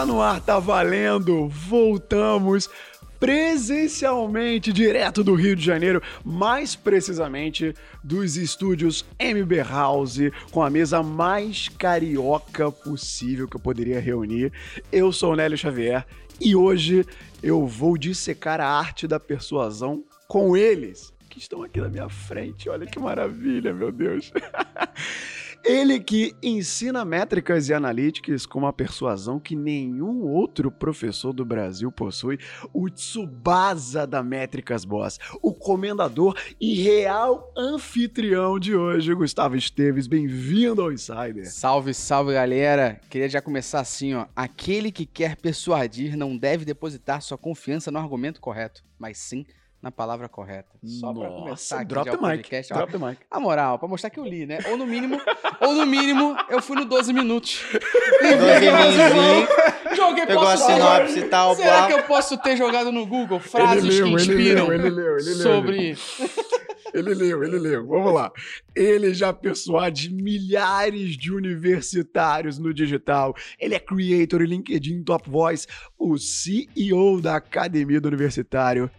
Tá no ar, tá valendo. Voltamos presencialmente, direto do Rio de Janeiro, mais precisamente dos estúdios MB House, com a mesa mais carioca possível que eu poderia reunir. Eu sou o Nélio Xavier e hoje eu vou dissecar a arte da persuasão com eles, que estão aqui na minha frente. Olha que maravilha, meu Deus. Ele que ensina métricas e analíticas com uma persuasão que nenhum outro professor do Brasil possui, o Tsubasa da Métricas Boss, o comendador e real anfitrião de hoje, Gustavo Esteves. Bem-vindo ao Insider. Salve, salve, galera. Queria já começar assim, ó. Aquele que quer persuadir não deve depositar sua confiança no argumento correto, mas sim na palavra correta. Só para começar aqui drop the mic, podcast. Drop the mic. A moral, para mostrar que eu li, né? Ou no mínimo, ou no mínimo, eu fui no 12 minutos. 12 minutos. Joguei, Pegou a sinopse e tal. Será que eu posso ter jogado no Google frases leu, que inspiram ele leu, ele leu, sobre... Ele leu, ele leu. Vamos lá. Ele já persuade milhares de universitários no digital. Ele é creator e LinkedIn Top Voice, o CEO da Academia do Universitário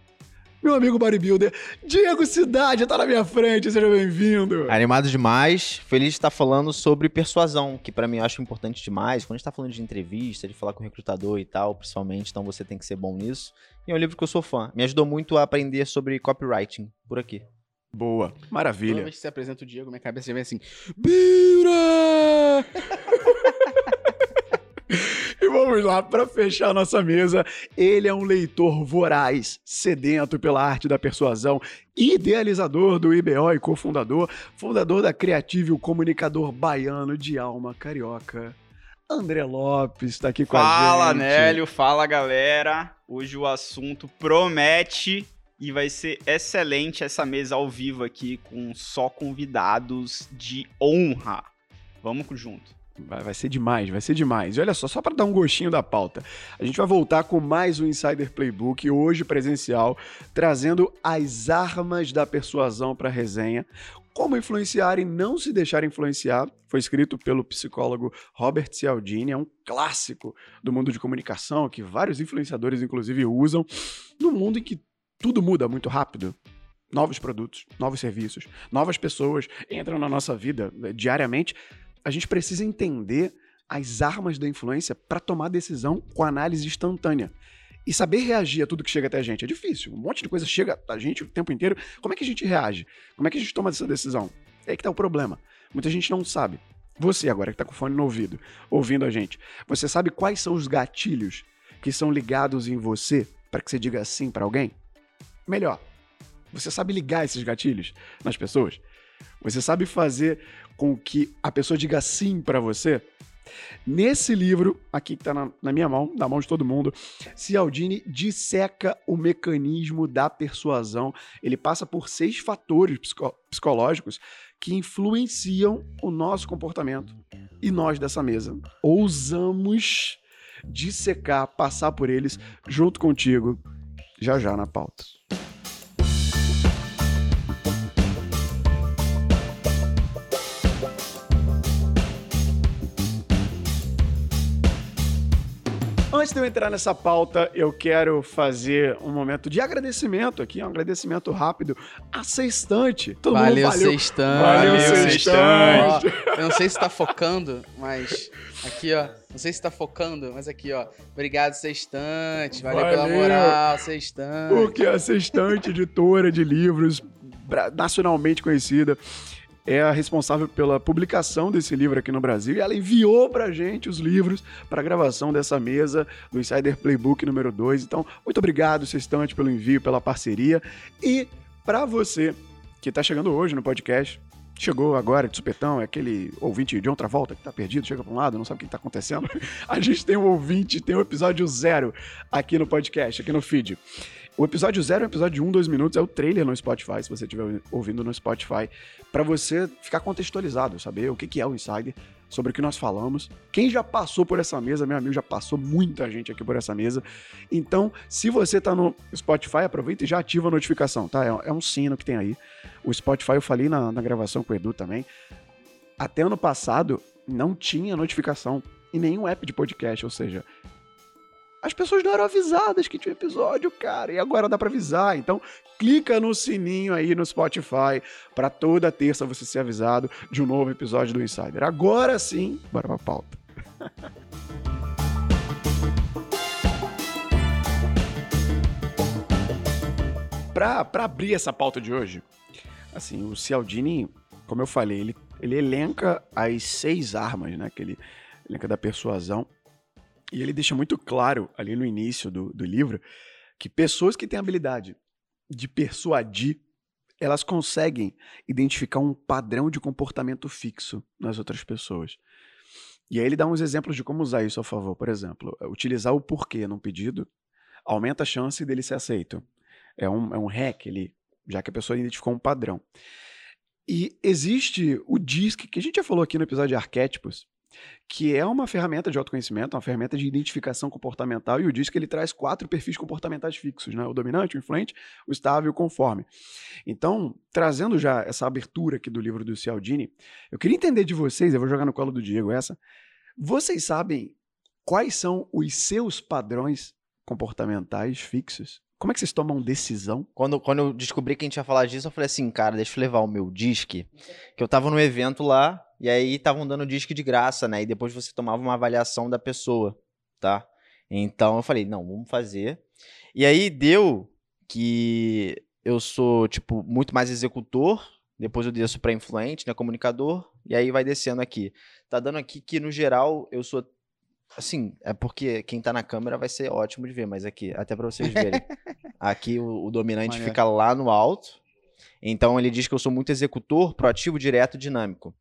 meu amigo bodybuilder, Diego Cidade tá na minha frente, seja bem-vindo. Animado demais, feliz de estar falando sobre persuasão, que para mim eu acho importante demais. Quando a gente tá falando de entrevista, de falar com o recrutador e tal, principalmente, então você tem que ser bom nisso. E é um livro que eu sou fã. Me ajudou muito a aprender sobre copywriting por aqui. Boa, maravilha. Toda vez que você apresenta o Diego, minha cabeça já vem assim: Bira! E vamos lá, para fechar a nossa mesa, ele é um leitor voraz, sedento pela arte da persuasão, idealizador do IBO e cofundador, fundador da Criative, o comunicador baiano de alma carioca. André Lopes está aqui com fala, a gente. Fala, Nélio, fala, galera. Hoje o assunto promete e vai ser excelente essa mesa ao vivo aqui com só convidados de honra. Vamos junto. Vai, vai ser demais, vai ser demais. E olha só, só para dar um gostinho da pauta, a gente vai voltar com mais um Insider Playbook, hoje presencial, trazendo as armas da persuasão para a resenha. Como influenciar e não se deixar influenciar. Foi escrito pelo psicólogo Robert Cialdini, é um clássico do mundo de comunicação que vários influenciadores, inclusive, usam no mundo em que tudo muda muito rápido novos produtos, novos serviços, novas pessoas entram na nossa vida eh, diariamente a gente precisa entender as armas da influência para tomar decisão com análise instantânea. E saber reagir a tudo que chega até a gente é difícil. Um monte de coisa chega a gente o tempo inteiro. Como é que a gente reage? Como é que a gente toma essa decisão? É aí que tá o problema. Muita gente não sabe. Você agora que tá com o fone no ouvido, ouvindo a gente, você sabe quais são os gatilhos que são ligados em você para que você diga sim para alguém? Melhor, você sabe ligar esses gatilhos nas pessoas? Você sabe fazer com que a pessoa diga sim para você? Nesse livro, aqui que está na, na, minha mão, na mão de todo mundo, Cialdini disseca o mecanismo da persuasão. Ele passa por seis fatores psico psicológicos que influenciam o nosso comportamento. E nós dessa mesa ousamos dissecar, passar por eles junto contigo, já já na pauta. Antes de eu entrar nessa pauta, eu quero fazer um momento de agradecimento aqui, um agradecimento rápido à Sextante. Todo valeu, mundo valeu. Sextante. Valeu, Sextante. eu não sei se tá focando, mas aqui, ó. Não sei se tá focando, mas aqui, ó. Obrigado, Sextante. Valeu, valeu. pela moral, Sextante. Porque a Sextante, editora de livros nacionalmente conhecida, é a responsável pela publicação desse livro aqui no Brasil e ela enviou pra gente os livros para gravação dessa mesa do Insider Playbook número 2. Então, muito obrigado, Sextante, pelo envio, pela parceria. E para você que está chegando hoje no podcast, chegou agora de supetão, é aquele ouvinte de outra volta que tá perdido, chega para um lado, não sabe o que tá acontecendo. A gente tem um ouvinte, tem um episódio zero aqui no podcast, aqui no feed. O episódio zero é um episódio de um, dois minutos, é o trailer no Spotify, se você estiver ouvindo no Spotify, para você ficar contextualizado, saber o que é o Insider, sobre o que nós falamos. Quem já passou por essa mesa, meu amigo, já passou muita gente aqui por essa mesa. Então, se você tá no Spotify, aproveita e já ativa a notificação, tá? É, é um sino que tem aí. O Spotify, eu falei na, na gravação com o Edu também. Até ano passado, não tinha notificação em nenhum app de podcast, ou seja, as pessoas não eram avisadas que tinha episódio, cara. E agora dá pra avisar. Então, clica no sininho aí no Spotify para toda terça você ser avisado de um novo episódio do Insider. Agora sim, bora pra pauta. pra, pra abrir essa pauta de hoje, assim, o Cialdini, como eu falei, ele, ele elenca as seis armas, né? Que ele elenca da persuasão. E ele deixa muito claro ali no início do, do livro que pessoas que têm habilidade de persuadir, elas conseguem identificar um padrão de comportamento fixo nas outras pessoas. E aí ele dá uns exemplos de como usar isso a favor. Por exemplo, utilizar o porquê num pedido aumenta a chance dele ser aceito. É um, é um hack, ele, já que a pessoa identificou um padrão. E existe o DISC, que a gente já falou aqui no episódio de arquétipos, que é uma ferramenta de autoconhecimento, uma ferramenta de identificação comportamental, e o DISC ele traz quatro perfis comportamentais fixos, né? O dominante, o influente, o estável e o conforme. Então, trazendo já essa abertura aqui do livro do Cialdini, eu queria entender de vocês, eu vou jogar no colo do Diego essa, vocês sabem quais são os seus padrões comportamentais fixos? Como é que vocês tomam decisão? Quando, quando eu descobri que a gente ia falar disso, eu falei assim, cara, deixa eu levar o meu disque. Que eu tava no evento lá, e aí estavam dando disque de graça, né? E depois você tomava uma avaliação da pessoa, tá? Então eu falei, não, vamos fazer. E aí deu que eu sou, tipo, muito mais executor, depois eu desço para influente, né, comunicador, e aí vai descendo aqui. Tá dando aqui que, no geral, eu sou Assim, é porque quem tá na câmera vai ser ótimo de ver, mas aqui, até para vocês verem. aqui o, o dominante fica lá no alto. Então ele diz que eu sou muito executor, proativo, direto, dinâmico.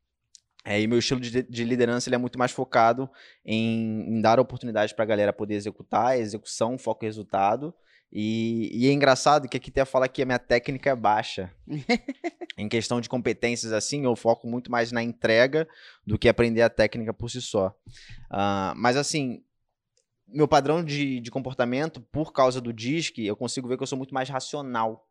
É, e meu estilo de, de liderança ele é muito mais focado em, em dar oportunidade para a galera poder executar, execução, foco e resultado. E, e, é engraçado que aqui até fala que a minha técnica é baixa. em questão de competências, assim, eu foco muito mais na entrega do que aprender a técnica por si só. Uh, mas, assim, meu padrão de, de comportamento, por causa do DISC, eu consigo ver que eu sou muito mais racional.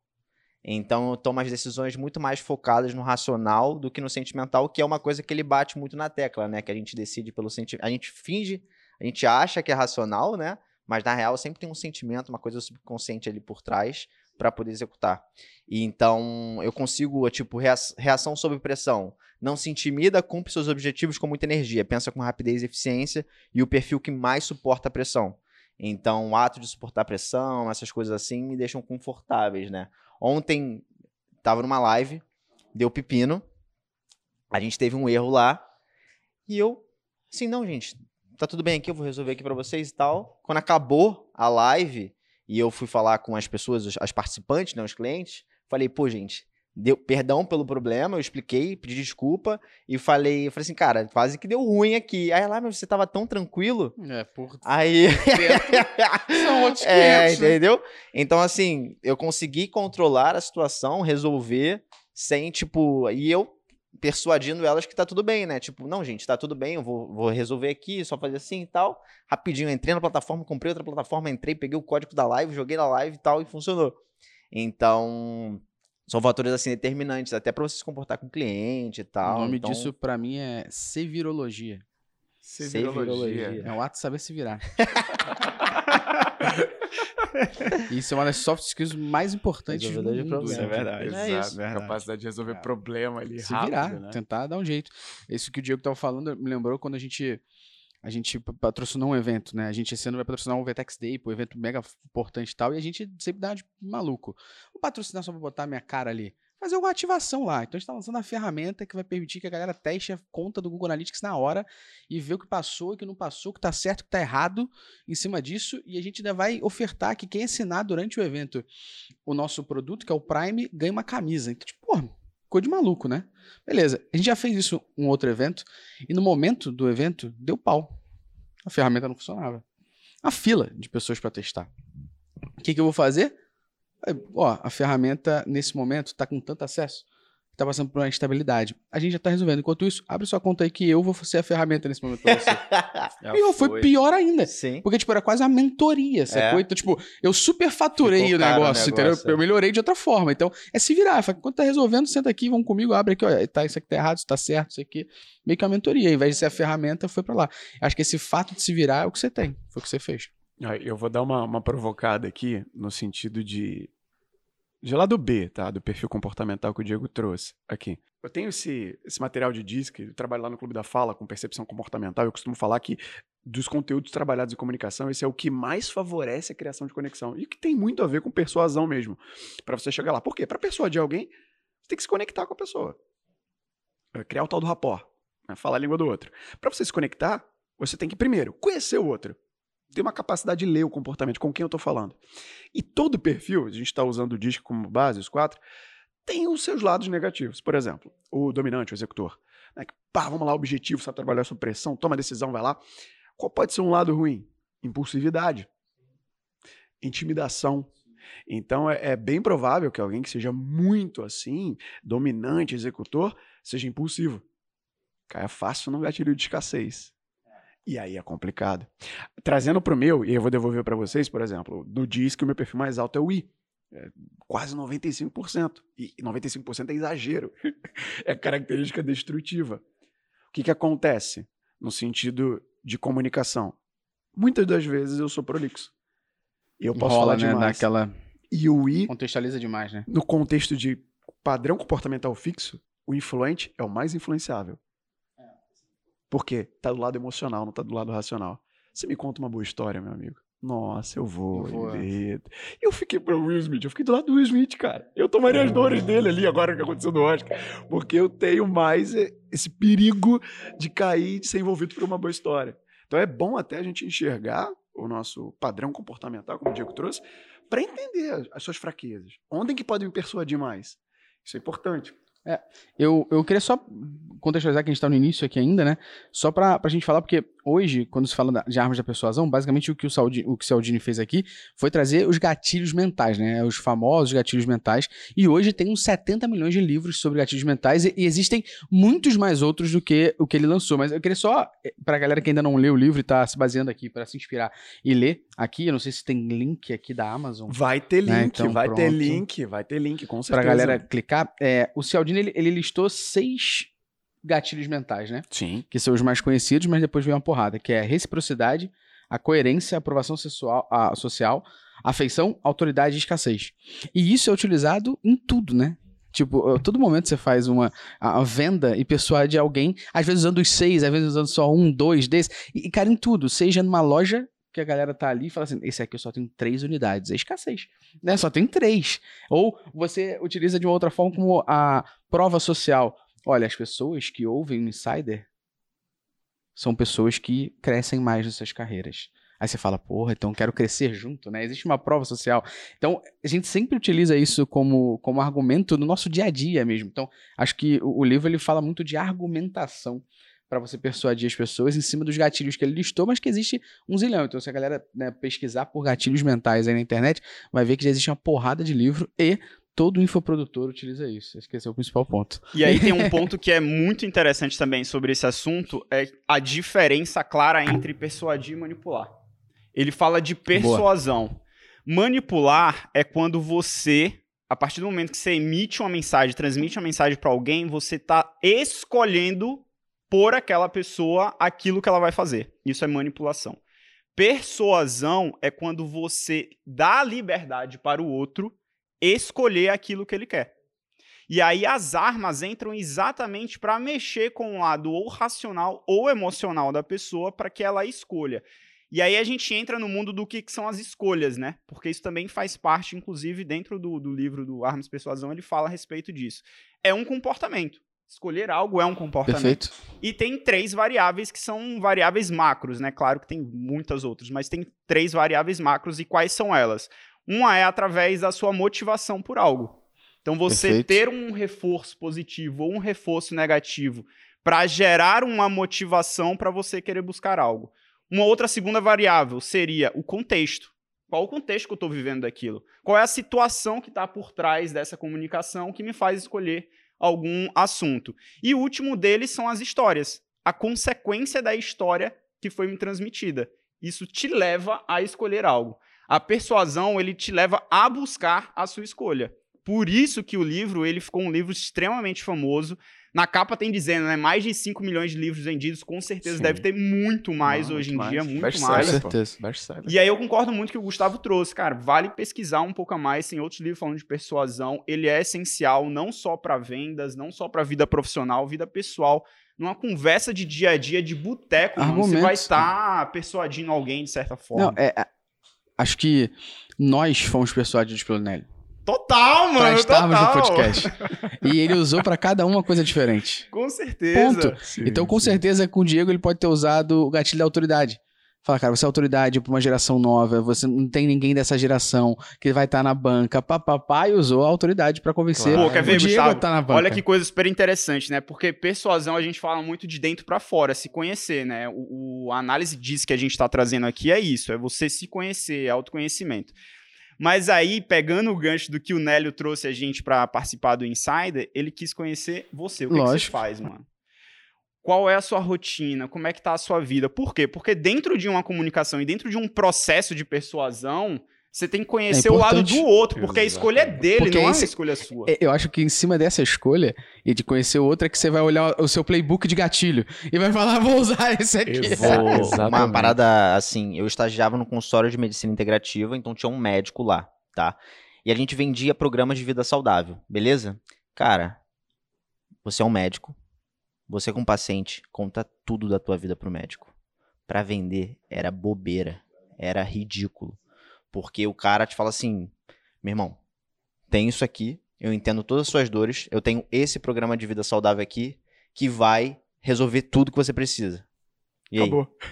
Então, eu tomo as decisões muito mais focadas no racional do que no sentimental, que é uma coisa que ele bate muito na tecla, né? Que a gente decide pelo sentimento. A gente finge, a gente acha que é racional, né? mas na real sempre tem um sentimento, uma coisa subconsciente ali por trás para poder executar. E então eu consigo, tipo, reação sob pressão. Não se intimida, cumpre seus objetivos com muita energia, pensa com rapidez e eficiência e o perfil que mais suporta a pressão. Então, o ato de suportar a pressão, essas coisas assim, me deixam confortáveis, né? Ontem, tava numa live, deu pepino, a gente teve um erro lá, e eu, assim, não, gente, tá tudo bem aqui, eu vou resolver aqui para vocês e tal. Quando acabou a live e eu fui falar com as pessoas, as participantes, né, os clientes, falei, pô, gente, deu perdão pelo problema, eu expliquei, pedi desculpa e falei, eu falei assim, cara, quase que deu ruim aqui. Aí lá, mas você tava tão tranquilo. É, por Aí são outros é, 500, né? entendeu? Então assim, eu consegui controlar a situação, resolver sem tipo, e eu persuadindo elas que tá tudo bem, né? Tipo, não, gente, tá tudo bem, eu vou, vou resolver aqui, só fazer assim e tal. Rapidinho, entrei na plataforma, comprei outra plataforma, entrei, peguei o código da live, joguei na live e tal, e funcionou. Então, são fatores assim determinantes, até para você se comportar com o cliente e tal. O nome então... disso para mim é sevirologia. Sevirologia. É o ato de saber se virar. isso é uma das soft skills mais importantes do mundo. De problema. Isso é verdade. É Exato, verdade. Capacidade de resolver é. problema ali Se rápido, virar, né? tentar dar um jeito. Isso que o Diego tava falando me lembrou quando a gente a gente patrocinou um evento, né? A gente esse ano vai patrocinar um Vetex Day, um evento mega importante e tal, e a gente sempre dá de maluco. Vou patrocinar só pra botar minha cara ali fazer uma ativação lá. Então a gente está lançando a ferramenta que vai permitir que a galera teste a conta do Google Analytics na hora e ver o que passou, o que não passou, o que está certo, o que está errado em cima disso. E a gente ainda vai ofertar que quem assinar durante o evento o nosso produto, que é o Prime, ganha uma camisa. Então, tipo, porra, ficou de maluco, né? Beleza, a gente já fez isso um outro evento e no momento do evento deu pau. A ferramenta não funcionava. A fila de pessoas para testar. O que, que eu vou fazer? Ó, a ferramenta, nesse momento, está com tanto acesso está passando por uma instabilidade. A gente já está resolvendo. Enquanto isso, abre sua conta aí que eu vou ser a ferramenta nesse momento para você. e foi. foi pior ainda. Sim. Porque, tipo, era quase uma mentoria, sacou? É. Então, tipo, eu superfaturei o negócio, o negócio, entendeu? É. Eu melhorei de outra forma. Então, é se virar. Fala, quando tá resolvendo, senta aqui, vamos comigo, abre aqui, ó, tá, isso aqui tá errado, isso tá certo, isso aqui. Meio que uma mentoria. Ao invés de ser a ferramenta, foi para lá. Acho que esse fato de se virar é o que você tem. Foi o que você fez. Eu vou dar uma, uma provocada aqui, no sentido de. De lado B, tá? Do perfil comportamental que o Diego trouxe aqui. Eu tenho esse, esse material de disco, eu trabalho lá no Clube da Fala com percepção comportamental. Eu costumo falar que dos conteúdos trabalhados em comunicação, esse é o que mais favorece a criação de conexão. E que tem muito a ver com persuasão mesmo. para você chegar lá. Por quê? Para persuadir alguém, você tem que se conectar com a pessoa. É criar o tal do rapport. Né? Falar a língua do outro. Para você se conectar, você tem que, primeiro, conhecer o outro. Ter uma capacidade de ler o comportamento, com quem eu estou falando. E todo perfil, a gente está usando o disco como base, os quatro, tem os seus lados negativos. Por exemplo, o dominante, o executor. Né? Pá, vamos lá, objetivo, sabe trabalhar sob pressão, toma decisão, vai lá. Qual pode ser um lado ruim? Impulsividade, intimidação. Então é, é, bem provável que alguém que seja muito assim, dominante, executor, seja impulsivo. Caia fácil no gatilho de escassez. E aí é complicado. Trazendo para o meu, e eu vou devolver para vocês, por exemplo, no diz que o meu perfil mais alto é o I. É quase 95%. E 95% é exagero. é característica destrutiva. O que, que acontece? No sentido de comunicação. Muitas das vezes eu sou prolixo. E eu posso Rola, falar né, demais. Daquela... E o I, Contextualiza demais, né? no contexto de padrão comportamental fixo, o influente é o mais influenciável. Por quê? Tá do lado emocional, não tá do lado racional. Você me conta uma boa história, meu amigo. Nossa, eu vou. Eu vou. Eu, eu fiquei pro Will Smith, eu fiquei do lado do Will Smith, cara. Eu tomaria as dores dele ali agora que aconteceu no Oscar. Porque eu tenho mais esse perigo de cair, de ser envolvido por uma boa história. Então é bom até a gente enxergar o nosso padrão comportamental, como o Diego trouxe, para entender as suas fraquezas. Onde é que podem me persuadir mais? Isso é importante. É, eu, eu queria só contextualizar que a gente está no início aqui ainda, né? Só para a gente falar, porque hoje, quando se fala de armas da persuasão, basicamente o que o, Saudi, o que o Cialdini fez aqui foi trazer os gatilhos mentais, né? Os famosos gatilhos mentais. E hoje tem uns 70 milhões de livros sobre gatilhos mentais e, e existem muitos mais outros do que o que ele lançou. Mas eu queria só, eh, para a galera que ainda não leu o livro e está se baseando aqui para se inspirar e ler aqui, eu não sei se tem link aqui da Amazon. Vai ter né? link, né? então, vai pronto. ter link, vai ter link, com certeza. Para a galera clicar. É, o Cialdini, ele, ele listou seis gatilhos mentais, né? Sim. Que são os mais conhecidos, mas depois vem uma porrada, que é a reciprocidade, a coerência, a aprovação sexual, a, social, afeição, autoridade e escassez. E isso é utilizado em tudo, né? Tipo, a todo momento você faz uma a, a venda e persuade alguém, às vezes usando os seis, às vezes usando só um, dois desses, e, e cara, em tudo, seja numa loja que a galera tá ali e fala assim: esse aqui eu só tenho três unidades. É escassez. Né? Só tem três. Ou você utiliza de uma outra forma como a prova social. Olha, as pessoas que ouvem o Insider são pessoas que crescem mais nas suas carreiras. Aí você fala, porra, então quero crescer junto, né? Existe uma prova social. Então, a gente sempre utiliza isso como, como argumento no nosso dia a dia mesmo. Então, acho que o, o livro ele fala muito de argumentação para você persuadir as pessoas em cima dos gatilhos que ele listou, mas que existe um zilhão. Então, se a galera né, pesquisar por gatilhos mentais aí na internet, vai ver que já existe uma porrada de livro e todo infoprodutor utiliza isso. Esse é o principal ponto. E aí tem um ponto que é muito interessante também sobre esse assunto, é a diferença clara entre persuadir e manipular. Ele fala de persuasão. Boa. Manipular é quando você, a partir do momento que você emite uma mensagem, transmite uma mensagem para alguém, você está escolhendo por aquela pessoa aquilo que ela vai fazer. Isso é manipulação. Persuasão é quando você dá liberdade para o outro escolher aquilo que ele quer. E aí as armas entram exatamente para mexer com o lado ou racional ou emocional da pessoa para que ela escolha. E aí a gente entra no mundo do que, que, são as escolhas, né? Porque isso também faz parte, inclusive, dentro do, do livro do Armas Persuasão, ele fala a respeito disso. É um comportamento. Escolher algo é um comportamento. Perfeito. E tem três variáveis que são variáveis macros, né? Claro que tem muitas outras, mas tem três variáveis macros e quais são elas? Uma é através da sua motivação por algo. Então você Perfeito. ter um reforço positivo ou um reforço negativo para gerar uma motivação para você querer buscar algo. Uma outra segunda variável seria o contexto. Qual o contexto que eu estou vivendo daquilo? Qual é a situação que está por trás dessa comunicação que me faz escolher algum assunto. E o último deles são as histórias. A consequência da história que foi me transmitida. Isso te leva a escolher algo. A persuasão, ele te leva a buscar a sua escolha. Por isso que o livro, ele ficou um livro extremamente famoso. Na capa tem dizendo, né? Mais de 5 milhões de livros vendidos, com certeza Sim. deve ter muito mais muito hoje em mais. dia, muito Best mais. Com certeza. E aí eu concordo muito que o Gustavo trouxe, cara. Vale pesquisar um pouco a mais. Tem outros livros falando de persuasão. Ele é essencial não só para vendas, não só para vida profissional, vida pessoal. Numa conversa de dia a dia, de boteco, você vai estar tá persuadindo alguém de certa forma. Não, é, é, acho que nós fomos persuadidos pelo Nelly. Total, mano. Pra estarmos total. no podcast. E ele usou para cada uma coisa diferente. Com certeza. Ponto. Sim, então, com sim. certeza, com o Diego, ele pode ter usado o gatilho da autoridade. Fala, cara, você é autoridade para uma geração nova, você não tem ninguém dessa geração que vai estar tá na banca, papapá, e usou a autoridade para convencer. Claro. Pô, quer ver, o Diego tá na banca. Olha que coisa super interessante, né? Porque persuasão a gente fala muito de dentro para fora, se conhecer, né? O, o, a análise disso que a gente está trazendo aqui é isso, é você se conhecer, é autoconhecimento. Mas aí, pegando o gancho do que o Nélio trouxe a gente para participar do Insider, ele quis conhecer você. O que, que você faz, mano? Qual é a sua rotina? Como é que tá a sua vida? Por quê? Porque dentro de uma comunicação e dentro de um processo de persuasão, você tem que conhecer é o lado do outro, porque a escolha é dele, porque não é uma escolha sua. É, eu acho que em cima dessa escolha e de conhecer o outro é que você vai olhar o seu playbook de gatilho e vai falar, vou usar esse aqui. Vou, uma parada assim, eu estagiava no consultório de medicina integrativa, então tinha um médico lá, tá? E a gente vendia programas de vida saudável, beleza? Cara, você é um médico, você com paciente, conta tudo da tua vida pro médico. Para vender era bobeira, era ridículo. Porque o cara te fala assim: meu irmão, tem isso aqui, eu entendo todas as suas dores, eu tenho esse programa de vida saudável aqui que vai resolver tudo que você precisa. E Acabou. Aí?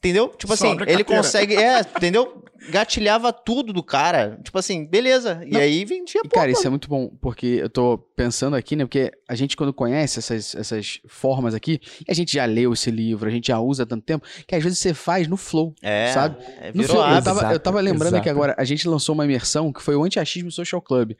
Entendeu? Tipo assim, ele consegue. É, entendeu? Gatilhava tudo do cara. Tipo assim, beleza. E Não. aí vendia e, Cara, isso é muito bom, porque eu tô pensando aqui, né? Porque a gente, quando conhece essas, essas formas aqui, a gente já leu esse livro, a gente já usa há tanto tempo, que às vezes você faz no flow. É. Sabe? É, no flow. Eu tava, eu tava lembrando exato. que agora a gente lançou uma imersão que foi o Anti-Achismo Social Club.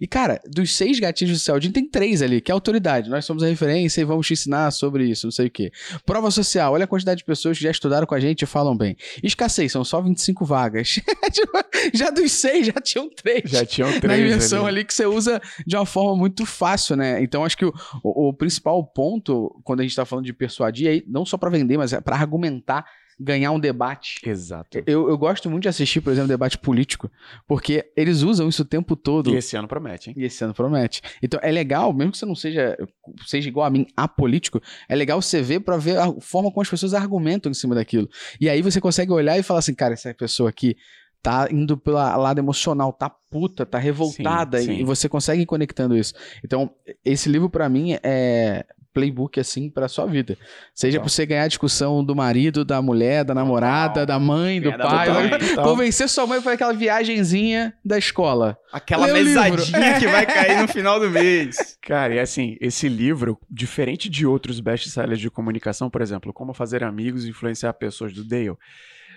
E, cara, dos seis gatilhos do Celdin, tem três ali, que é autoridade. Nós somos a referência e vamos te ensinar sobre isso, não sei o quê. Prova social, olha a quantidade de pessoas que já estudaram com a gente falam bem. Escassez, são só 25 vagas. Tipo, já dos seis, já tinham três. Já tinham três. Na inversão ali. ali. que você usa de uma forma muito fácil, né? Então acho que o, o, o principal ponto, quando a gente tá falando de persuadir, é não só para vender, mas é para argumentar ganhar um debate. Exato. Eu, eu gosto muito de assistir, por exemplo, debate político, porque eles usam isso o tempo todo. E esse ano promete, hein? E esse ano promete. Então é legal, mesmo que você não seja, seja igual a mim, apolítico, é legal você ver para ver a forma como as pessoas argumentam em cima daquilo. E aí você consegue olhar e falar assim, cara, essa pessoa aqui tá indo pelo lado emocional, tá puta, tá revoltada, sim, sim. e você consegue ir conectando isso. Então, esse livro para mim é playbook assim para sua vida. Seja para você ganhar a discussão do marido, da mulher, da namorada, da mãe, do pai. Da convencer sua mãe para aquela viagenzinha da escola. Aquela Lê mesadinha que vai cair no final do mês. Cara, e assim, esse livro, diferente de outros best-sellers de comunicação, por exemplo, Como Fazer Amigos e Influenciar Pessoas do Dale,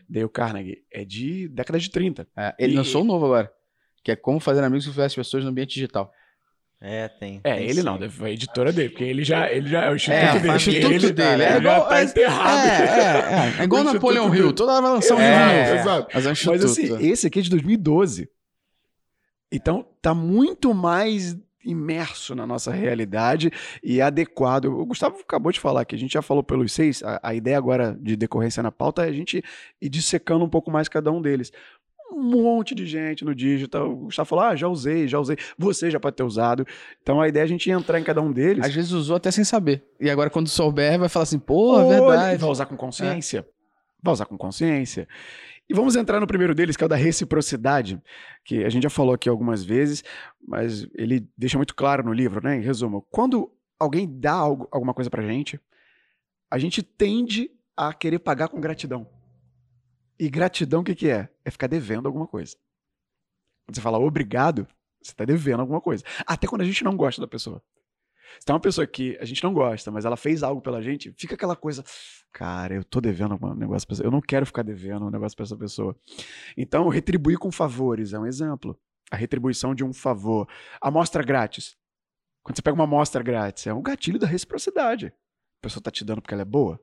Dale Carnegie, é de década de 30. É, ele e... lançou um novo agora, que é Como Fazer Amigos e Influenciar Pessoas no Ambiente Digital. É, tem. É, tem ele sim. não, foi a editora dele, porque ele já, ele já é o instituto é, dele. O instituto ele, dele. É, igual, já tá enterrado. É, é, é. é igual Napoleão Hill, toda hora vai lançar um livro é, novo. Exato. Mas, é Mas assim, esse aqui é de 2012. Então, tá muito mais imerso na nossa realidade e adequado. O Gustavo acabou de falar que a gente já falou pelos seis, a, a, ideia agora de decorrência na pauta é a gente ir dissecando um pouco mais cada um deles um monte de gente no digital. O Gustavo falou: ah, já usei, já usei. Você já pode ter usado. Então a ideia é a gente entrar em cada um deles. Às vezes usou até sem saber. E agora, quando souber, vai falar assim: pô, é verdade. Vai usar com consciência. É. Vai usar com consciência. E vamos entrar no primeiro deles, que é o da reciprocidade, que a gente já falou aqui algumas vezes, mas ele deixa muito claro no livro, né? Em resumo, quando alguém dá algo, alguma coisa pra gente, a gente tende a querer pagar com gratidão. E gratidão o que, que é? É ficar devendo alguma coisa. Quando você fala obrigado, você está devendo alguma coisa. Até quando a gente não gosta da pessoa. Se tem uma pessoa que a gente não gosta, mas ela fez algo pela gente, fica aquela coisa, cara, eu tô devendo um negócio pra pessoa, eu não quero ficar devendo um negócio pra essa pessoa. Então, retribuir com favores é um exemplo. A retribuição de um favor. Amostra grátis. Quando você pega uma amostra grátis, é um gatilho da reciprocidade. A pessoa tá te dando porque ela é boa?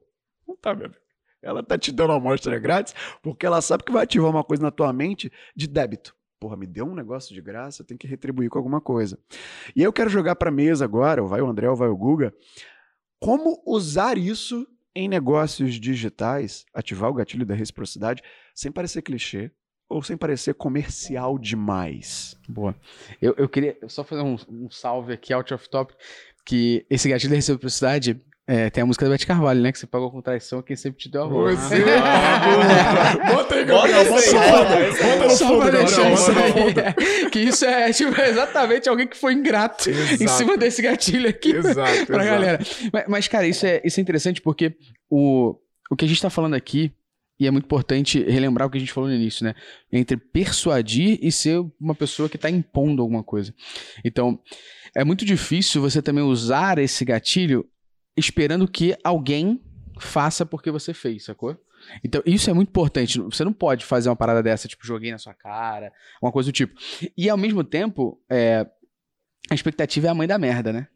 Não tá, meu amigo. Ela tá te dando uma amostra grátis porque ela sabe que vai ativar uma coisa na tua mente de débito. porra, me deu um negócio de graça, eu tenho que retribuir com alguma coisa. E eu quero jogar para mesa agora, ou vai o André ou vai o Guga, como usar isso em negócios digitais, ativar o gatilho da reciprocidade, sem parecer clichê ou sem parecer comercial demais. Boa. Eu, eu queria só fazer um, um salve aqui, out of top, que esse gatilho da reciprocidade é, tem a música do Bete Carvalho, né? Que você pagou com traição quem sempre te deu a voz. Você... Ah, bota aí, Gabriel. Bota, bota, bota no Só fundo, pra deixar Gabriel, isso bota no fundo. aí. Que isso é tipo, exatamente alguém que foi ingrato em Exato. cima desse gatilho aqui Exato, pra exato. galera. Mas, mas, cara, isso é, isso é interessante porque o, o que a gente tá falando aqui, e é muito importante relembrar o que a gente falou no início, né? Entre persuadir e ser uma pessoa que tá impondo alguma coisa. Então, é muito difícil você também usar esse gatilho esperando que alguém faça porque você fez, sacou? Então, isso é muito importante. Você não pode fazer uma parada dessa, tipo, joguei na sua cara, uma coisa do tipo. E ao mesmo tempo, é, a expectativa é a mãe da merda, né?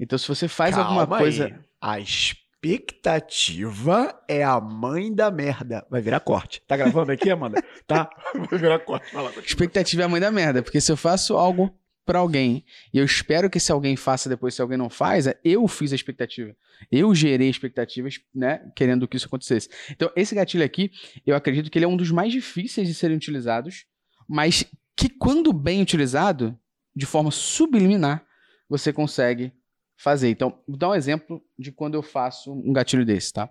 Então, se você faz alguma Calma coisa. aí. A expectativa é a mãe da merda. Vai virar corte. Tá gravando aqui, Amanda? tá? Vai virar corte. Vai lá. Expectativa é a mãe da merda, porque se eu faço algo pra alguém e eu espero que se alguém faça depois, se alguém não faz, é eu fiz a expectativa. Eu gerei expectativas, né, querendo que isso acontecesse. Então, esse gatilho aqui, eu acredito que ele é um dos mais difíceis de serem utilizados, mas que quando bem utilizado, de forma subliminar, você consegue fazer. Então, vou dar um exemplo de quando eu faço um gatilho desse, tá?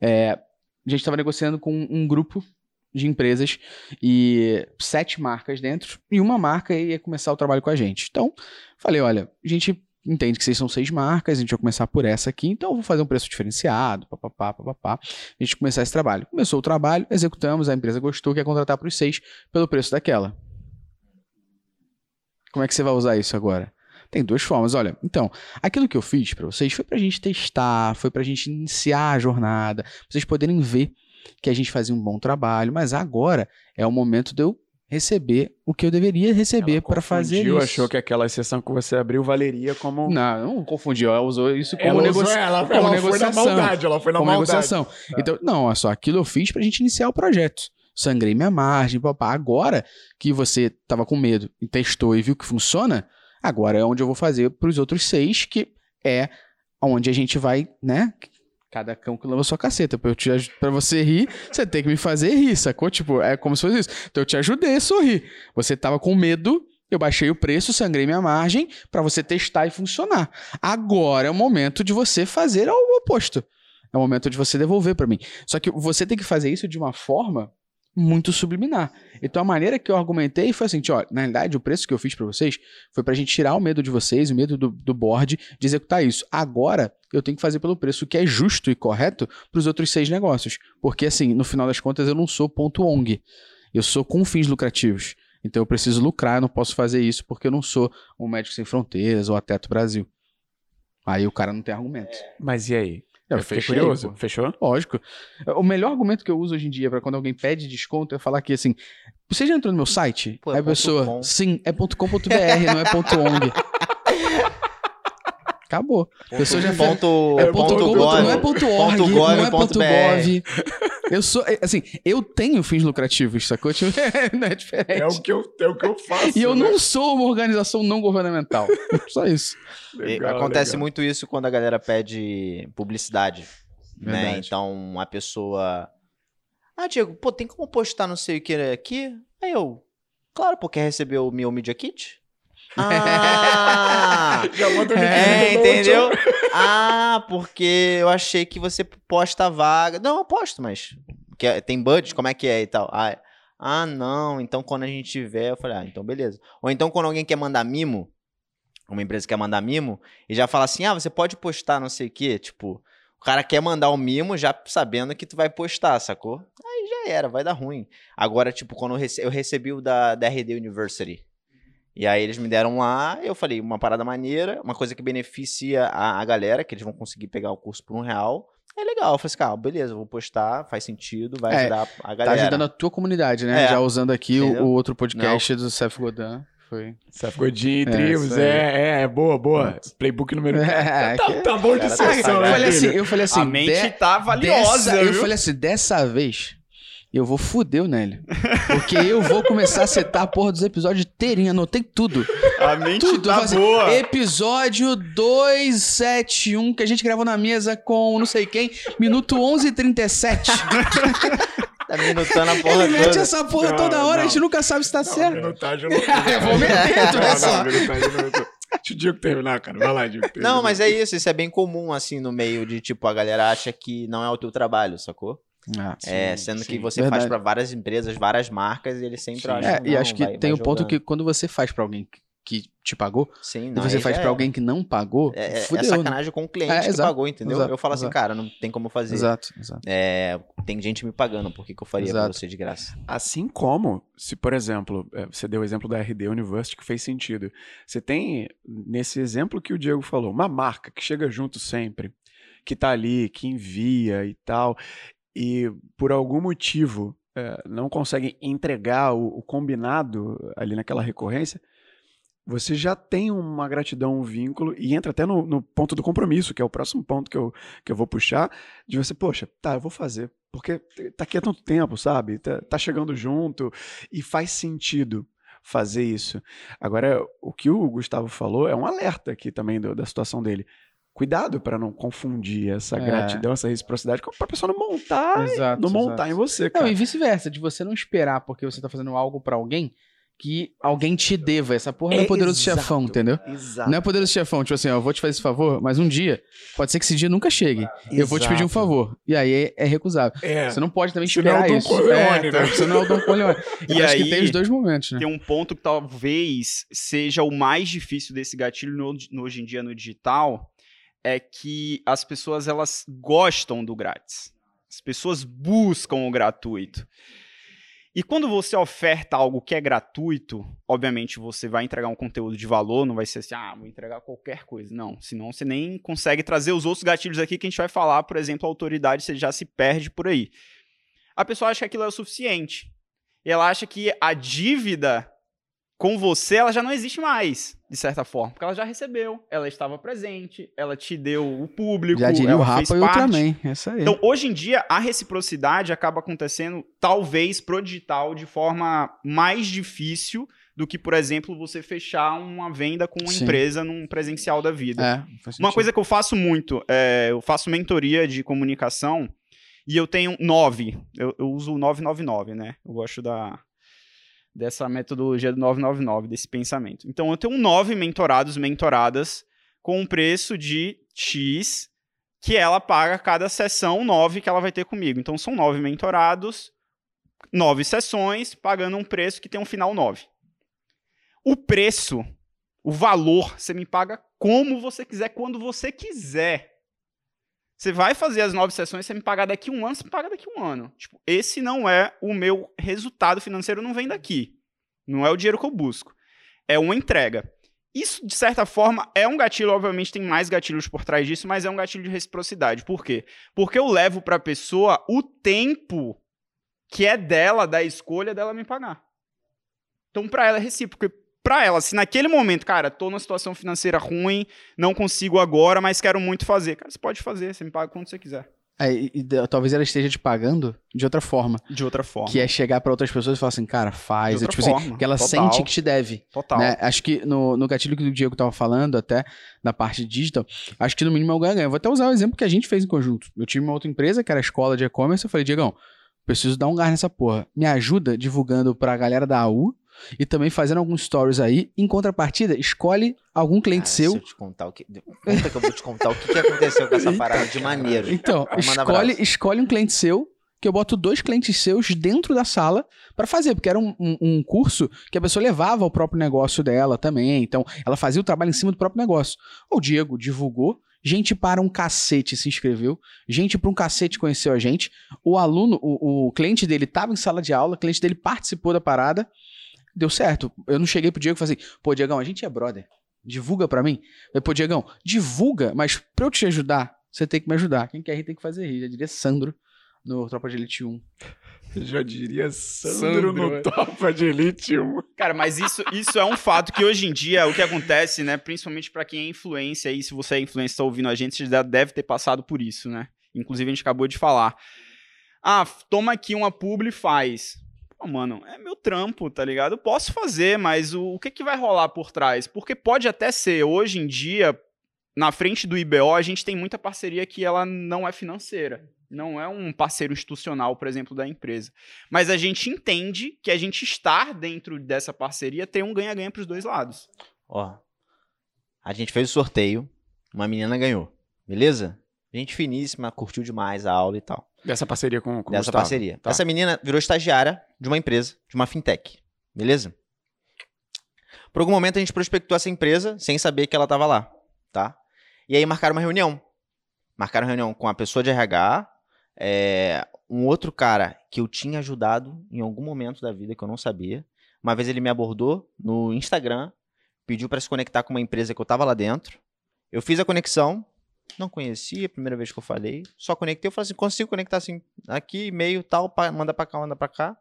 É, a gente estava negociando com um grupo de empresas e sete marcas dentro, e uma marca ia começar o trabalho com a gente. Então, falei, olha, a gente entende que vocês são seis marcas, a gente vai começar por essa aqui, então eu vou fazer um preço diferenciado, papapá, papapá, a gente começar esse trabalho. Começou o trabalho, executamos, a empresa gostou, quer contratar para os seis pelo preço daquela. Como é que você vai usar isso agora? Tem duas formas, olha. Então, aquilo que eu fiz para vocês foi pra gente testar, foi pra gente iniciar a jornada, vocês poderem ver que a gente fazia um bom trabalho, mas agora é o momento de eu receber o que eu deveria receber para fazer isso. achou que aquela exceção que você abriu valeria como... Não, não confundiu, ela usou isso como, ela, negocia- usou, ela, como ela foi na negociação. maldade, ela foi na como maldade. negociação. Então, não, olha só, aquilo eu fiz pra gente iniciar o projeto. Sangrei minha margem, papá. Agora que você tava com medo e testou e viu que funciona, agora é onde eu vou fazer pros outros seis, que é onde a gente vai, né? Cada cão que leva sua caceta. Pra, eu te, pra você rir, você tem que me fazer rir, sacou? Tipo, é como se fosse isso. Então eu te ajudei a sorrir. Você tava com medo, eu baixei o preço, sangrei minha margem pra você testar e funcionar. Agora é o momento de você fazer o oposto. É o momento de você devolver pra mim. Só que você tem que fazer isso de uma forma muito subliminar. Então a maneira que eu argumentei foi assim, ó, na realidade o preço que eu fiz pra vocês foi pra gente tirar o medo de vocês, o medo do, do board de executar isso. Agora eu tenho que fazer pelo preço que é justo e correto pros outros seis negócios. Porque assim, no final das contas eu não sou ponto ONG. Eu sou com fins lucrativos. Então eu preciso lucrar, eu não posso fazer isso porque eu não sou um médico sem fronteiras ou a Teto Brasil. Aí o cara não tem argumento. Mas e aí? Eu, fiquei fechei, curioso. pô. Fechou? Lógico. O melhor argumento que eu uso hoje em dia pra quando alguém pede desconto é falar que assim, você já entrou no meu site? Pô, é Aí a ponto pessoa, com. sim, é .com.br, não é .ong. Acabou. A pessoa já ponto, é ponto ponto .com, gov, não é ponto .org, ponto gov, não é ponto ponto. .gov. Eu sou, é, assim, eu tenho fins lucrativos, sacou? Tipo, não é diferente. É o que eu, é o que eu faço. E eu né? não sou uma organização não governamental. Só isso. Legal, Acontece legal. muito isso quando a galera pede publicidade. Né? Então a pessoa. Ah, Diego, pô, tem como postar não sei o que aqui? Aí eu. Claro, pô, quer receber o meu Media Kit? Ah! Já manda o link É, entendeu? Ah, porque eu achei que você posta a vaga. Não, eu posto, mas que é- tem budget, como é que é e tal. Ah, ah, não, então quando a gente tiver, eu falei, ah, então beleza. Ou então quando alguém quer mandar mimo, uma empresa quer mandar mimo, e já fala assim, ah, você pode postar não sei o quê, tipo, o cara quer mandar o mimo já sabendo que tu vai postar, sacou? Aí já era, vai dar ruim. Agora, tipo, quando eu, rece- eu recebi o da, da RD University, e aí eles me deram lá, eu falei, uma parada maneira, uma coisa que beneficia a, a galera, que eles vão conseguir pegar o curso por um real. É legal. Eu falei assim, cara, beleza, eu vou postar, faz sentido, vai É, ajudar a Tá galera. ajudando a tua comunidade, né? É. Já usando aqui o, o outro podcast do Seth Godin. Foi. Seth Godin, É, Tribos, é, é, é, boa, boa. Playbook número... É, tá, que- tá bom de tá sessão, eu né, falei assim, eu falei assim, a mente de- tá valiosa, dessa, eu viu? falei assim, dessa vez eu vou fuder o Nélio. Porque eu vou começar a setar a porra dos episódios inteirinho. Anotei tudo. A mente Tudo. tá Assim, boa. Episódio 271, que a gente gravou na mesa com não sei quem, minuto 11 e 37. Tá minutando a porra Ele mete toda. essa porra Não, toda hora, a não. gente nunca sabe se tá certo. minutagem eu Eu vou meter, tu vê só. não. Deixa o Diego terminar, cara. Vai lá, Diego. termina. Não, mas é isso, isso é bem comum, assim, no meio de, tipo, a galera acha que não é o teu trabalho, sacou? Ah, é, sendo sim, que você verdade. faz pra várias empresas, várias marcas, e eles sempre Sim. acham É, e não, acho que vai- tem vai um ponto que quando você faz pra alguém que- te pagou, Sim, e não, você aí faz é. alguém que não pagou, É, é- é fudeu. né? sacanagem com o cliente É, que exato, pagou, entendeu? exato, eu falo assim, exato. cara, não tem como fazer. Exato, exato. É, tem gente me pagando, por que, que eu faria pra Exato. você de graça? Assim como, se por exemplo, é, você deu o exemplo da RD University que fez sentido. Você tem, nesse exemplo que o Diego falou, uma marca que chega junto sempre, que tá ali, que envia e tal, e por algum motivo é, não consegue entregar o, o combinado ali naquela recorrência, você já tem uma gratidão, um vínculo, e entra até no, no ponto do compromisso, que é o próximo ponto que eu, que eu vou puxar, de você, poxa, tá, eu vou fazer, porque tá aqui há tanto tempo, sabe? Tá, tá chegando junto, e faz sentido fazer isso. Agora, o que o Gustavo falou é um alerta aqui também do- da situação dele. Cuidado para não confundir essa É. gratidão, essa reciprocidade, para a pessoa não montar, Exato, não montar exato. em você, Não, cara. e vice-versa, de você não esperar porque você tá fazendo algo pra alguém que alguém te deva. Essa porra não é poderoso exato, chefão, entendeu? Exato. Não é poderoso chefão, tipo assim, ó, eu vou te fazer esse favor, mas um dia, pode ser que esse dia nunca chegue. Eu vou te pedir um Exato. favor. E aí é, é recusável. É. Você não pode também Você não é esperar isso. Corleone, é, né? Você não é o Don Corleone. E E acho aí- que tem os dois momentos, né? Tem um ponto que talvez seja o mais difícil desse gatilho no- no- hoje em dia no digital, é que as pessoas elas gostam do grátis. As pessoas buscam o gratuito. E quando você oferta algo que é gratuito, obviamente você vai entregar um conteúdo de valor, não vai ser assim, ah, vou entregar qualquer coisa. Não, senão você nem consegue trazer os outros gatilhos aqui que a gente vai falar, por exemplo, a autoridade, você já se perde por aí. A pessoa acha que aquilo é o suficiente. Ela acha que a dívida com você, ela já não existe mais, de certa forma, porque ela já recebeu, ela estava presente, ela te deu o público, Já diria o ela fez Rapa e o. Ultraman. Essa aí. Então, hoje em dia, a reciprocidade acaba acontecendo, talvez, pro digital de forma mais difícil do que, por exemplo, você fechar uma venda com uma Sim. empresa num presencial da vida. é, Uma coisa que eu faço muito, é, eu faço mentoria de comunicação e eu tenho nove. Eu, eu uso o 999, né? Eu gosto da, dessa metodologia do 999, desse pensamento. Então, eu tenho nove mentorados, mentoradas, com um preço de X, que ela paga cada sessão nove que ela vai ter comigo. Então, são nove mentorados, nove sessões, pagando um preço que tem um final nove. O preço, o valor, você me paga como você quiser, quando você quiser. Você vai fazer as nove sessões, você me pagar daqui um ano, você me paga daqui um ano. Tipo, esse não é o meu resultado financeiro, não vem daqui. Não é o dinheiro que eu busco. É uma entrega. Isso, de certa forma, é um gatilho, obviamente tem mais gatilhos por trás disso, mas é um gatilho de reciprocidade. Por quê? Porque eu levo pra pessoa o tempo que é dela, da escolha dela me pagar. Então, pra ela é recíproco. Pra ela, se naquele momento, cara, tô numa situação financeira ruim, não consigo agora, mas quero muito fazer. Cara, você pode fazer, você me paga quando você quiser. É, e- e talvez ela esteja te pagando de outra forma. De outra forma. Que é chegar pra outras pessoas e falar assim, cara, faz. É, tipo assim, forma, que ela total. sente que te deve. Total. né? Acho que no, no gatilho que o Diego tava falando, até da parte digital, acho que no mínimo é o ganha-ganha. Vou até usar o exemplo que a gente fez em conjunto. Eu tive uma outra empresa, que era a escola de e-commerce, eu falei, Diegão, preciso dar um gás nessa porra. Me ajuda divulgando pra galera da AU e também fazendo alguns stories aí. Em contrapartida, escolhe algum cliente Cara, seu. Se eu te contar o que. Conta que eu vou te contar o que, que aconteceu com essa parada de maneiro. Então, escolhe, abraço. escolhe um cliente seu, que eu boto dois clientes seus dentro da sala pra fazer, porque era um, um- um curso que a pessoa levava ao próprio negócio dela também. Então, ela fazia o trabalho em cima do próprio negócio. O Diego divulgou, gente para um cacete se inscreveu, gente para um cacete conheceu a gente. O aluno, o, o cliente dele estava em sala de aula, o cliente dele participou da parada, deu certo. Eu não cheguei pro Diego e falei assim, pô, Diegão, a gente é brother. Divulga pra mim. Eu falei, pô, Diegão, divulga, mas pra eu te ajudar, você tem que me ajudar. Quem quer rir tem que fazer rir. Já diria Sandro no Tropa de Elite 1. Já diria Sandro, Sandro, no é. Topa de Elite 1. Cara, mas isso, isso é um fato que hoje em dia, o que acontece, né? Principalmente pra quem é influência aí, se você é influência e tá ouvindo a gente, você já deve ter passado por isso, né? Inclusive, a gente acabou de falar. Ah, toma aqui uma publi e faz. Pô, mano, é meu trampo, tá ligado? Eu posso fazer, mas o, o que, que vai rolar por trás? Porque pode até ser, hoje em dia, na frente do IBO, a gente tem muita parceria que ela não é financeira. Não é um parceiro institucional, por exemplo, da empresa. Mas a gente entende que a gente estar dentro dessa parceria tem um ganha-ganha para os dois lados. Ó, a gente fez o sorteio, uma menina ganhou, beleza? Gente finíssima, curtiu demais a aula e tal. Dessa parceria com, com Dessa Gustavo. parceria. Tá. Essa menina virou estagiária de uma empresa, de uma fintech, beleza? Por algum momento a gente prospectou essa empresa sem saber que ela tava lá, tá? E aí marcaram uma reunião. Marcaram reunião com a pessoa de RH, é, um outro cara que eu tinha ajudado em algum momento da vida que eu não sabia. Uma vez ele me abordou no Instagram, pediu para se conectar com uma empresa que eu tava lá dentro. Eu fiz a conexão, não conhecia, primeira vez que eu falei, só conectei, eu falei assim, consigo conectar assim, aqui, e-mail, tal, pá, manda pra cá, manda pra cá.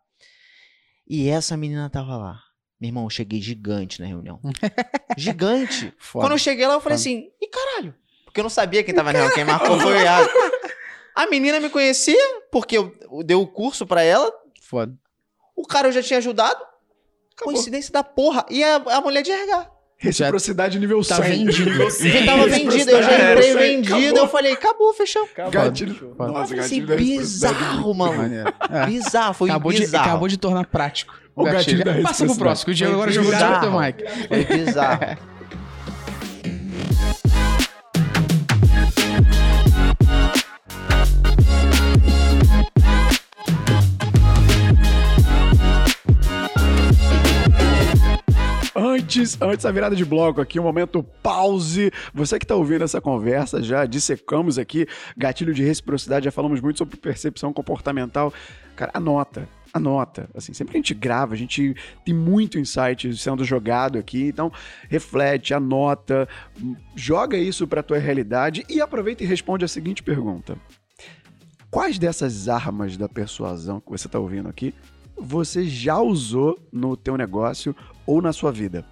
E essa menina tava lá. Meu irmão, eu cheguei gigante na reunião. gigante. Foda. Quando eu cheguei lá, eu falei Foda. assim, e caralho? Porque eu não sabia quem tava na reunião, quem marcou foi o Iago. A menina me conhecia, porque eu, eu dei o curso pra ela, Foda. o cara eu já tinha ajudado. Acabou. Coincidência da porra. E a, a mulher de RH. Reciprocidade nível 100. Tá vendido. Já tava vendida, eu já É, entrei aí, vendida, acabou. eu falei, acabou, fechou. Gatilho. Foda. Nossa, falei assim, gatilho bizarro, mano. É. Bizarro, foi Acabou de, bizarro. acabou de tornar prático. O gatilho da Passa pro próximo, o Diego agora jogou direto do Mike. Foi bizarro. Antes, antes da virada de bloco aqui, um momento pause. Você que tá ouvindo essa conversa, já dissecamos aqui gatilho de reciprocidade, já falamos muito sobre percepção comportamental. Cara, anota, anota. Assim, sempre que a gente grava, a gente tem muito insight sendo jogado aqui, então reflete, anota, joga isso pra tua realidade e aproveita e responde a seguinte pergunta. Quais dessas armas da persuasão que você tá ouvindo aqui você já usou no teu negócio ou na sua vida?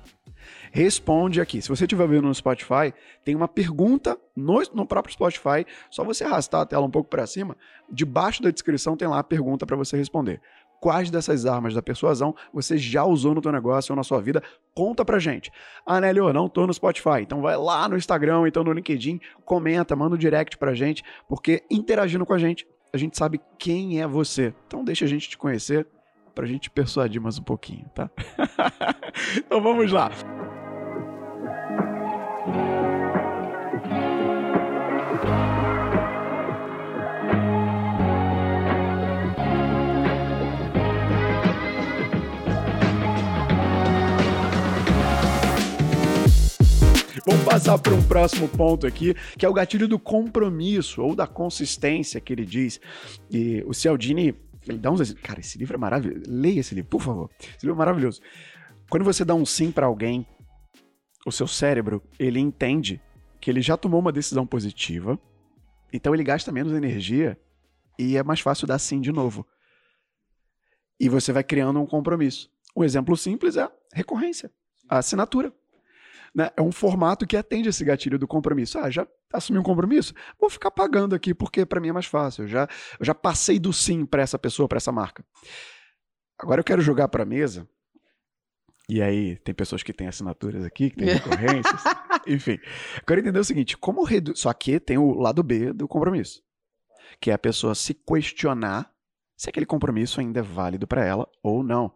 Responde aqui. Se você estiver vendo no Spotify, tem uma pergunta no, no próprio Spotify. Só você arrastar a tela um pouco para cima. Debaixo da descrição tem lá a pergunta para você responder. Quais dessas armas da persuasão você já usou no teu negócio ou na sua vida? Conta pra gente. Ah, Nélio, não tô no Spotify. Então vai lá no Instagram, então no LinkedIn, comenta, manda um direct pra gente, porque interagindo com a gente, a gente sabe quem é você. Então deixa a gente te conhecer pra gente persuadir mais um pouquinho, tá? então vamos lá. Vamos passar para um próximo ponto aqui, que é o gatilho do compromisso ou da consistência que ele diz. E o Cialdini, ele dá uns. Cara, esse livro é maravilhoso. Leia esse livro, por favor. Esse livro é maravilhoso. Quando você dá um sim para alguém, o seu cérebro, ele entende que ele já tomou uma decisão positiva, então ele gasta menos energia e é mais fácil dar sim de novo. E você vai criando um compromisso. Um exemplo simples é a recorrência, a assinatura né, é um formato que atende esse gatilho do compromisso. Ah, já assumi um compromisso? Vou ficar pagando aqui porque para mim é mais fácil. Eu já, eu já passei do sim para essa pessoa, para essa marca. Agora eu quero jogar para mesa. E aí, tem pessoas que têm assinaturas aqui, que têm recorrências. Enfim, eu quero entender o seguinte: como reduzir. Só que tem o lado B do compromisso, que é a pessoa se questionar se aquele compromisso ainda é válido para ela ou não.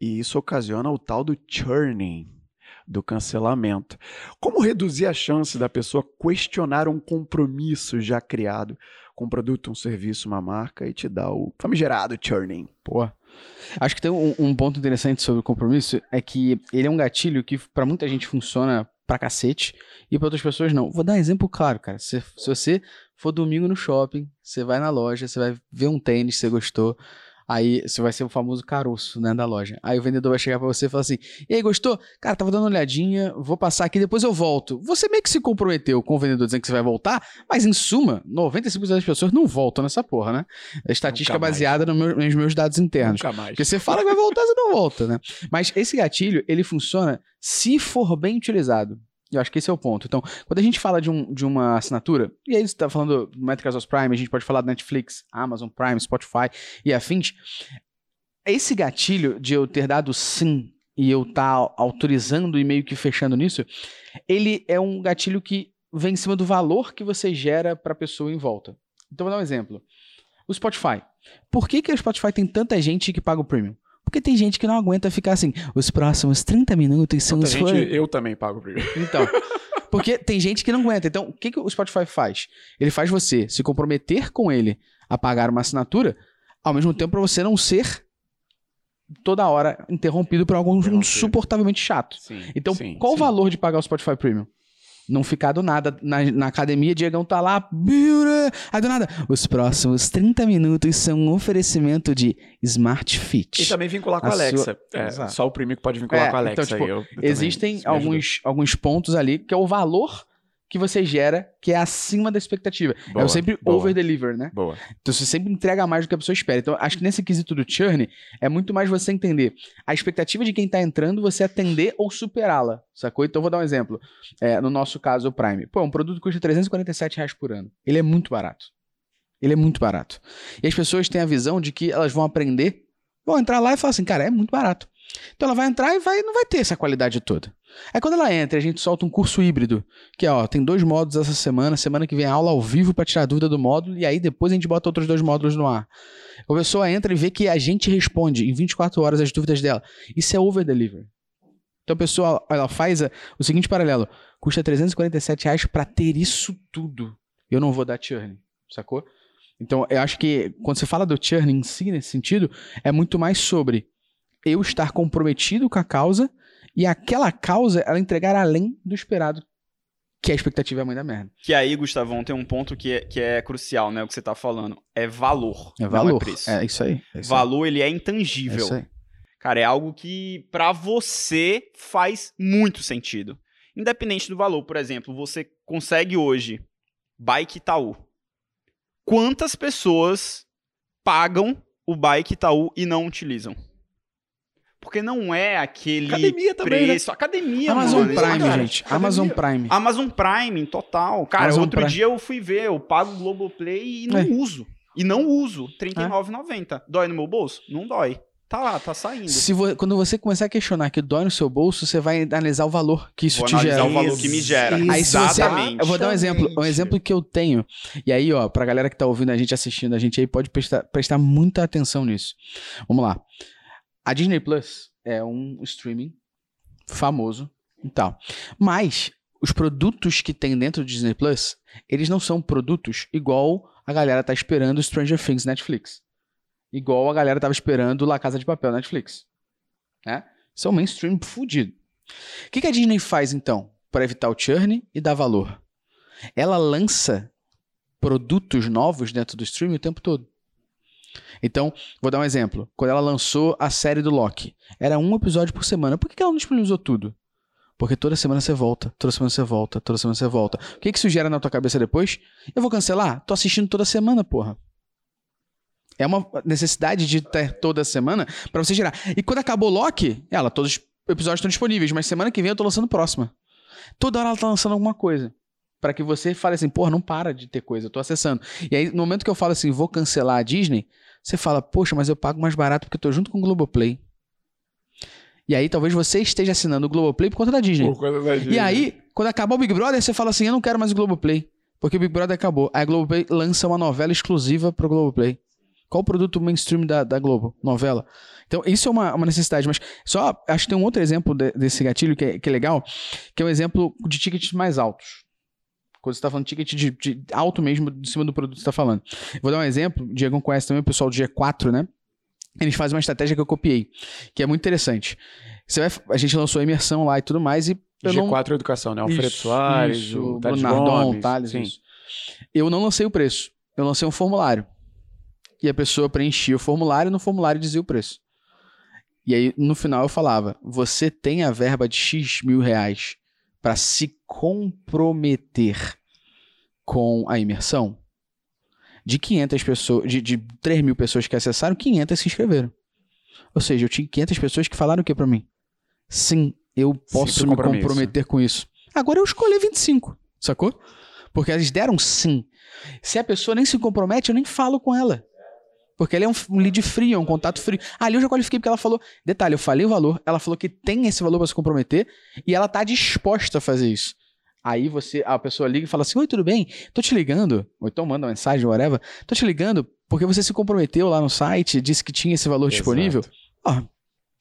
E isso ocasiona o tal do churning, do cancelamento. Como reduzir a chance da pessoa questionar um compromisso já criado com um produto, um serviço, uma marca e te dar o famigerado churning? Pô. Acho que tem um, um ponto interessante sobre o compromisso, é que ele é um gatilho que pra muita gente funciona pra cacete e pra outras pessoas não. Vou dar um exemplo claro, cara. Se, se você for domingo no shopping, você vai na loja, você vai ver um tênis você gostou, aí você vai ser o famoso caroço, né, da loja. Aí o vendedor vai chegar pra você e falar assim, e aí, gostou? Cara, tava dando uma olhadinha, vou passar aqui, depois eu volto. Você meio que se comprometeu com o vendedor dizendo que você vai voltar, mas em suma, 95% das pessoas não voltam nessa porra, né? É estatística Nunca baseada no meu- nos meus dados internos. Nunca mais. Porque você fala que vai voltar, você não volta, né? Mas esse gatilho, ele funciona se for bem utilizado. Eu acho que esse é o ponto. Então, quando a gente fala de, um, de uma assinatura, e aí você está falando do Métricas Prime, a gente pode falar do Netflix, Amazon Prime, Spotify e afins. Esse gatilho de eu ter dado sim e eu estar tá autorizando e meio que fechando nisso, ele é um gatilho que vem em cima do valor que você gera para a pessoa em volta. Então, vou dar um exemplo. O Spotify. Por que, que o Spotify tem tanta gente que paga o premium? Porque tem gente que não aguenta ficar assim, os próximos 30 minutos são os gente, Eu também pago o premium. Então, porque tem gente que não aguenta. Então, o que, que o Spotify faz? Ele faz você se comprometer com ele a pagar uma assinatura, ao mesmo tempo para você não ser toda hora interrompido por algo insuportavelmente chato. Sim, então, sim, qual sim. o valor de pagar o Spotify Premium? Não ficar do nada na, na academia, Diegão tá lá, aí do nada, os próximos 30 minutos são um oferecimento de Smart Fit. E também vincular com a Alexa. Sua... É, só o Premium que pode vincular é, com a Alexa. Então, tipo, eu, eu existem alguns, alguns pontos ali que é o valor que você gera que é acima da expectativa. É boa, é sempre over-deliver, né? Boa. Então você sempre entrega mais do que a pessoa espera. Então acho que nesse quesito do churn é muito mais você entender a expectativa de quem tá entrando, você atender ou superá-la, sacou? Então vou dar um exemplo. É, no nosso caso, o Prime. Pô, um produto custa 347 reais por ano. Ele é muito barato. Ele é muito barato. E as pessoas têm a visão de que elas vão aprender, vão entrar lá e falar assim, cara, é muito barato. Então ela vai entrar e vai, não vai ter essa qualidade toda. Aí quando ela entra, a gente solta um curso híbrido, que ó, tem dois módulos essa semana, semana que vem aula ao vivo para tirar dúvida do módulo, e aí depois a gente bota outros dois módulos no ar. A pessoa entra e vê que a gente responde em 24 horas as dúvidas dela. Isso é over delivery. Então a pessoa ela faz o seguinte paralelo: custa 347 reais para ter isso tudo. Eu não vou dar churn, sacou? Então eu acho que quando você fala do churn em si, nesse sentido, é muito mais sobre eu estar comprometido com a causa e aquela causa ela entregar além do esperado. Que a expectativa é a mãe da merda. Que aí, Gustavão, tem um ponto que é, que é crucial, né? O que você tá falando. É valor. É valor. Não é preço. É isso aí. É isso valor, aí. ele é intangível. É isso aí. Cara, é algo que para você faz muito sentido. Independente do valor, por exemplo, você consegue hoje Bike Itaú. Quantas pessoas pagam o Bike Itaú e não utilizam? Porque não é aquele Academia também, né? preço. Né? Academia, Amazon mano. Prime, cara, gente. Academia. Amazon Prime. Amazon Prime, total. Cara, Amazon outro Prime. dia eu fui ver, eu pago o Globoplay e não é. uso. E não uso. R$39,90. É. Dói no meu bolso? Não dói. Tá lá, tá saindo. Se vo... Quando você começar a questionar que dói no seu bolso, você vai analisar o valor que isso vou te gera. o valor que me gera. Aí, Exatamente. Você... Eu vou dar um exemplo, um exemplo que eu tenho. E aí, ó, pra galera que tá ouvindo a gente, assistindo a gente aí, pode prestar, prestar muita atenção nisso. Vamos lá. A Disney Plus, é um streaming famoso e tal. Mas os produtos que tem dentro do Disney Plus, eles não são produtos igual a galera tá esperando Stranger Things Netflix. Igual a galera tava esperando La Casa de Papel Netflix. Né? São mainstream fudido. O que, que a Disney faz então para evitar o churn e dar valor? Ela lança produtos novos dentro do streaming o tempo todo. Então, vou dar um exemplo. Quando ela lançou a série do Loki, era um episódio por semana. Por que ela não disponibilizou tudo? Porque toda semana você volta, toda semana você volta, toda semana você volta. O que, que isso gera na tua cabeça depois? Eu vou cancelar? Tô assistindo toda semana, porra. É uma necessidade de ter toda semana para você gerar. E quando acabou Loki, ela, todos os episódios estão disponíveis, mas semana que vem eu tô lançando próxima. Toda hora ela tá lançando alguma coisa para que você fale assim, porra, não para de ter coisa, eu tô acessando. E aí, no momento que eu falo assim, vou cancelar a Disney, você fala, poxa, mas eu pago mais barato porque eu tô junto com o Globoplay. E aí, talvez você esteja assinando o Globoplay por conta da Disney. Por conta da Disney. E aí, quando acabar o Big Brother, você fala assim, eu não quero mais o Globoplay. Porque o Big Brother acabou. Aí a Globoplay lança uma novela exclusiva pro Globoplay. Qual o produto mainstream da, da Globo? Novela. Então, isso é uma, uma necessidade. Mas só, acho que tem um outro exemplo de, desse gatilho que é, que é legal, que é um exemplo de tickets mais altos. Quando você está falando ticket de, de, alto mesmo, de cima do produto que você está falando. Vou dar um exemplo. O Diego conhece também o pessoal do G4, né? Eles fazem uma estratégia que eu copiei, que é muito interessante. Você vai, a gente lançou a imersão lá e tudo mais. E G4 não... Educação, né? Alfredo Soares, isso, o Thales Nardon, Thales, isso. Eu não lancei o preço. Eu lancei um formulário. E a pessoa preenchia o formulário e no formulário dizia o preço. E aí, no final, eu falava: você tem a verba de X mil reais para se comprometer com a imersão, de 500 pessoas, de, de 3 mil pessoas que acessaram, 500 se inscreveram. Ou seja, eu tinha 500 pessoas que falaram o que para mim? Sim, eu posso me comprometer com isso. Agora eu escolhi 25, sacou? Porque eles deram sim. Se a pessoa nem se compromete, eu nem falo com ela. Porque ele é um, um lead frio, é um contato frio. Ali eu já qualifiquei porque ela falou. Detalhe, eu falei o valor, ela falou que tem esse valor para se comprometer e ela tá disposta a fazer isso. Aí você, a pessoa liga e fala assim: Oi, tudo bem? Tô te ligando. Ou então manda uma mensagem, whatever. Tô te ligando porque você se comprometeu lá no site, disse que tinha esse valor Exato. disponível. Ah,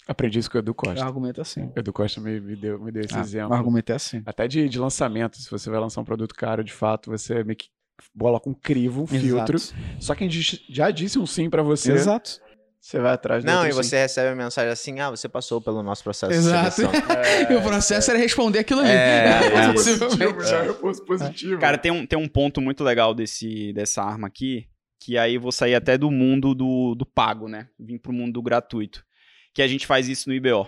Aprendi isso com o Edu o Costa. argumento é assim. O Edu Costa me, me deu, me deu esse Ah, exemplo. o argumento é assim. Até de, de lançamento, se você vai lançar um produto caro, de fato, você meio que bola com um crivo, um filtro. Exato. Só quem diz- já disse um sim pra você, Exato. você vai atrás do Não, e sim. você recebe a mensagem assim: ah, você passou pelo nosso processo Exato. de seleção. e o processo era responder aquilo ali. É, é. Possivelmente. Já eu fosse positivo. Cara, tem um, tem um ponto muito legal desse, dessa arma aqui, que aí eu vou sair até do mundo do, do pago, né? Vim pro mundo do gratuito. Que a gente faz isso no IBO.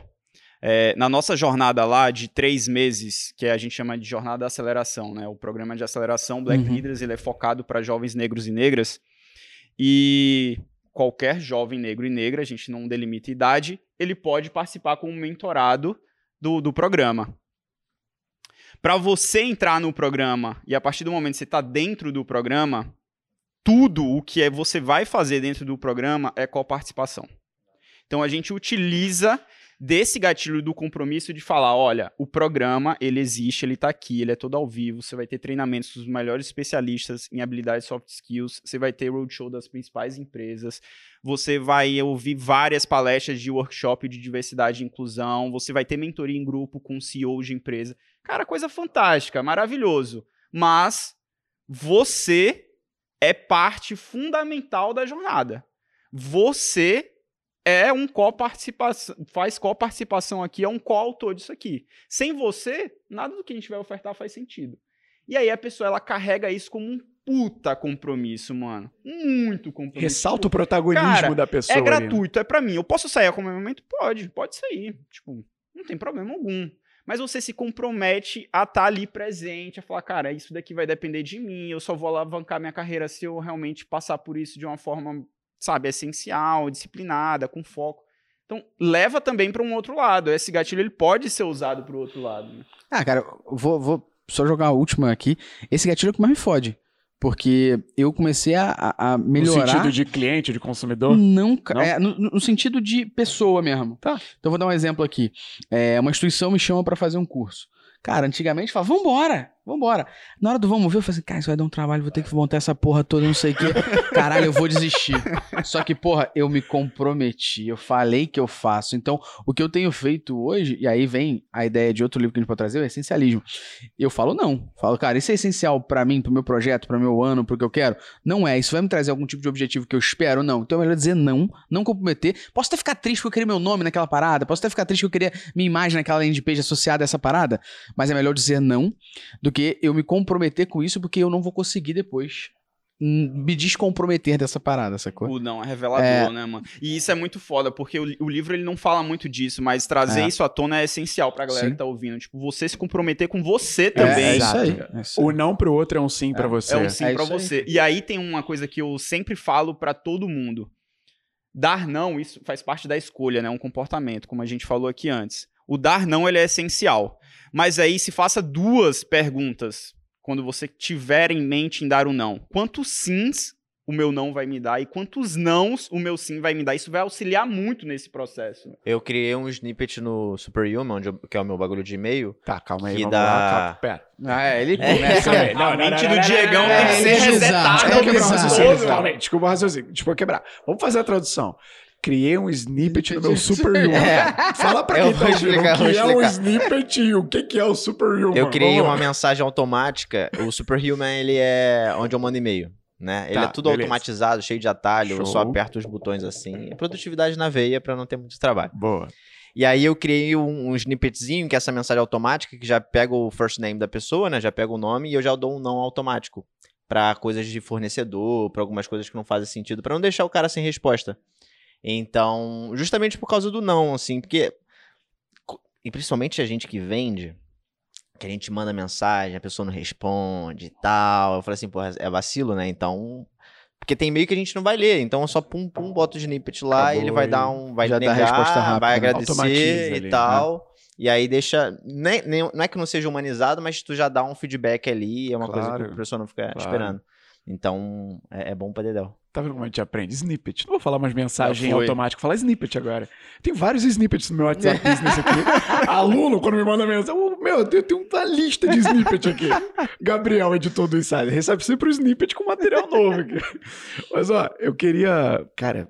É, na nossa jornada lá de três meses, que a gente chama de jornada de aceleração, né? O programa de aceleração Black Uhum. Leaders ele é focado para jovens negros e negras. E qualquer jovem negro e negra, a gente não delimita idade, ele pode participar como mentorado do, do programa. Para você entrar no programa e a partir do momento que você está dentro do programa, tudo o que é você vai fazer dentro do programa é coparticipação. Então a gente utiliza desse gatilho do compromisso de falar, olha, o programa, ele existe, ele tá aqui, ele é todo ao vivo, você vai ter treinamentos dos melhores especialistas em habilidades soft skills, você vai ter roadshow das principais empresas, você vai ouvir várias palestras de workshop de diversidade e inclusão, você vai ter mentoria em grupo com CEO de empresa. Cara, coisa fantástica, maravilhoso. Mas você é parte fundamental da jornada. Você é um co-participação, faz co-participação aqui, é um co-autor disso aqui. Sem você, nada do que a gente vai ofertar faz sentido. E aí a pessoa, ela carrega isso como um puta compromisso, mano. Muito compromisso. Ressalta o protagonismo Cara, da pessoa. É né? gratuito, é pra mim. Eu posso sair a qualquer momento? Pode, pode sair. Tipo, não tem problema algum. Mas você se compromete a estar ali presente, a falar, cara, isso daqui vai depender de mim, eu só vou alavancar minha carreira se eu realmente passar por isso de uma forma, sabe, essencial, disciplinada, com foco. Então, leva também para um outro lado. Esse gatilho ele pode ser usado para o outro lado. né? Ah, cara, eu vou, vou só jogar a última aqui. Esse gatilho é o que mais me fode. Porque eu comecei a, a- a No melhorar. sentido de cliente, de consumidor. Não, Não? é, no, no sentido de pessoa mesmo. Tá. Então eu vou dar um exemplo aqui. É, uma instituição me chama pra fazer um curso. Cara, antigamente falava, vambora, vambora. Na hora do vamos ver, eu falei assim, cara, isso vai dar um trabalho, vou ter que montar essa porra toda, não sei o quê. Caralho, eu vou desistir. Só que, porra, eu me comprometi, eu falei que eu faço. Então, o que eu tenho feito hoje, e aí vem a ideia de outro livro que a gente pode trazer, é essencialismo. Eu falo não. Falo, cara, isso é essencial pra mim, pro meu projeto, pro meu ano, pro que eu quero? Não é. Isso vai me trazer algum tipo de objetivo que eu espero? Não. Então é melhor dizer não, não comprometer. Posso até ficar triste porque eu queria meu nome naquela parada, posso até ficar triste porque eu queria minha imagem naquela landing page associada a essa parada, mas é melhor dizer não do que eu me comprometer com isso porque eu não vou conseguir depois hum, me descomprometer dessa parada, sacou? O não é revelador, É. né, mano? E isso é muito foda, porque o, o livro ele não fala muito disso, mas trazer É. isso à tona é essencial pra galera Sim. que tá ouvindo. Tipo, você se comprometer com você também. é isso exato. aí. É isso aí. O não pro outro é um sim pra você. É um sim É pra isso aí. você. E aí tem uma coisa que eu sempre falo pra todo mundo. Dar não, isso faz parte da escolha, né? Um comportamento, como a gente falou aqui antes. O dar não, ele é essencial. Mas aí se faça duas perguntas quando você tiver em mente em dar o não. Quantos sims o meu não vai me dar e quantos nãos o meu sim vai me dar? Isso vai auxiliar muito nesse processo. Eu criei um snippet no Superhuman, onde eu- que é o meu bagulho de e-mail. Tá, calma aí, Que vamos dá- lá. Calma, pera. Ah, é, ele É, começa. aí. Não, a não, mente não, do não, Diegão não, tem que ser é resetada. Desculpa é o raciocínio. Desculpa o raciocínio. Desculpa quebrar. Vamos fazer a tradução. Criei um snippet no meu Superhuman. É. Fala pra Eu quem tá explicar, o que é um snippet e o que que é o Superhuman. Eu criei Vamos uma lá. mensagem automática. O Superhuman, ele é onde eu mando e-mail. Né? Ele Tá, é tudo beleza. automatizado, cheio de atalho. Eu só Show. aperto os botões assim. É Produtividade na veia pra não ter muito trabalho. Boa. E aí eu criei um, um snippetzinho, que é essa mensagem automática, que já pega o first name da pessoa, né? Já pega o nome e eu já dou um não automático. Pra coisas de fornecedor, pra algumas coisas que não fazem sentido, pra não deixar o cara sem resposta. Então, justamente por causa do não, assim, porque. E principalmente a gente que vende, que a gente manda mensagem, a pessoa não responde e tal. Eu falei assim, pô, é vacilo, né? Então. Porque tem meio que a gente não vai ler, então eu só pum pum, boto o snippet lá e ele Acabou vai dar um. Vai Já dá a negar, resposta rápida, vai né? agradecer e ali, né? tal. E aí deixa. Nem, nem, não é que não seja humanizado, mas tu já dá um feedback ali, é uma coisa Claro. que a pessoa não fica Claro. esperando. Então, é, é bom pra Dedéu. Tá vendo como a gente aprende? Snippet. Não vou falar mais mensagem foi. automática, vou falar snippet agora. Tem vários snippets no meu WhatsApp Business aqui. Aluno, quando me manda mensagem, "Ô, meu, eu tenho, uma lista de snippet aqui. Gabriel, editor do Insider, recebe sempre o snippet com material novo aqui. Mas, ó, eu queria. Cara,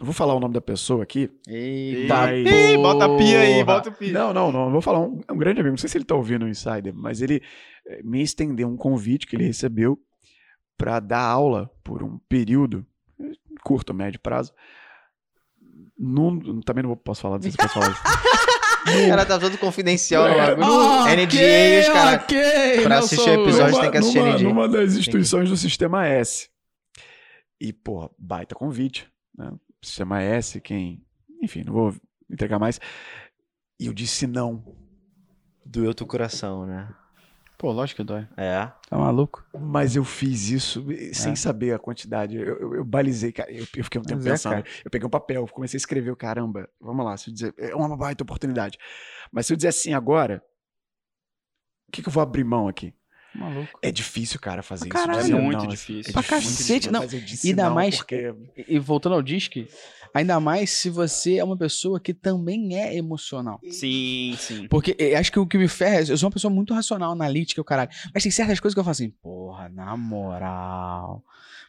eu vou falar o nome da pessoa aqui. Eita. Ih, bota a pia aí, bota o pia. Não, não, não. Vou falar um, um grande amigo. Não sei se ele tá ouvindo o Insider, mas ele eh, me estendeu um convite que ele recebeu para dar aula por um período, curto, médio prazo. Num, também não vou- posso falar, não sei se posso falar isso. O cara tá todo confidencial no É. bagulho. Ok, NDA, os caras. ok, pra não assistir sou- o episódio numa, tem que assistir numa, ND. numa das instituições do Sistema S. E, pô, baita convite. Né? Sistema S, quem. Enfim, não vou entregar mais. E eu disse não. Doeu teu coração, né? Pô, lógico que dói. É. Tá maluco? Mas eu fiz isso eh, sem saber a quantidade. Eu, eu, eu balizei, cara. Eu, eu fiquei um tempo Mas é, pensando. cara. eu peguei um papel, comecei a escrever. Caramba, vamos lá. Se eu dizer, é uma baita oportunidade. Mas se eu dizer assim agora, o que, que eu vou abrir mão aqui? Maluco. É difícil, cara, fazer Pra isso. caralho. É muito não, difícil. É Pra difícil, cacete, não. Ainda não mais- Porque... E, e voltando ao disque, ainda mais se você é uma pessoa que também é emocional. Sim, sim. Porque eh, acho que o que me ferra, é- eu sou uma pessoa muito racional, analítica, o caralho. Mas tem certas coisas que eu falo assim, porra, na moral.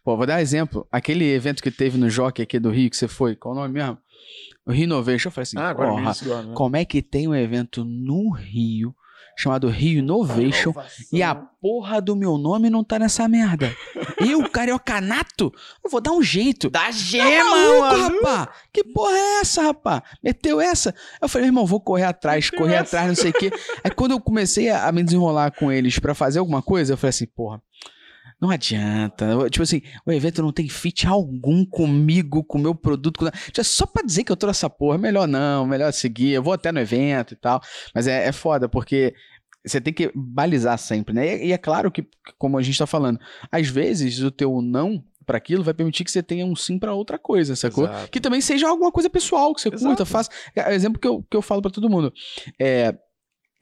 Pô, vou dar um exemplo. Aquele evento que teve no Jockey aqui do Rio, que você foi, qual o nome mesmo? O Renovation. Eu falei assim, Ah, agora porra, ano, né? como é que tem um evento no Rio chamado Rio Innovation e a porra do meu nome não tá nessa merda? Eu, cariocanato, eu vou dar um jeito. Da Tá gema, maluco, mano. rapá? Que porra é essa, rapá? Meteu essa? Eu falei, irmão, vou correr atrás, correr atrás, não sei o quê. Aí quando eu comecei a, a me desenrolar com eles pra fazer alguma coisa, eu falei assim, porra, não adianta. Tipo assim, o evento não tem fit algum comigo, com o meu produto. Com... Tipo, Só pra dizer que eu tô nessa porra, melhor não, melhor seguir. Eu vou até no evento e tal. Mas é, é foda, porque você tem que balizar sempre, né? E, é claro que, como a gente tá falando, às vezes o teu não pra aquilo vai permitir que você tenha um sim pra outra coisa, sacou? Exato. Que também seja alguma coisa pessoal que você Exato. curta, faça. É o exemplo que eu, que eu falo pra todo mundo. É,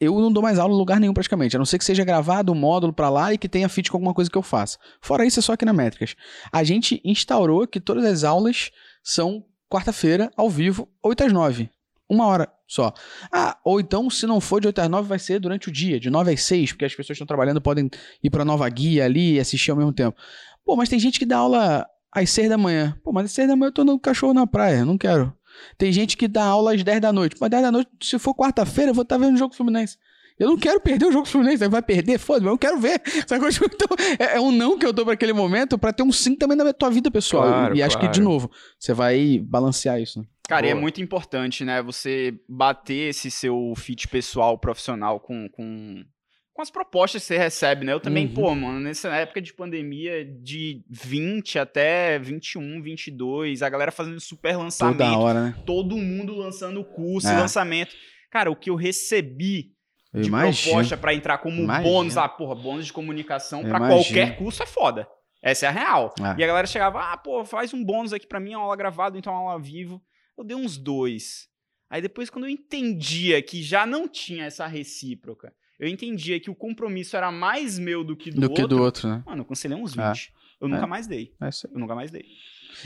eu não dou mais aula em lugar nenhum praticamente, a não ser que seja gravado um módulo pra lá e que tenha fit com alguma coisa que eu faça. Fora isso, é só aqui na Métricas. A gente instaurou que todas as aulas são quarta-feira, ao vivo, 8 às 9. Uma hora só. Ah, ou então, se não for de 8 às 9, vai ser durante o dia, de 9 às 6, porque as pessoas estão trabalhando podem ir pra nova guia ali e assistir ao mesmo tempo. Pô, mas tem gente que dá aula às 6 da manhã. Pô, mas às 6 da manhã eu tô no cachorro na praia, não quero. Tem gente que dá aula às 10 da noite. Mas 10 da noite, se for quarta-feira, eu vou estar vendo o jogo Fluminense. Eu não quero perder o jogo Fluminense. Vai perder? Foda-se, mas eu quero ver. Então, é, é um não que eu dou pra aquele momento pra ter um sim também na tua vida pessoal. Claro, e acho que, de novo, você vai balancear isso. né? Cara, e é muito importante, né? Você bater esse seu fit pessoal, profissional com, com, com as propostas que você recebe, né? Eu também, Uhum. pô, mano, nessa época de pandemia, de 20 até 21, 22, a galera fazendo super lançamento, Toda hora, né? todo mundo lançando curso, É. lançamento. Cara, o que eu recebi Eu de imagino. proposta pra entrar como Imagino. bônus, ah, porra, bônus de comunicação imagino. qualquer curso é foda. Essa é a real. É. E a galera chegava, ah, pô, faz um bônus aqui pra mim, uma aula gravada, então uma aula vivo. Eu dei uns dois. Aí depois, quando eu entendia que já não tinha essa recíproca, eu entendia que o compromisso era mais meu do que do, Do outro, que do outro, né? mano, eu cancelei uns É. 20. Eu nunca É. mais dei. É isso aí. Eu nunca mais dei.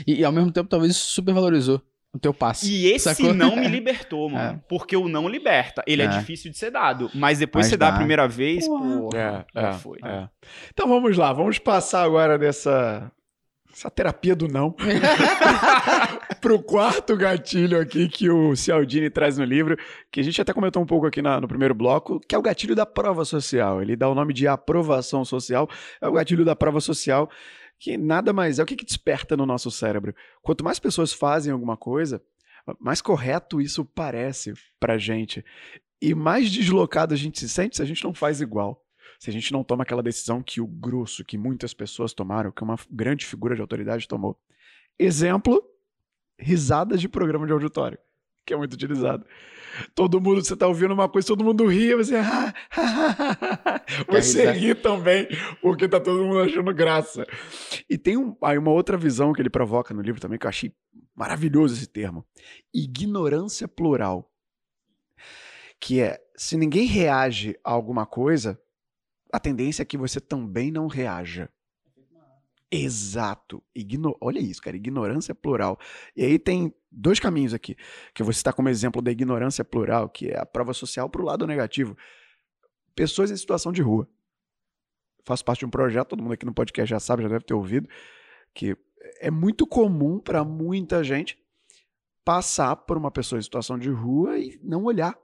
E, e ao mesmo tempo, talvez isso super valorizou o teu passe. E esse Sacou? não me libertou, mano. Porque o não liberta. Ele é. É. difícil de ser dado. Mas depois Mas você dá a dá. primeira vez, Porra. porra, É, já é, foi. é. Então vamos lá, vamos passar agora dessa essa terapia do não pro quarto gatilho aqui que o Cialdini traz no livro, que a gente até comentou um pouco aqui na- no primeiro bloco, que é o gatilho da prova social. Ele dá o nome de aprovação social, é o gatilho da prova social, que nada mais é o que, que desperta no nosso cérebro. Quanto mais pessoas fazem alguma coisa, mais correto isso parece pra gente. E mais deslocado a gente se sente se a gente não faz igual. Se a gente não toma aquela decisão que o grosso, que muitas pessoas tomaram, que uma grande figura de autoridade tomou. Exemplo, risadas de programa de auditório, que é muito utilizado. Todo mundo, você tá ouvindo uma coisa, todo mundo ri, você, "Ah, você risada. ri também, porque tá todo mundo achando graça. E tem um- aí uma outra visão que ele provoca no livro também, que eu achei maravilhoso esse termo. Ignorância plural. que é, se ninguém reage a alguma coisa, a tendência é que você também não reaja. Exato. Igno... Olha isso, cara. Ignorância plural. E aí tem dois caminhos aqui, que eu vou citar como exemplo da ignorância plural, que é a prova social para o lado negativo. Pessoas em situação de rua. faço parte de um projeto, todo mundo aqui no podcast já sabe, já deve ter ouvido, que é muito comum para muita gente passar por uma pessoa em situação de rua e não olhar.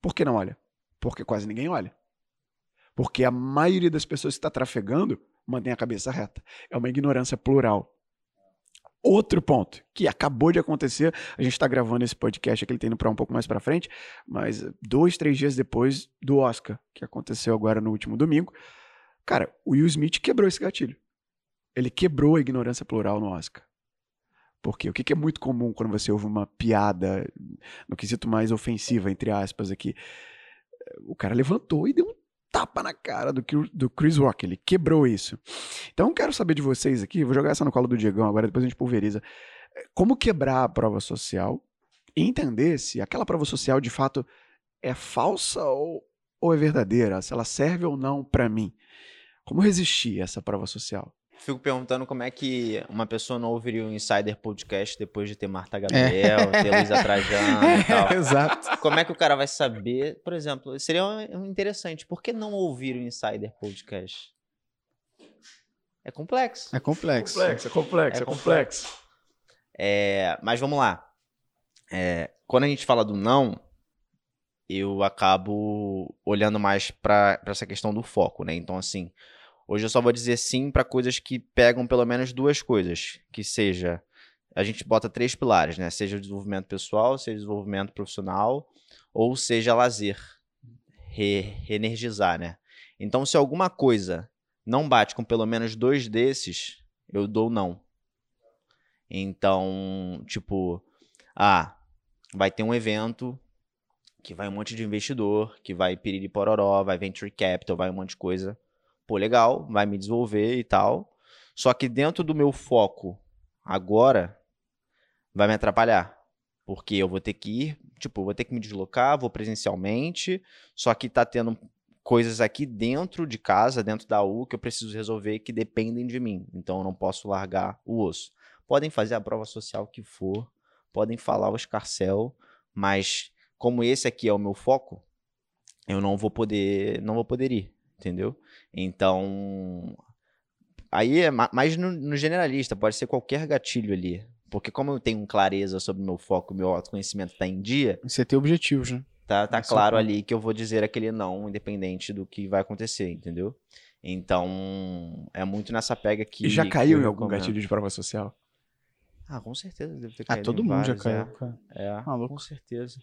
Por que não olha? Porque quase ninguém olha. Porque a maioria das pessoas que está trafegando mantém a cabeça reta. É uma ignorância plural. Outro ponto que acabou de acontecer, a gente está gravando esse podcast aqui, ele tem indo para um pouco mais para frente, mas dois, três dias depois do Oscar, que aconteceu agora no último domingo, cara, o Will Smith quebrou esse gatilho. Ele quebrou a ignorância plural no Oscar. Porque o que é muito comum quando você ouve uma piada, no quesito mais ofensiva, entre aspas, aqui, o cara levantou e deu um tapa na cara do, do Chris Rock. Ele quebrou isso. Então, quero saber de vocês aqui, vou jogar essa no colo do Diegão agora, depois a gente pulveriza. Como quebrar a prova social e entender se aquela prova social de fato é falsa ou, ou é verdadeira, se ela serve ou não para mim. Como resistir a essa prova social? Fico perguntando como é que uma pessoa não ouviria o um Insider Podcast depois de ter Marta Gabriel, é. ter Luísa Trajano e tal. Exato. Como é que o cara vai saber? Por exemplo, seria interessante, por que não ouvir o Insider Podcast? É complexo. É complexo. É complexo, é complexo, é, é complexo. É, mas vamos lá. É, quando a gente fala do não, eu acabo olhando mais para essa questão do foco, né? Então, assim, Hoje eu só vou dizer sim para coisas que pegam pelo menos duas coisas, que seja a gente bota três pilares, né? Seja o desenvolvimento pessoal, seja o desenvolvimento profissional, ou seja lazer, re reenergizar, né? Então, se alguma coisa não bate com pelo menos dois desses, eu dou não. Então, tipo, ah, vai ter um evento que vai um monte de investidor, que vai piriri pororó, vai venture capital, vai um monte de coisa pô, legal, vai me desenvolver e tal. Só que dentro do meu foco agora, vai me atrapalhar. Porque eu vou ter que ir, tipo, vou ter que me deslocar, vou presencialmente, só que tá tendo coisas aqui dentro de casa, dentro da U, que eu preciso resolver que dependem de mim. Então eu não posso largar o osso. Podem fazer a prova social que for, podem falar o escarcel, mas como esse aqui é o meu foco, eu não vou poder, não vou poder ir entendeu? Então, aí é mais no, no, generalista, pode ser qualquer gatilho ali. Porque como eu tenho clareza sobre o meu foco, meu autoconhecimento está em dia... Você tem objetivos, né? Tá, tá claro ali que eu vou dizer aquele não, independente do que vai acontecer, entendeu? Então, é muito nessa pega que... E já caiu em algum gatilho de prova social? Ah, com certeza deve ter ah, caído. Ah, todo mundo vários, já caiu, é. cara. É, com certeza.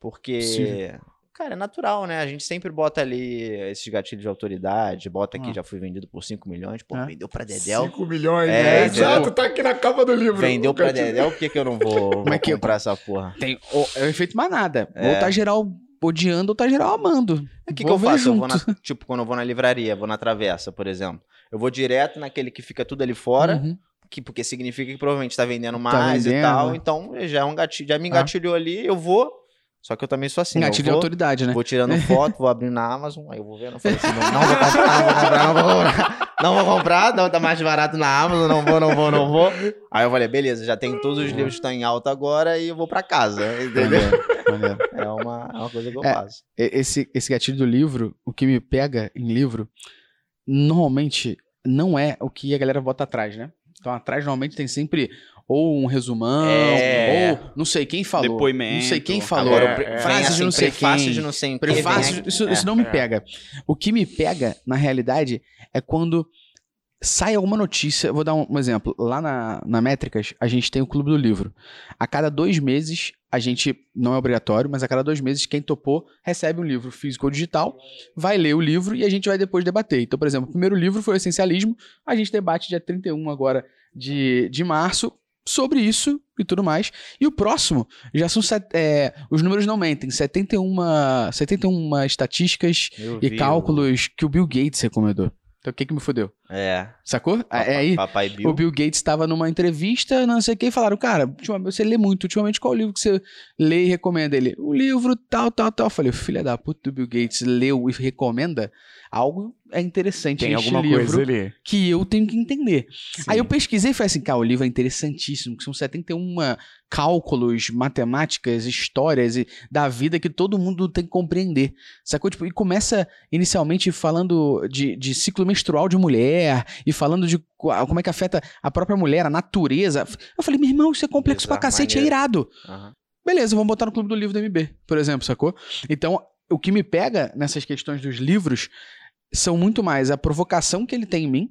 Porque... Sim. Cara, é natural, né? A gente sempre bota ali esses gatilhos de autoridade, bota aqui, ah. já fui vendido por 5 milhões, pô, é. vendeu pra Dedel. 5 milhões, é, né? Exato, tá aqui na capa do livro. Vendeu pra Dedel, por que, que eu não vou, vou é que comprar essa porra? Tem, oh, é o efeito manada. É. Ou tá geral odiando ou tá geral amando. O que, que eu faço? Eu vou na, tipo, quando eu vou na livraria, vou na travessa, por exemplo. Eu vou direto naquele que fica tudo ali fora, uhum. que, porque significa que provavelmente tá vendendo tá mais tá vendendo, e tal. Né? Então já é um gatilho, já me ah. engatilhou ah. ali, eu vou só que eu também sou assim. Gatilho de autoridade, né? Vou tirando foto, vou abrindo na Amazon, aí eu vou vendo. Falei assim, não, não, vou comprar, não vou comprar, não vou comprar. Não vou comprar, não, tá mais barato na Amazon, não vou, não vou, não vou. Aí eu falei, beleza, já tenho todos os livros que estão em alta agora e eu vou pra casa, entendeu? É uma, é uma coisa que eu é, faço. Esse, esse gatilho do livro, o que me pega em livro, normalmente não é o que a galera bota atrás, né? Então atrás normalmente tem sempre ou um resumão, é. ou não sei quem falou. Depoimento. Não sei quem falou. Agora, é. Frase assim, de não sei quem. de não sei prefácio, isso, isso não me é. pega. O que me pega, na realidade, é quando sai alguma notícia. Vou dar um, um, exemplo. Lá na, na Métricas, a gente tem o Clube do Livro. A cada dois meses, a gente, não é obrigatório, mas a cada dois meses, quem topou recebe um livro físico ou digital, vai ler o livro e a gente vai depois debater. Então, por exemplo, o primeiro livro foi o Essencialismo, a gente debate dia 31 agora de, de março sobre isso e tudo mais. E o próximo já são. É, os números não mentem 71, 71 estatísticas e cálculos que o Bill Gates recomendou. Então o que, que me fodeu? É. Sacou? Papai, é aí. Papai Bill. O Bill Gates estava numa entrevista, não sei o que, e falaram, cara, você lê muito, ultimamente qual livro que você lê e recomenda ele? O livro tal, tal, tal. Eu falei, filha da puta do Bill Gates leu e recomenda algo é interessante Tem neste alguma livro coisa ali. que eu tenho que entender. Sim. Aí eu pesquisei e falei assim, cara, o livro é interessantíssimo, que são 71 cálculos, matemáticas, histórias e da vida que todo mundo tem que compreender. Sacou? Tipo, e começa inicialmente falando de, de ciclo menstrual de mulher e falando de co- como é que afeta a própria mulher, a natureza. Eu falei, meu irmão, isso é complexo pra Exato, cacete, é maneiro. irado. Aham. Beleza, vamos botar no clube do livro do MB, por exemplo, sacou? Então, o que me pega nessas questões dos livros são muito mais a provocação que ele tem em mim,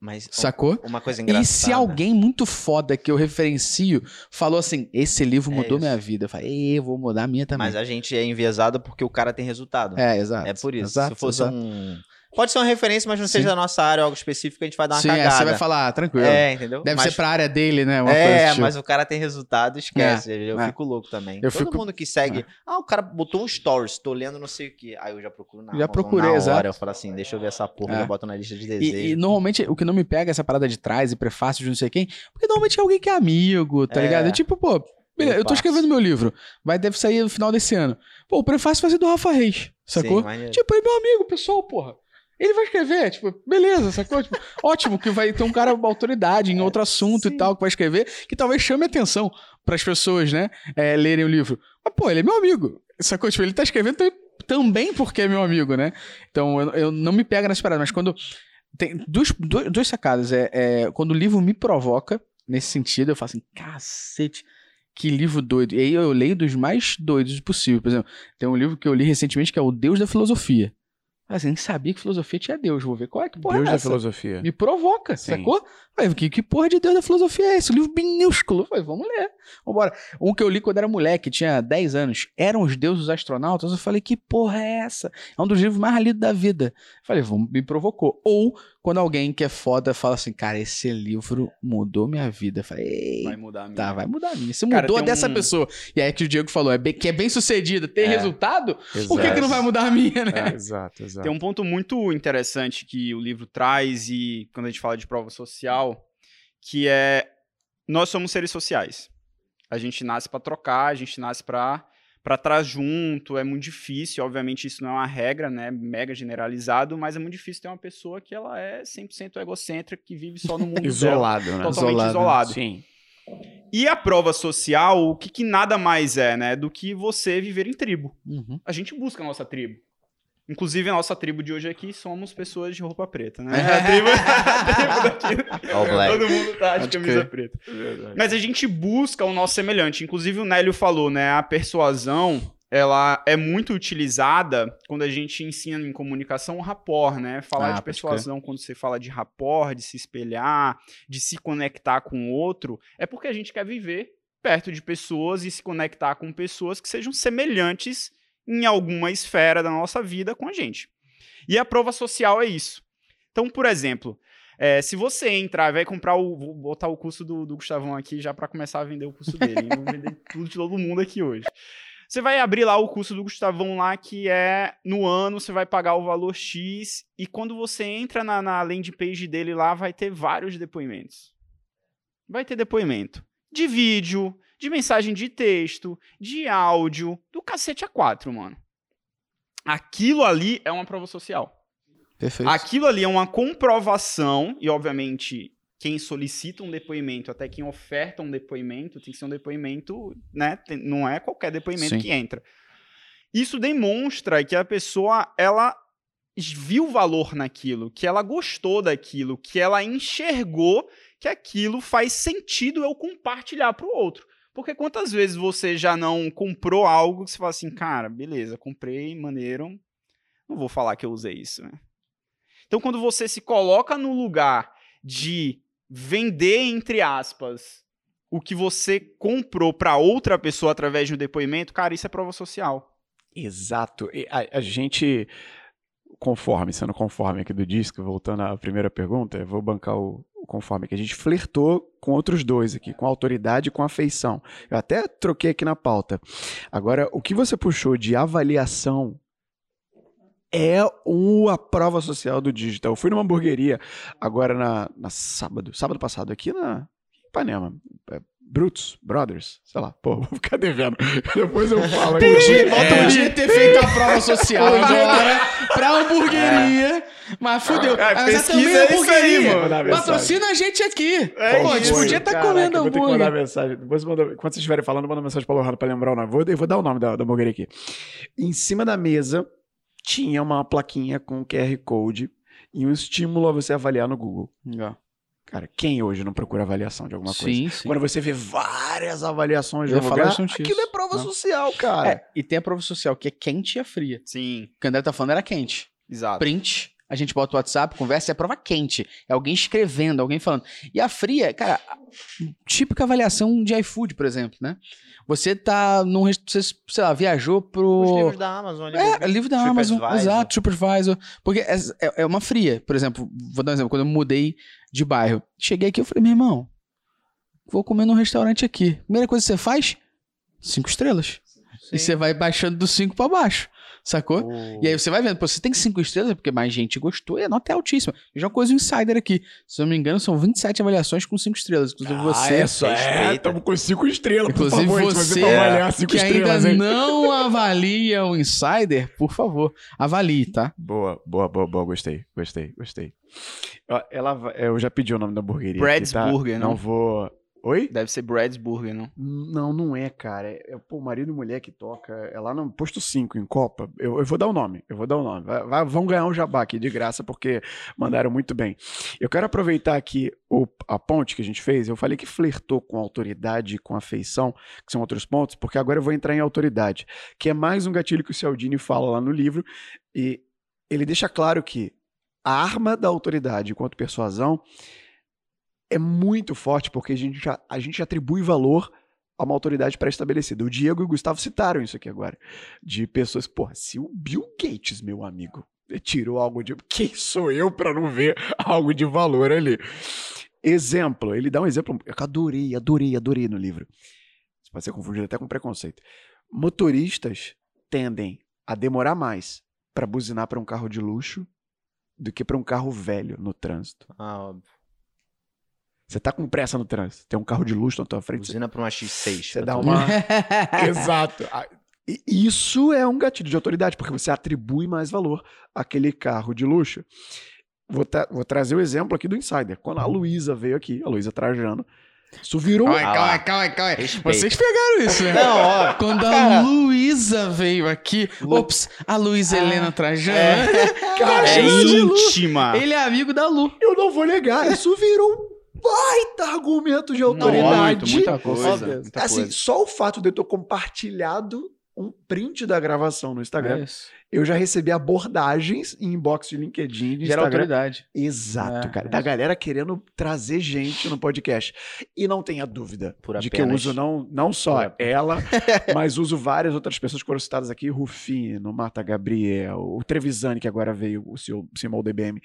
Mas sacou? uma coisa engraçada. E se alguém muito foda que eu referencio falou assim: esse livro É mudou isso. minha vida, eu falei, "Ê, eu vou mudar a minha também. Mas a gente é enviesado porque o cara tem resultado. É, exato. É por isso. Exato, Se fosse exato. um. Pode ser uma referência, mas não Sim. seja da nossa área, algo específico, a gente vai dar uma Sim, aí cagada. você vai falar, tranquilo. É, entendeu? Deve mas, ser pra área dele, né? Uma É, tipo. mas o cara tem resultado, esquece. eu é. fico louco também. Eu Todo fico- mundo que segue. Ah, o cara botou um stories, tô lendo não sei o que. Aí eu já procuro na Já procurei, na hora. exato. Eu falo assim, deixa eu ver essa porra, É. já boto na lista de desejos. E, e normalmente o que não me pega é essa parada de trás e prefácio de não sei quem, porque normalmente é alguém que é amigo, tá É. ligado? É tipo, pô, beleza, eu tô escrevendo meu livro, vai deve sair no final desse ano. Pô, o prefácio vai ser do Rafa Reis, sacou? Sim. Tipo, é meu amigo, pessoal, porra. Ele vai escrever, tipo, beleza, sacou? Tipo, ótimo que vai ter um cara, uma autoridade em outro assunto e sim. tal, que vai escrever, que talvez chame atenção pras pessoas, né, é, lerem o livro. Mas, pô, ele é meu amigo, sacou? Tipo, ele tá escrevendo tam- também porque é meu amigo, né? Então, eu, eu não me pega nessa parada, mas quando... Tem duas, duas, duas sacadas. É, é, quando o livro me provoca, nesse sentido, eu falo assim, cacete, que livro doido. E aí eu leio dos mais doidos possível. Por exemplo, tem um livro que eu li recentemente que é O Deus da Filosofia. Eu assim, nem sabia que filosofia tinha Deus. Vou ver qual é que porra Deus é da essa. filosofia. Me provoca, Sim. sacou? Falei, que, que porra de Deus da filosofia é esse? Um livro minúsculo. Falei, vamos ler. Vambora. Um que eu li quando era moleque, tinha 10 anos. Eram os deuses astronautas. Eu falei, que porra é essa? É um dos livros mais lidos da vida. Falei, vamos, me provocou. Ou quando alguém que é foda fala assim, cara, esse livro mudou minha vida. Eu falei, Ei, Vai mudar a minha. tá, vai mudar a minha. Se Cara, mudou dessa um- pessoa. E aí que o Diego falou, é bem- que é bem sucedido, tem É. resultado, por que, Exato. que não vai mudar a minha, né? É, exato, exato. Tem um ponto muito interessante que o livro traz e quando a gente fala de prova social, que é nós somos seres sociais. A gente nasce pra trocar, a gente nasce pra para estar junto, é muito difícil, obviamente isso não é uma regra, né, mega generalizado, mas é muito difícil ter uma pessoa que ela é 100% egocêntrica, que vive só no mundo dela, Isolado, né? totalmente Isolado. isolado. Sim. E a prova social, o que, que nada mais é, né, do que você viver em tribo Uhum. a gente busca a nossa tribo. Inclusive, a nossa tribo de hoje aqui somos pessoas de roupa preta, né? A tribo, a tribo daqui. All black. Todo mundo tá de camisa preta. Mas a gente busca o nosso semelhante. Inclusive, o Nélio falou, né? A persuasão, ela é muito utilizada quando a gente ensina em comunicação o rapport, né? Falar Ah, de persuasão quando você fala de rapport, de se espelhar, de se conectar com o outro, é porque a gente quer viver perto de pessoas e se conectar com pessoas que sejam semelhantes em alguma esfera da nossa vida com a gente. E a prova social é isso. Então, por exemplo, é, se você entrar, vai comprar o. Vou botar o curso do, do Gustavão aqui já para começar a vender o curso dele. Vou vender tudo de todo mundo aqui hoje. Você vai abrir lá o curso do Gustavão lá, que é no ano, você vai pagar o valor X, e quando você entra na, na landing page dele lá, vai ter vários depoimentos. Vai ter depoimento de vídeo, de mensagem de texto, de áudio, do cacete a quatro, mano. Aquilo ali é uma prova social. Perfeito. Aquilo ali é uma comprovação, e obviamente quem solicita um depoimento, até quem oferta um depoimento, tem que ser um depoimento, né? não é qualquer depoimento Sim. que entra. Isso demonstra que a pessoa, ela viu valor naquilo, que ela gostou daquilo, que ela enxergou que aquilo faz sentido eu compartilhar para o outro. Porque quantas vezes você já não comprou algo que você fala assim, cara, beleza, comprei, maneiro, não vou falar que eu usei isso, né? Então, quando você se coloca no lugar de vender, entre aspas, o que você comprou para outra pessoa através de um depoimento, cara, isso é prova social. Exato. A, a gente, conforme, sendo conforme aqui do disco, voltando à primeira pergunta, eu vou bancar o conforme, que a gente flertou com outros dois aqui, com autoridade e com afeição. Eu até troquei aqui na pauta. Agora, o que você puxou de avaliação é o, a prova social do digital. Eu fui numa hamburgueria agora na, na sábado, sábado passado, aqui na Ipanema. É, Brutus, Brothers, sei lá, pô, vou ficar devendo. Depois eu falo. Podia, é. podia ter feito a prova social agora pra hamburgueria, é. mas fudeu. É, mas é também é hamburgueria. Patrocina a gente aqui. É, pô, a gente podia estar tá comendo hambúrguer. Vou ter que mandar mensagem. Depois manda, quando vocês estiverem falando, manda mensagem pra Lohana pra lembrar o nome. Vou, eu vou dar o nome da, da hamburgueria aqui. Em cima da mesa tinha uma plaquinha com QR Code e um estímulo a você avaliar no Google. Legal. Cara, quem hoje não procura avaliação de alguma coisa? Sim, sim. Quando você vê várias avaliações de um lugar, aquilo é prova não. social, cara. É, e tem a prova social que é quente e a fria. Sim. O que o André tá falando era quente. Exato. Print, a gente bota o WhatsApp, conversa, é prova quente. É alguém escrevendo, alguém falando. E a fria, cara, típica avaliação de iFood, por exemplo, né? Você tá num. Você, sei lá, viajou pro. Os livros da Amazon. É, livro da Amazon. Exato, TripAdvisor. Porque é, é, é, uma fria. Por exemplo, vou dar um exemplo. Quando eu mudei de bairro, cheguei aqui, eu falei, meu irmão, vou comer num restaurante aqui. Primeira coisa que você faz? Cinco estrelas. Sim. E você vai baixando do cinco para baixo. Sacou? Oh. E aí você vai vendo, pô, você tem cinco estrelas porque mais gente gostou e a nota é altíssima. Já uma coisa insider aqui. Se eu não me engano, são 27 avaliações com cinco estrelas. Inclusive ah, você. É, só é, estamos com cinco estrelas, Inclusive por favor. Você, você avaliar cinco que estrelas, ainda hein? não avalia o insider, por favor, avalie, tá? Boa, boa, boa, boa. Gostei, gostei, gostei. Ela, eu já pedi o nome da hamburgueria. Brad's tá? Burger, não? Não vou. Oi? Deve ser Brad's Burger, não? Não, não é, cara. É, é pô, marido e mulher que toca. É lá no posto 5, em Copa. Eu, eu vou dar o nome. Eu vou dar o nome. Vai, vai, vão ganhar um jabá aqui de graça, porque mandaram muito bem. Eu quero aproveitar aqui o, a ponte que a gente fez. Eu falei que flertou com autoridade e com afeição, que são outros pontos, porque agora eu vou entrar em autoridade, que é mais um gatilho que o Cialdini fala lá no livro. E ele deixa claro que a arma da autoridade enquanto persuasão é muito forte porque a gente, a gente atribui valor a uma autoridade pré-estabelecida. O Diego e o Gustavo citaram isso aqui agora. De pessoas, porra, se o Bill Gates, meu amigo, tirou algo de. Quem sou eu para não ver algo de valor ali? Exemplo, ele dá um exemplo eu adorei, adorei, adorei no livro. Isso pode ser confundido até com preconceito. Motoristas tendem a demorar mais para buzinar para um carro de luxo do que para um carro velho no trânsito. Ah, óbvio. Você tá com pressa no trânsito, tem um carro de luxo na tua frente. Buzina você... pra uma X6. Você dá uma. Exato. Isso é um gatilho de autoridade, porque você atribui mais valor àquele carro de luxo. Vou, tra vou trazer o exemplo aqui do Insider. Quando a Luísa veio aqui, a Luísa Trajano, isso virou calma, um. Calma, calma, calma. Vocês pegaram isso, né? Não, ó. Quando a Luísa veio aqui. Lu... Ops, a Luísa ah, Helena Trajano. É, cara, é íntima. Ele é amigo da Lu. Eu não vou negar. Isso virou baita argumento de autoridade. Não, muito, muita coisa. Muita assim, coisa. só o fato de eu ter compartilhado um print da gravação no Instagram, é eu já recebi abordagens em inbox de LinkedIn. De Gera autoridade. Exato, é, cara. É. Da galera querendo trazer gente no podcast. E não tenha dúvida de que eu uso não, não só ela, mas uso várias outras pessoas que foram citadas aqui: Rufino, Marta Gabriel, o Trevisani, que agora veio, o seu Simão DBM.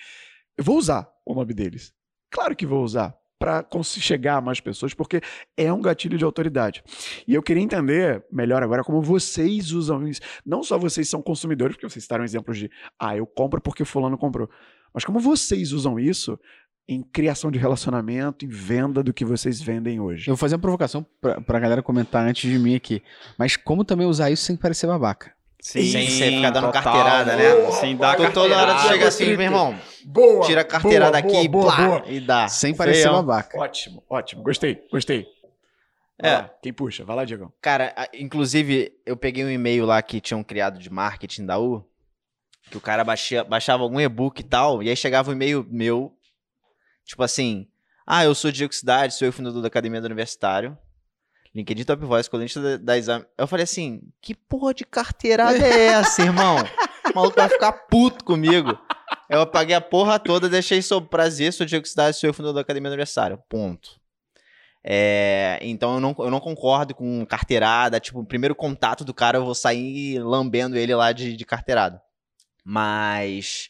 Eu vou usar o nome deles. Claro que vou usar para chegar a mais pessoas, porque é um gatilho de autoridade. E eu queria entender melhor agora como vocês usam isso. Não só vocês são consumidores, porque vocês citaram exemplos de, ah, eu compro porque fulano comprou. Mas como vocês usam isso em criação de relacionamento, em venda do que vocês vendem hoje. Eu vou fazer uma provocação pra, pra galera comentar antes de mim aqui. Mas como também usar isso sem parecer babaca? Sim, sem você ficar dando total, carteirada, né? Sem dar carteirada. Toda hora tu chega assim, meu irmão. Boa. Tira a carteirada boa, aqui boa, plá, boa. e dá. Sem parecer babaca. Ótimo, ótimo. Gostei, gostei. É. Lá, quem puxa? Vai lá, Diego. Cara, inclusive, eu peguei um e-mail lá que tinham criado de marketing da U, que o cara baixia, baixava algum e-book e tal, e aí chegava um e-mail meu, tipo assim, ah, eu sou Diego Cidade, sou o fundador da Academia do Universitário, LinkedIn Top Voice, colunista da, da exame. Eu falei assim, que porra de carteirada é essa, irmão? O maluco vai ficar puto comigo. Eu apaguei a porra toda, deixei sob prazer, sou Diego Cidade, sou o fundador da Academia Aniversário. Ponto. É, então eu não, eu não concordo com carteirada. Tipo, o primeiro contato do cara eu vou sair lambendo ele lá de, de carteirada. Mas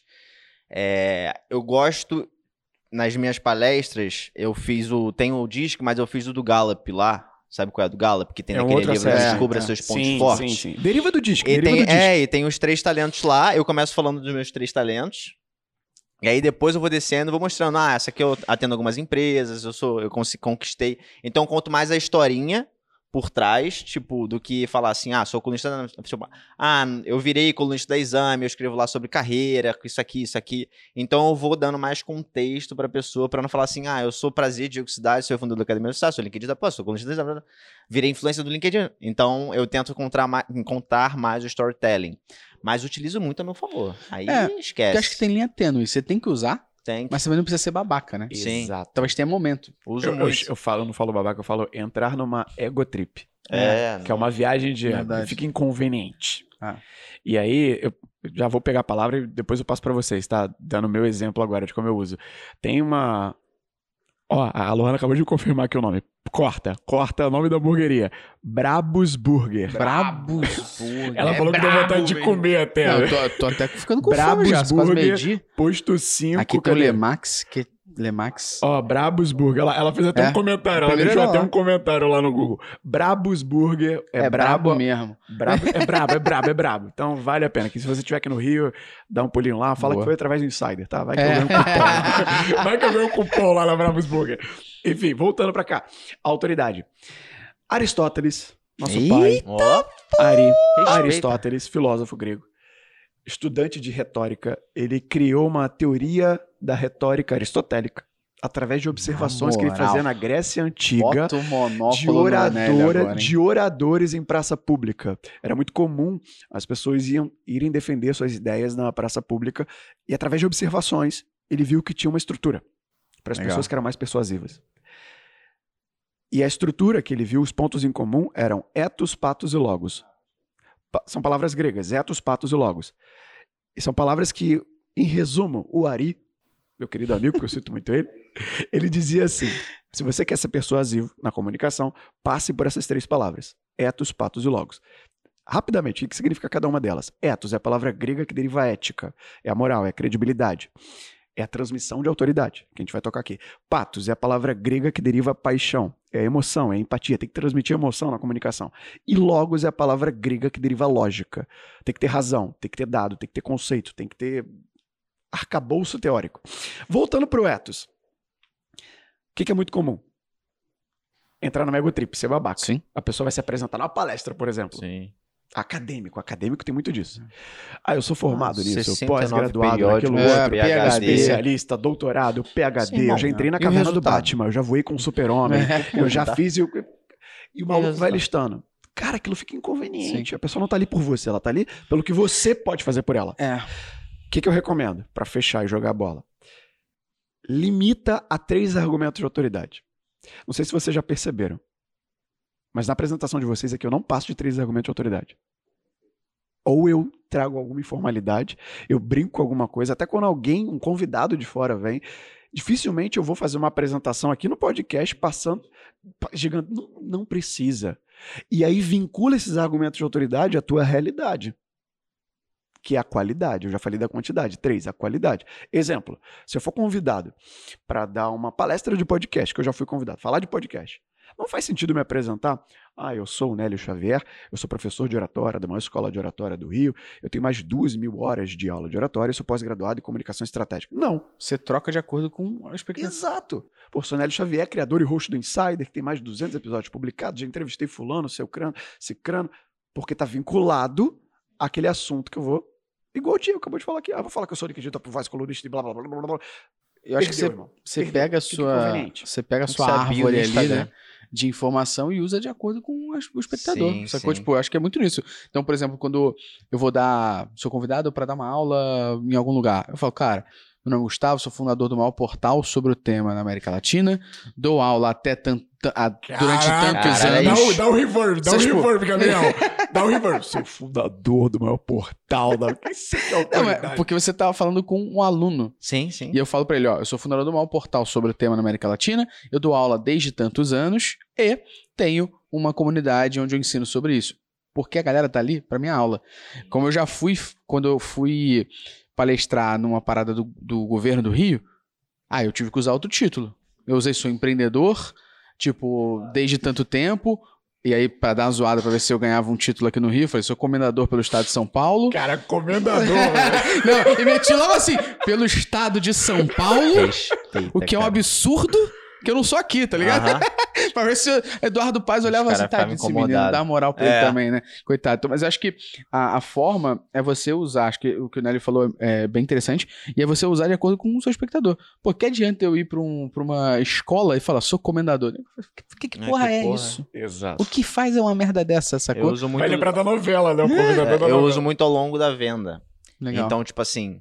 é, eu gosto. Nas minhas palestras, eu fiz o. Tem o disco, mas eu fiz o do Gallup lá Sabe qual é do Gallup? Que tem É naquele livro. Descubra É, seus pontos sim, fortes. Sim, sim. Deriva do disco. E deriva tem, do disco. é, e tem os três talentos lá. Eu começo falando dos meus três talentos. E aí depois eu vou descendo e vou mostrando, ah, essa aqui eu atendo algumas empresas, eu sou, eu conquistei. Então eu conto mais a historinha por trás, tipo, do que falar assim, ah, sou colunista da... tipo, Ah, eu virei colunista da Exame, eu escrevo lá sobre carreira, isso aqui, isso aqui. Então eu vou dando mais contexto pra pessoa, pra não falar assim, ah, eu sou prazer de Cidade, sou fundador da Academia do Estado, sou LinkedIn da Pô, sou colunista da Exame, virei influência do LinkedIn. Então eu tento contar mais, contar mais o storytelling. Mas utilizo muito a meu favor. Aí É, esquece. Porque acho que tem linha tênue. Você tem que usar, Tem. mas também não precisa ser babaca, né? Sim. Exato. Talvez tenha momento. Uso Eu, muito. eu falo, eu não falo babaca, eu falo entrar numa ego trip. É, Que é uma viagem de. Verdade. Fica inconveniente. Ah. E aí, eu já vou pegar a palavra e depois eu passo pra vocês, tá? Dando o meu exemplo agora de como eu uso. Tem uma. Ó, a Lohana acabou de confirmar aqui o nome. Corta, corta o nome da hamburgueria. Brabus Burger. Brabos. Ela É falou que deu vontade de velho. comer até. Não, eu tô, tô até ficando com Brabos fome já. Burger. Posto 5. Aqui tem o Lemax, que Lemax. Ó, Brabus Burger. Ela, ela fez até É. um comentário. Ela Primeiro deixou até um comentário lá no Google. Brabus Burger é, É, brabo brabo mesmo. Brabo, é brabo, é brabo, é brabo. Então vale a pena. Que se você estiver aqui no Rio, dá um pulinho lá, fala Boa. que foi através do Insider, tá? Vai que É. eu ganho um cupom. Vai que eu ganho um cupom lá na Brabus Burger. Enfim, voltando pra cá. Autoridade. Aristóteles, nosso Eita, pai. Ó, Ari, Respeita. Aristóteles, filósofo grego, estudante de retórica, ele criou uma teoria da retórica aristotélica através de observações que ele fazia na Grécia Antiga de, oradora, de oradores em praça pública. Era muito comum as pessoas iam, irem defender suas ideias na praça pública e através de observações ele viu que tinha uma estrutura para as Legal. pessoas que eram mais persuasivas. E a estrutura que ele viu, os pontos em comum eram etos, patos e logos. São palavras gregas, etos, patos e logos. E são palavras que, em resumo, o Ari, meu querido amigo, que eu cito muito ele, ele dizia assim: se você quer ser persuasivo na comunicação, passe por essas três palavras: etos, patos e logos. Rapidamente, o que significa cada uma delas? Etos é a palavra grega que deriva ética, é a moral, é a credibilidade, é a transmissão de autoridade, que a gente vai tocar aqui. Patos é a palavra grega que deriva paixão, é emoção, é empatia, tem que transmitir emoção na comunicação. E logos é a palavra grega que deriva lógica, tem que ter razão, tem que ter dado, tem que ter conceito, tem que ter arcabouço teórico. Voltando para o etos. O que, que é muito comum? Entrar no ego trip, ser babaca. Sim. A pessoa vai se apresentar numa palestra, por exemplo. sim. Acadêmico. Acadêmico tem muito disso. Ah, eu sou formado Ah, nisso, eu 69 pós-graduado naquilo é, outro. PhD. Especialista, doutorado, PhD. Sim, eu já entrei na caverna do? Batman, eu já voei com o super-homem, eu já Tá. fiz e, o- e o maluco vai listando. Cara, aquilo fica inconveniente. A pessoa não tá ali por você, ela tá ali pelo que você pode fazer por ela. É. O que, que eu recomendo pra fechar e jogar a bola? Limita a três argumentos de autoridade. Não sei se vocês já perceberam, mas na apresentação de vocês aqui eu não passo de três argumentos de autoridade. Ou eu trago alguma informalidade, eu brinco alguma coisa, até quando alguém, um convidado de fora vem, dificilmente eu vou fazer uma apresentação aqui no podcast passando pa- gigante. Não, não precisa. E aí vincula esses argumentos de autoridade à tua realidade que é a qualidade. Eu já falei da quantidade. Três, a qualidade. Exemplo, se eu for convidado para dar uma palestra de podcast, que eu já fui convidado, falar de podcast, não faz sentido me apresentar. Ah, eu sou o Nélio Xavier, eu sou professor de oratória da maior escola de oratória do Rio, eu tenho mais de duas mil horas de aula de oratória e sou pós-graduado em comunicação estratégica. Não, Você troca de acordo com a expectativa. Exato. Pô, sou Nélio Xavier, criador e host do Insider, que tem mais de 200 episódios publicados. Já entrevistei fulano, seu crano, cicrano, porque tá vinculado àquele assunto que eu vou... Igual o Diego acabou de falar aqui. Ah, vou falar que eu sou liquidista por voz colunista e blá, blá, blá, blá, blá. Eu acho que você, você pega a sua, você pega a sua árvore ali, né, de informação e usa de acordo com o espectador. Sim, sacou? sim. Tipo, eu acho que é muito nisso. Então, por exemplo, quando eu vou dar, sou convidado para dar uma aula em algum lugar, eu falo, cara, meu nome é Gustavo, sou fundador do maior portal sobre o tema na América Latina, dou aula até tan- tan- a- durante Caraca, tantos caralho, Dá anos. o, dá o reverb, dá o Vocês, tipo- reverb, Gabriel. Dá o reverb. Sou fundador do maior portal da... Isso é Não, é porque você tava falando com um aluno. Sim, sim. E eu falo pra ele, ó, eu sou fundador do maior portal sobre o tema na América Latina, eu dou aula desde tantos anos e tenho uma comunidade onde eu ensino sobre isso. Porque a galera tá ali pra minha aula. Como eu já fui, quando eu fui palestrar numa parada do, do governo do Rio, ah, eu tive que usar outro título. Eu usei sou empreendedor, tipo, desde tanto tempo. E aí, pra dar uma zoada pra ver se eu ganhava um título aqui no Rio, eu falei, sou comendador pelo estado de São Paulo. Cara, comendador, velho. Não, e meti logo assim, pelo estado de São Paulo, Respeita, o que é um cara. absurdo, que eu não sou aqui, tá ligado? Aham. pra ver se o Eduardo Paz olhava assim, tá, esse menino, dá moral pra É. ele também, né? Coitado. Então, mas eu acho que a, a forma é você usar, acho que o que o Nelly falou é bem interessante, e é você usar de acordo com o seu espectador. Pô, que adianta eu ir pra, um, pra uma escola e falar, sou comendador? Que, que, que É, porra que é porra. isso? Exato. O que faz é uma merda dessa, Eu sacou? uso muito. Vai lembrar da novela, né? O É, da eu novela. uso muito ao longo da venda. Legal. Então, tipo assim,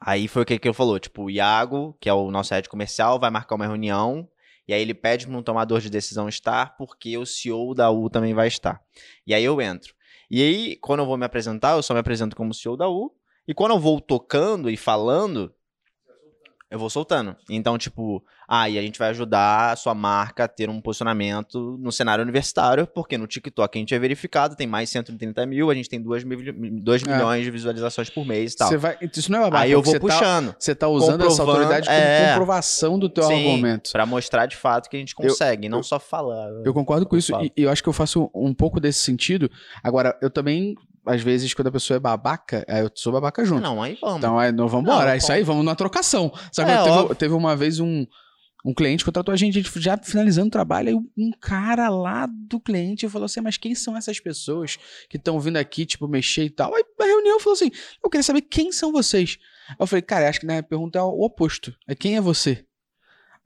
aí foi o que, que ele falou. Tipo, o Iago, que é o nosso head comercial, vai marcar uma reunião. E aí ele pede para um tomador de decisão estar, porque o CEO da U também vai estar. E aí eu entro. E aí, quando eu vou me apresentar, eu só me apresento como CEO da U. E quando eu vou tocando e falando, eu vou soltando. Então, tipo, ah, e a gente vai ajudar a sua marca a ter um posicionamento no cenário universitário, porque no TikTok a gente é verificado, tem mais 130 mil, a gente tem 2, mil, 2 É. milhões de visualizações por mês e tal. Você vai, isso não é babaca, Aí eu vou tá- puxando. Você tá usando essa autoridade como é. comprovação do teu Sim, argumento. Pra mostrar de fato que a gente consegue, não só falar. Eu concordo com isso falo. e eu acho que eu faço um pouco desse sentido. Agora, eu também, às vezes, quando a pessoa é babaca, eu sou babaca junto. Não, aí vamos. Então, aí, não, vamos embora. É isso aí, vamos na trocação. Sabe, É, teve, teve uma vez um, um cliente contratou a gente, a gente já finalizando o trabalho, aí um cara lá do cliente falou assim, mas quem são essas pessoas que estão vindo aqui, tipo, mexer e tal? Aí a reunião falou assim, eu queria saber quem são vocês. Aí eu falei, cara, acho que na pergunta é o oposto. É quem é você?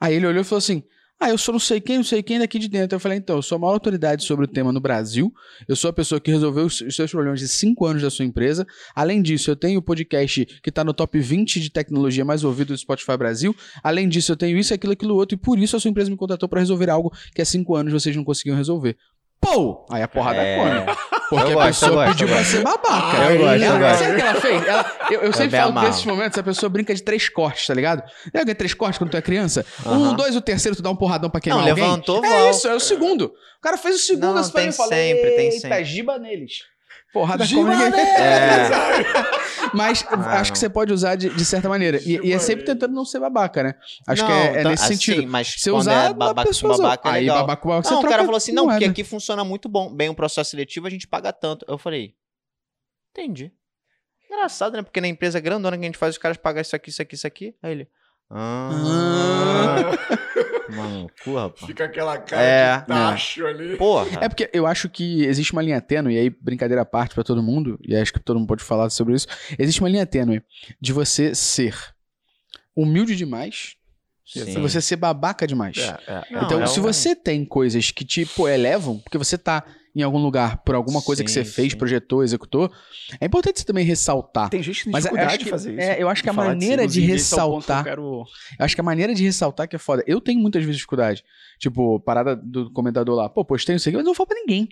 Aí ele olhou e falou assim, ah, eu sou não sei quem, não sei quem daqui de dentro. Eu falei, então, eu sou a maior autoridade sobre o tema no Brasil. Eu sou a pessoa que resolveu os seus problemas de 5 anos da sua empresa. Além disso, eu tenho o podcast que tá no top 20 de tecnologia mais ouvido do Spotify Brasil. Além disso, eu tenho isso, aquilo, aquilo outro. E por isso a sua empresa me contratou para resolver algo que há 5 anos vocês não conseguiam resolver. Pô! Aí a porrada É. come. Porque Eu a gosto, eu pessoa gosto, pediu eu pra ser babaca. Eu gosto, eu Ela- gosto. Sabe o que ela fez? Ela- eu, eu sempre bem falo amarro. desses momentos, a pessoa brinca de três cortes, tá ligado? Lembra que é três cortes quando tu é criança? Um, dois, o terceiro tu dá um porradão pra queimar Não, alguém? levantou, É volta. isso, é o segundo. O cara fez o segundo, Não, pra tem eu falei, sempre, tem "Eita, sempre." giba neles. Porrada Giba come ninguém. É. Mas Ah, acho que você pode usar de, de certa maneira. E, e é sempre tentando não ser babaca, né? Acho Não, que é, é tá- nesse assim, sentido. Mas Se quando usar, é babaca pessoa com babaca, é Aí, legal. babaca com babaca, Não, você o cara falou assim, não, porque aqui funciona muito bom, bem o processo seletivo, a gente paga tanto. Eu falei, entendi. Engraçado, né? Porque na empresa grandona que a gente faz os caras pagar isso aqui, isso aqui, isso aqui. Aí ele, ah, cu, rapaz. Fica aquela cara É, de tacho ali. Porra. É porque eu acho que existe uma linha tênue, e aí brincadeira à parte pra todo mundo, e acho que todo mundo pode falar sobre isso. Existe uma linha tênue de você ser humilde demais Sim. e você ser babaca demais. Não, então, é se um- você tem coisas que te pô, elevam, porque você tá em algum lugar por alguma coisa que Sim, você fez, sim. projetou, executou, é importante você também ressaltar. Tem gente que tem Mas dificuldade acho de que- fazer isso. é, eu acho que a maneira de é que eu ressaltar. quero- Eu acho que a maneira de ressaltar que é foda. Eu tenho muitas vezes dificuldade. Tipo, parada do comentador lá. Pô, postei isso aqui, mas não vou pra ninguém.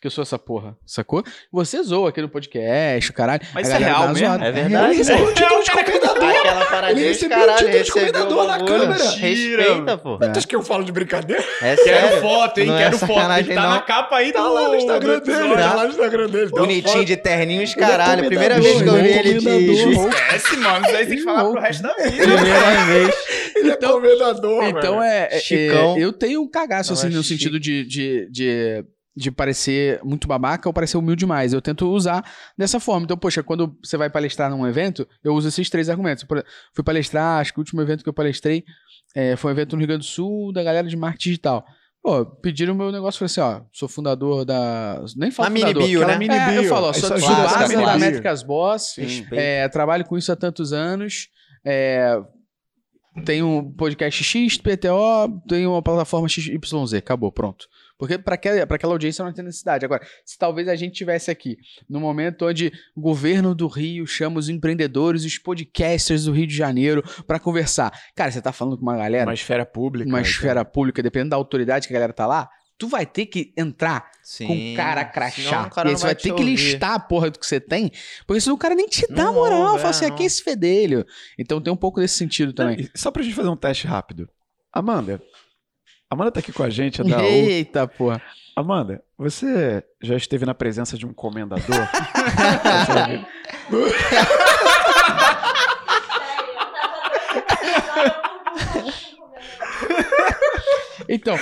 Que eu sou essa porra, sacou? Você zoa aqui no podcast, o caralho. Mas A isso é real mesmo? zoada. É verdade. Ele recebeu o título É, de comendador. Aquela paradinha Ele recebeu o caralho, título de o comendador na câmera. Respeita, pô. Tu acha que eu falo de brincadeira? É Quero sério. foto, hein? Não é Quero foto. sacanagem, Ele tá não. na capa aí Tá do lá no Instagram do dele, tá lá no Instagram dele. Uma Bonitinho foto. de terninhos, Ele é caralho. Primeira vez que eu vi ele de. Esquece, mano. Isso aí tem que falar pro resto da vida. Primeira vez. Ele é comendador, Então velho. é, é- Chicão. é, Eu tenho um cagaço, assim, é no sentido de, de, parecer muito babaca ou parecer humilde demais. Eu tento usar dessa forma. Então, poxa, quando você vai palestrar num evento, eu uso esses três argumentos. Por- fui palestrar, acho que o último evento que eu palestrei é, foi um evento no Rio Grande do Sul da galera de marketing digital. Pô, pediram o meu negócio, falei assim, ó, sou fundador da... Nem falo mini fundador. bio, né? mini É, bio. eu falo, ó, sou da base da. Métricas Boss, é, trabalho com isso há tantos anos. É, tenho um podcast X, PTO, tenho uma plataforma XYZ. Acabou, pronto. Porque para aquela, pra aquela audiência não tem necessidade. Agora, se talvez a gente tivesse aqui, no momento onde o governo do Rio chama os empreendedores, os podcasters do Rio de Janeiro para conversar. Cara, você tá falando com uma galera, Uma esfera pública. uma então. esfera pública, dependendo da autoridade que a galera tá lá, tu vai ter que entrar Sim. com cara crachá. o cara e aí não você vai te ter que ouvir. listar a porra do que você tem, porque senão o cara nem te dá Não moral. ouve, Fala assim, é, aqui é não. esse fedelho. Então tem um pouco desse sentido também. E Só pra gente fazer um teste rápido. Amanda. Amanda tá aqui com a gente, é da U. Eita, porra. Amanda, você já esteve na presença de um comendador? Então,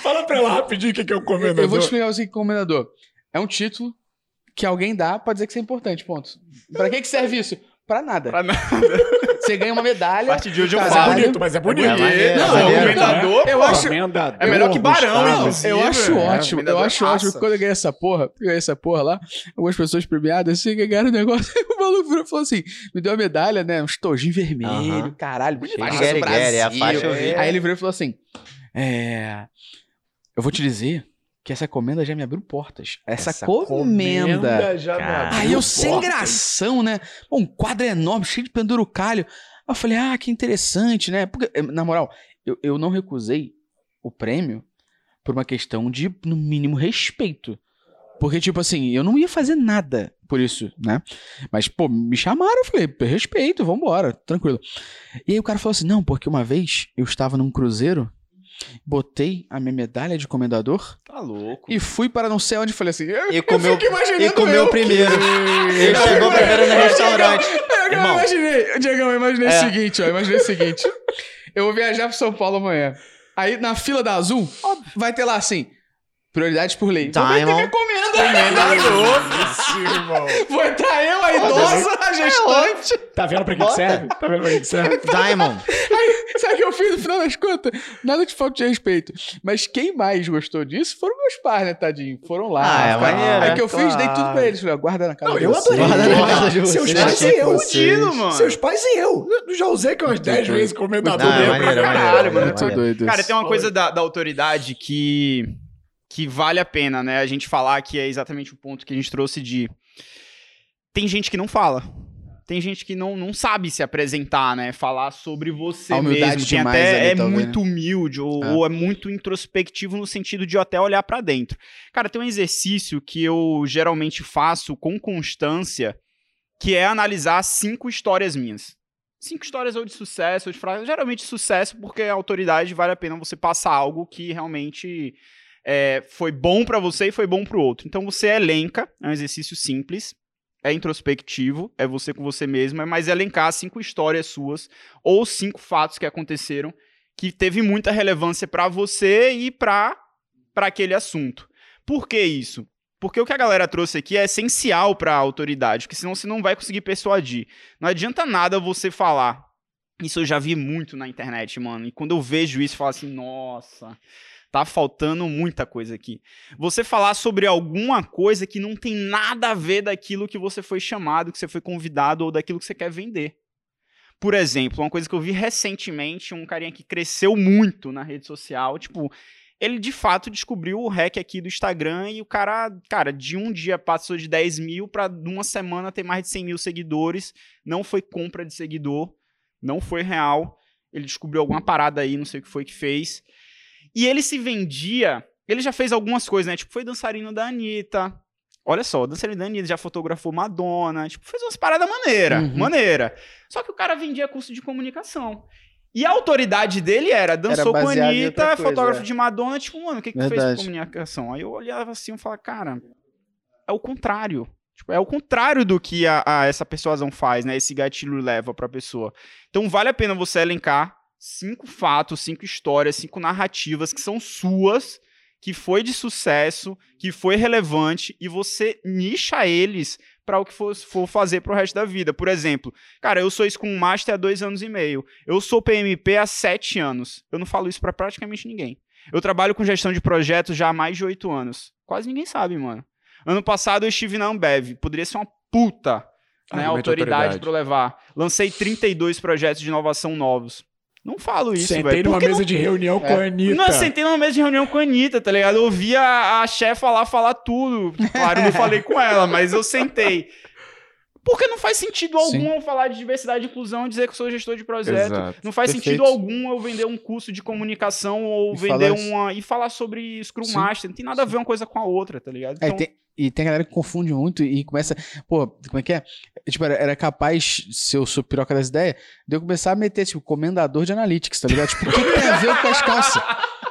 Fala rapidinho o que é o comendador. Eu vou te explicar o que é comendador. É um título que alguém dá pra dizer que isso é importante, ponto. Pra que, que serve isso? Pra nada. Pra nada. Você ganha uma medalha. A partir de hoje eu é falo. bonito, mas é bonito. É maneiro, Não, é maneiro. comendador, Eu pô. acho- Comendador, É melhor que Barão, Gustavo. Eu acho É, ótimo, eu acho raça. ótimo. Quando eu ganhei essa porra, eu ganhei essa porra lá, algumas pessoas premiadas, assim, ganharam um negócio, o maluco virou e falou assim, me deu uma medalha, né, um estojinho vermelho, caralho, bonito, faixa do guerre-guerre, é a Brasil. faixa eu vi. Aí ele virou e falou assim, é, eu vou te dizer que essa comenda já me abriu portas. Essa, Essa comenda. já me abriu Aí eu sem portas. gração, né? Um quadro enorme, cheio de pendurucalho. Aí eu falei, ah, que interessante, né? Porque, eh, na moral, eu, eu não recusei o prêmio por uma questão de, no mínimo, respeito. Porque, tipo assim, eu não ia fazer nada por isso, né? Mas, pô, me chamaram, eu falei, respeito, vambora, tranquilo. E aí o cara falou assim, não, porque uma vez eu estava num cruzeiro, botei a minha medalha de comendador Tá louco. e fui para não sei onde, falei assim, eu, E comeu, eu e comeu eu. primeiro. Ele chegou eu- primeiro no eu- restaurante. Eu Irmão. imaginei, Diegão, eu imaginei É. o seguinte, ó, eu imaginei o seguinte. Eu vou viajar pro São Paulo amanhã. Aí na fila da Azul, ó, vai ter lá assim, prioridades por lei. Vou meter comenda. Vou entrar eu, a idosa, a gestante. Tá vendo pra que que serve? Tá vendo pra que que serve? Diamond. Aí, sabe o que eu fiz no final das contas? Nada de falta de respeito. Mas quem mais gostou disso foram meus pais, né, tadinho? Foram lá. Ah, é maneiro, Aí é que eu fiz, dei tudo pra eles. Falei, guarda na casa Não, eu adorei. Guarda na casa de Seus vocês. pais e eu. Fudido, mano. Seus pais e eu. Eu já usei que umas 10 vezes comendador Não, é maneiro, é maneiro, caralho, é mano. maneiro. Muito doido. Cara, tem uma coisa da autoridade que, que vale a pena, né? A gente falar que é exatamente o ponto que a gente trouxe de. Tem gente que não fala. Tem gente que não, não sabe se apresentar, né? Falar sobre você A humildade mesmo. Tem até ali, é talvez, muito humilde ou, É. ou é muito introspectivo no sentido de até olhar pra dentro. Cara, tem um exercício que eu geralmente faço com constância, que é analisar cinco histórias minhas. Cinco histórias ou de sucesso, ou de fracasso. Geralmente sucesso, porque a autoridade vale a pena você passar algo que realmente é, foi bom pra você e foi bom pro outro. Então você elenca, é um exercício simples, é introspectivo, é você com você mesmo, é elencar cinco histórias suas ou cinco fatos que aconteceram que teve muita relevância pra você e para aquele assunto. Por que isso? Porque o que a galera trouxe aqui é essencial pra autoridade, porque senão você não vai conseguir persuadir. Não adianta nada você falar. Isso eu já vi muito na internet, mano. E quando eu vejo isso, eu falo assim, nossa, tá faltando muita coisa aqui. Você falar sobre alguma coisa que não tem nada a ver daquilo que você foi chamado, que você foi convidado ou daquilo que você quer vender. Por exemplo, uma coisa que eu vi recentemente, um carinha que cresceu muito na rede social, tipo, ele de fato descobriu o hack aqui do Instagram e o cara, cara, de um dia passou de 10 mil pra uma semana ter mais de 100 mil seguidores. Não foi compra de seguidor, não foi real. Ele descobriu alguma parada aí, não sei o que foi que fez. E ele se vendia. Ele já fez algumas coisas, né? Tipo, foi dançarino da Anitta. Olha só, dançarino da Anitta já fotografou Madonna. Tipo, fez umas paradas maneira, Uhum. maneira. Só que o cara vendia curso de comunicação. E a autoridade dele era, dançou com a Anitta, coisa, fotógrafo é. de Madonna, tipo, mano, o que, que tu fez com comunicação? Aí eu olhava assim e falava, cara, é o contrário. Tipo, é o contrário do que a, a- essa persuasão faz, né? Esse gatilho leva pra pessoa. Então vale a pena você elencar cinco fatos, cinco histórias, cinco narrativas que são suas, que foi de sucesso, que foi relevante, e você nicha eles para o que for, for fazer pro resto da vida. Por exemplo, cara, eu sou Scrum Master há dois anos e meio. Eu sou PMP há sete anos. Eu não falo isso pra praticamente ninguém. Eu trabalho com gestão de projetos já há mais de oito anos. Quase ninguém sabe, mano. Ano passado eu estive na Ambev. Poderia ser uma puta né, Argumento de autoridade autoridade. para levar. Lancei 32 projetos de inovação novos. Não falo isso, Sentei velho. numa mesa de reunião com a Anitta. não, eu sentei numa mesa de reunião com a Anitta, tá ligado? Eu ouvi a, a chefa lá falar tudo. Claro, eu não falei com ela, mas eu sentei. Porque não faz sentido algum Sim. eu falar de diversidade e inclusão e dizer que eu sou gestor de projeto. Exato. Não faz Perfeito. sentido algum eu vender um curso de comunicação ou E vender falar- uma. e falar sobre Scrum Sim. Master. Não tem nada a ver uma coisa com a outra, tá ligado? É, Então, tem- e tem galera que confunde muito e começa. Pô, como é que é? Tipo, era, era capaz, se eu sou piroca das ideias, de eu começar a meter, tipo, comendador de analytics, tá ligado? Tipo, o que, que tem a ver com as calças?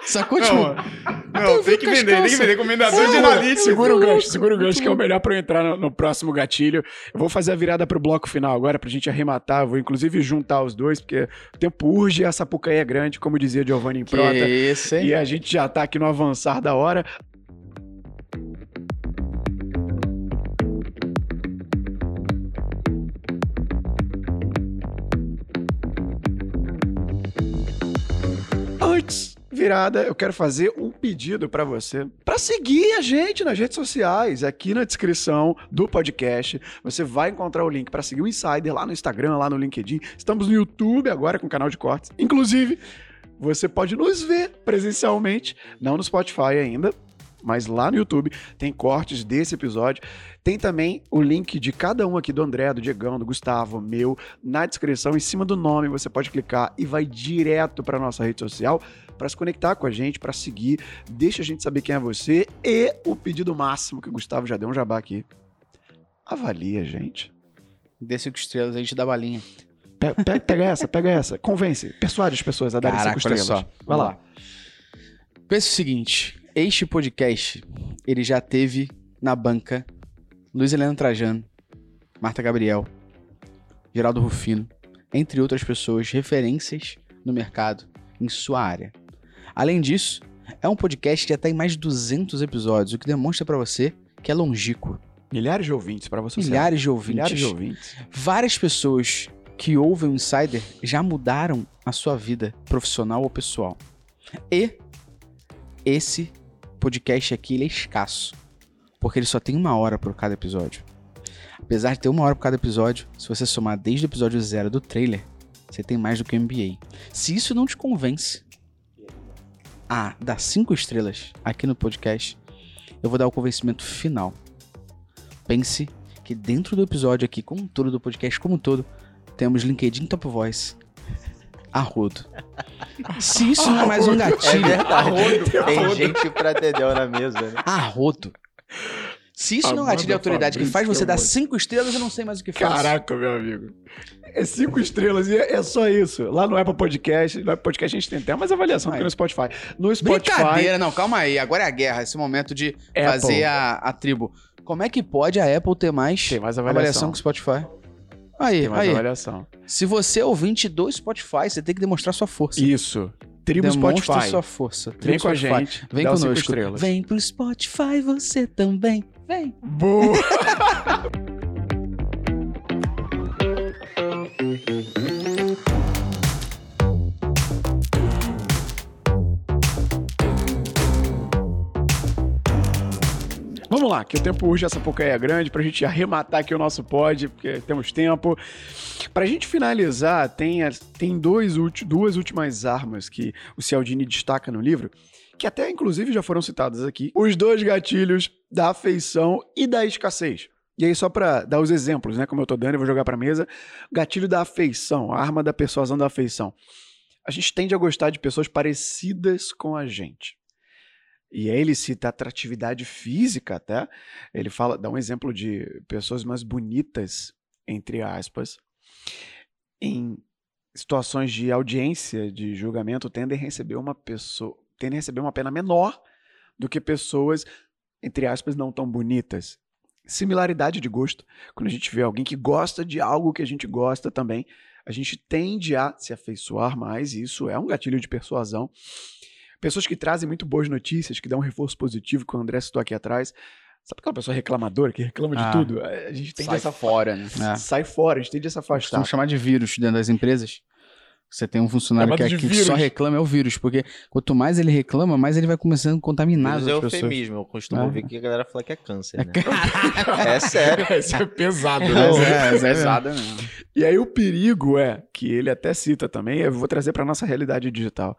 Sacou? Tipo, Não, Não, tem que vender, tem que vender. Comendador de analítica. Segura o gancho, segura o gancho, que é o melhor pra eu entrar no, no próximo gatilho. Eu vou fazer a virada pro bloco final agora, pra gente arrematar. Vou inclusive juntar os dois, porque o tempo urge e essa Sapucaí é grande, como dizia Giovanni em Prota. Que isso, hein? E a gente já tá aqui no avançar da hora. Antes virada, eu quero fazer um pedido para você, para seguir a gente nas redes sociais, aqui na descrição do podcast, você vai encontrar o link para seguir o Insider lá no Instagram, lá no LinkedIn. Estamos no YouTube agora com o canal de cortes. Inclusive, você pode nos ver presencialmente, não no Spotify ainda, mas lá no YouTube tem cortes desse episódio. Tem também o link de cada um aqui do André, do Diegão, do Gustavo, meu, na descrição, em cima do nome. Você pode clicar e vai direto para nossa rede social para se conectar com a gente, para seguir. Deixa a gente saber quem é você e o pedido máximo que o Gustavo já deu um jabá aqui. Avalia, gente. Dê cinco estrelas, a gente dá balinha. Pega, pega, essa, pega essa. Convence, persuade as pessoas a darem cinco estrelas. Olha só. Vai lá. Pensa o seguinte: este podcast ele já teve na banca Luiz Helena Trajano, Marta Gabriel, Geraldo Rufino, entre outras pessoas, referências no mercado em sua área. Além disso, é um podcast que já tem mais de 200 episódios, o que demonstra para você que é longínquo. Milhares de ouvintes para você. Milhares de ouvintes. Milhares de ouvintes. Várias pessoas que ouvem o Insider já mudaram a sua vida profissional ou pessoal. E esse podcast aqui é escasso, porque ele só tem uma hora por cada episódio. Apesar de ter uma hora por cada episódio, se você somar desde o episódio zero do trailer, você tem mais do que o MBA. Se isso não te convence, a dar cinco estrelas aqui no podcast, eu vou dar o convencimento final. Pense que dentro do episódio aqui, como todo do podcast, como todo, temos LinkedIn Top Voice. Arrodo. Se isso não é mais um gatilho. É verdade. Arrodo. Tem gente pra dedéu na mesa, né? Arrodo. Se isso não é gatilho de autoridade que faz você dar cinco estrelas, eu não sei mais o que faz. Caraca, meu amigo. É cinco estrelas e é só isso. Lá no Apple Podcast, no Apple Podcast a gente tem até mais avaliação do que no Spotify. No Spotify. Brincadeira, não, calma aí. Agora é a guerra, esse momento de Apple. fazer a, a tribo. Como é que pode a Apple ter mais, tem mais avaliação. avaliação que o Spotify? Aí, tem mais aí. avaliação. Se você é ouvinte do Spotify, você tem que demonstrar sua força. Isso. Tribo Demonstra Spotify. sua força. Tribo Vem com a gente. Vem conosco. Vem pro Spotify você também. Vem. Boa. Vamos lá, que o tempo urge, essa pouca é grande, pra gente arrematar aqui o nosso pod, porque temos tempo. Pra gente finalizar, tem, tem dois, duas últimas armas que o Cialdini destaca no livro, que até inclusive já foram citadas aqui. Os dois gatilhos da afeição e da escassez. E aí, só para dar os exemplos, né? Como eu tô dando, eu vou jogar pra mesa. Gatilho da afeição, a arma da persuasão da afeição. A gente tende a gostar de pessoas parecidas com a gente. E aí ele cita atratividade física até. Ele fala, dá um exemplo de pessoas mais bonitas, entre aspas, em situações de audiência, de julgamento, tendem a receber uma pessoa, tendem a receber uma pena menor do que pessoas, entre aspas, não tão bonitas. Similaridade de gosto. Quando a gente vê alguém que gosta de algo que a gente gosta também, a gente tende a se afeiçoar mais, e isso é um gatilho de persuasão. Pessoas que trazem muito boas notícias, que dão um reforço positivo, que o André citou aqui atrás. Sabe aquela pessoa reclamadora que reclama de Ah, tudo? A gente tende Sai a se fora, né? É. Sai fora, a gente tende a se afastar. Vamos chamar de vírus dentro das empresas. Você tem um funcionário que, de aqui que só reclama é o vírus, porque quanto mais ele reclama, mais ele vai começando a contaminar as Mas é pessoas. eufemismo. Eu costumo Ah. ouvir que a galera fala que é câncer, né? é sério. Isso é pesado, né? Mas é, mas é Pesada mesmo. E aí o perigo é, que ele até cita também, eu vou trazer para nossa realidade digital.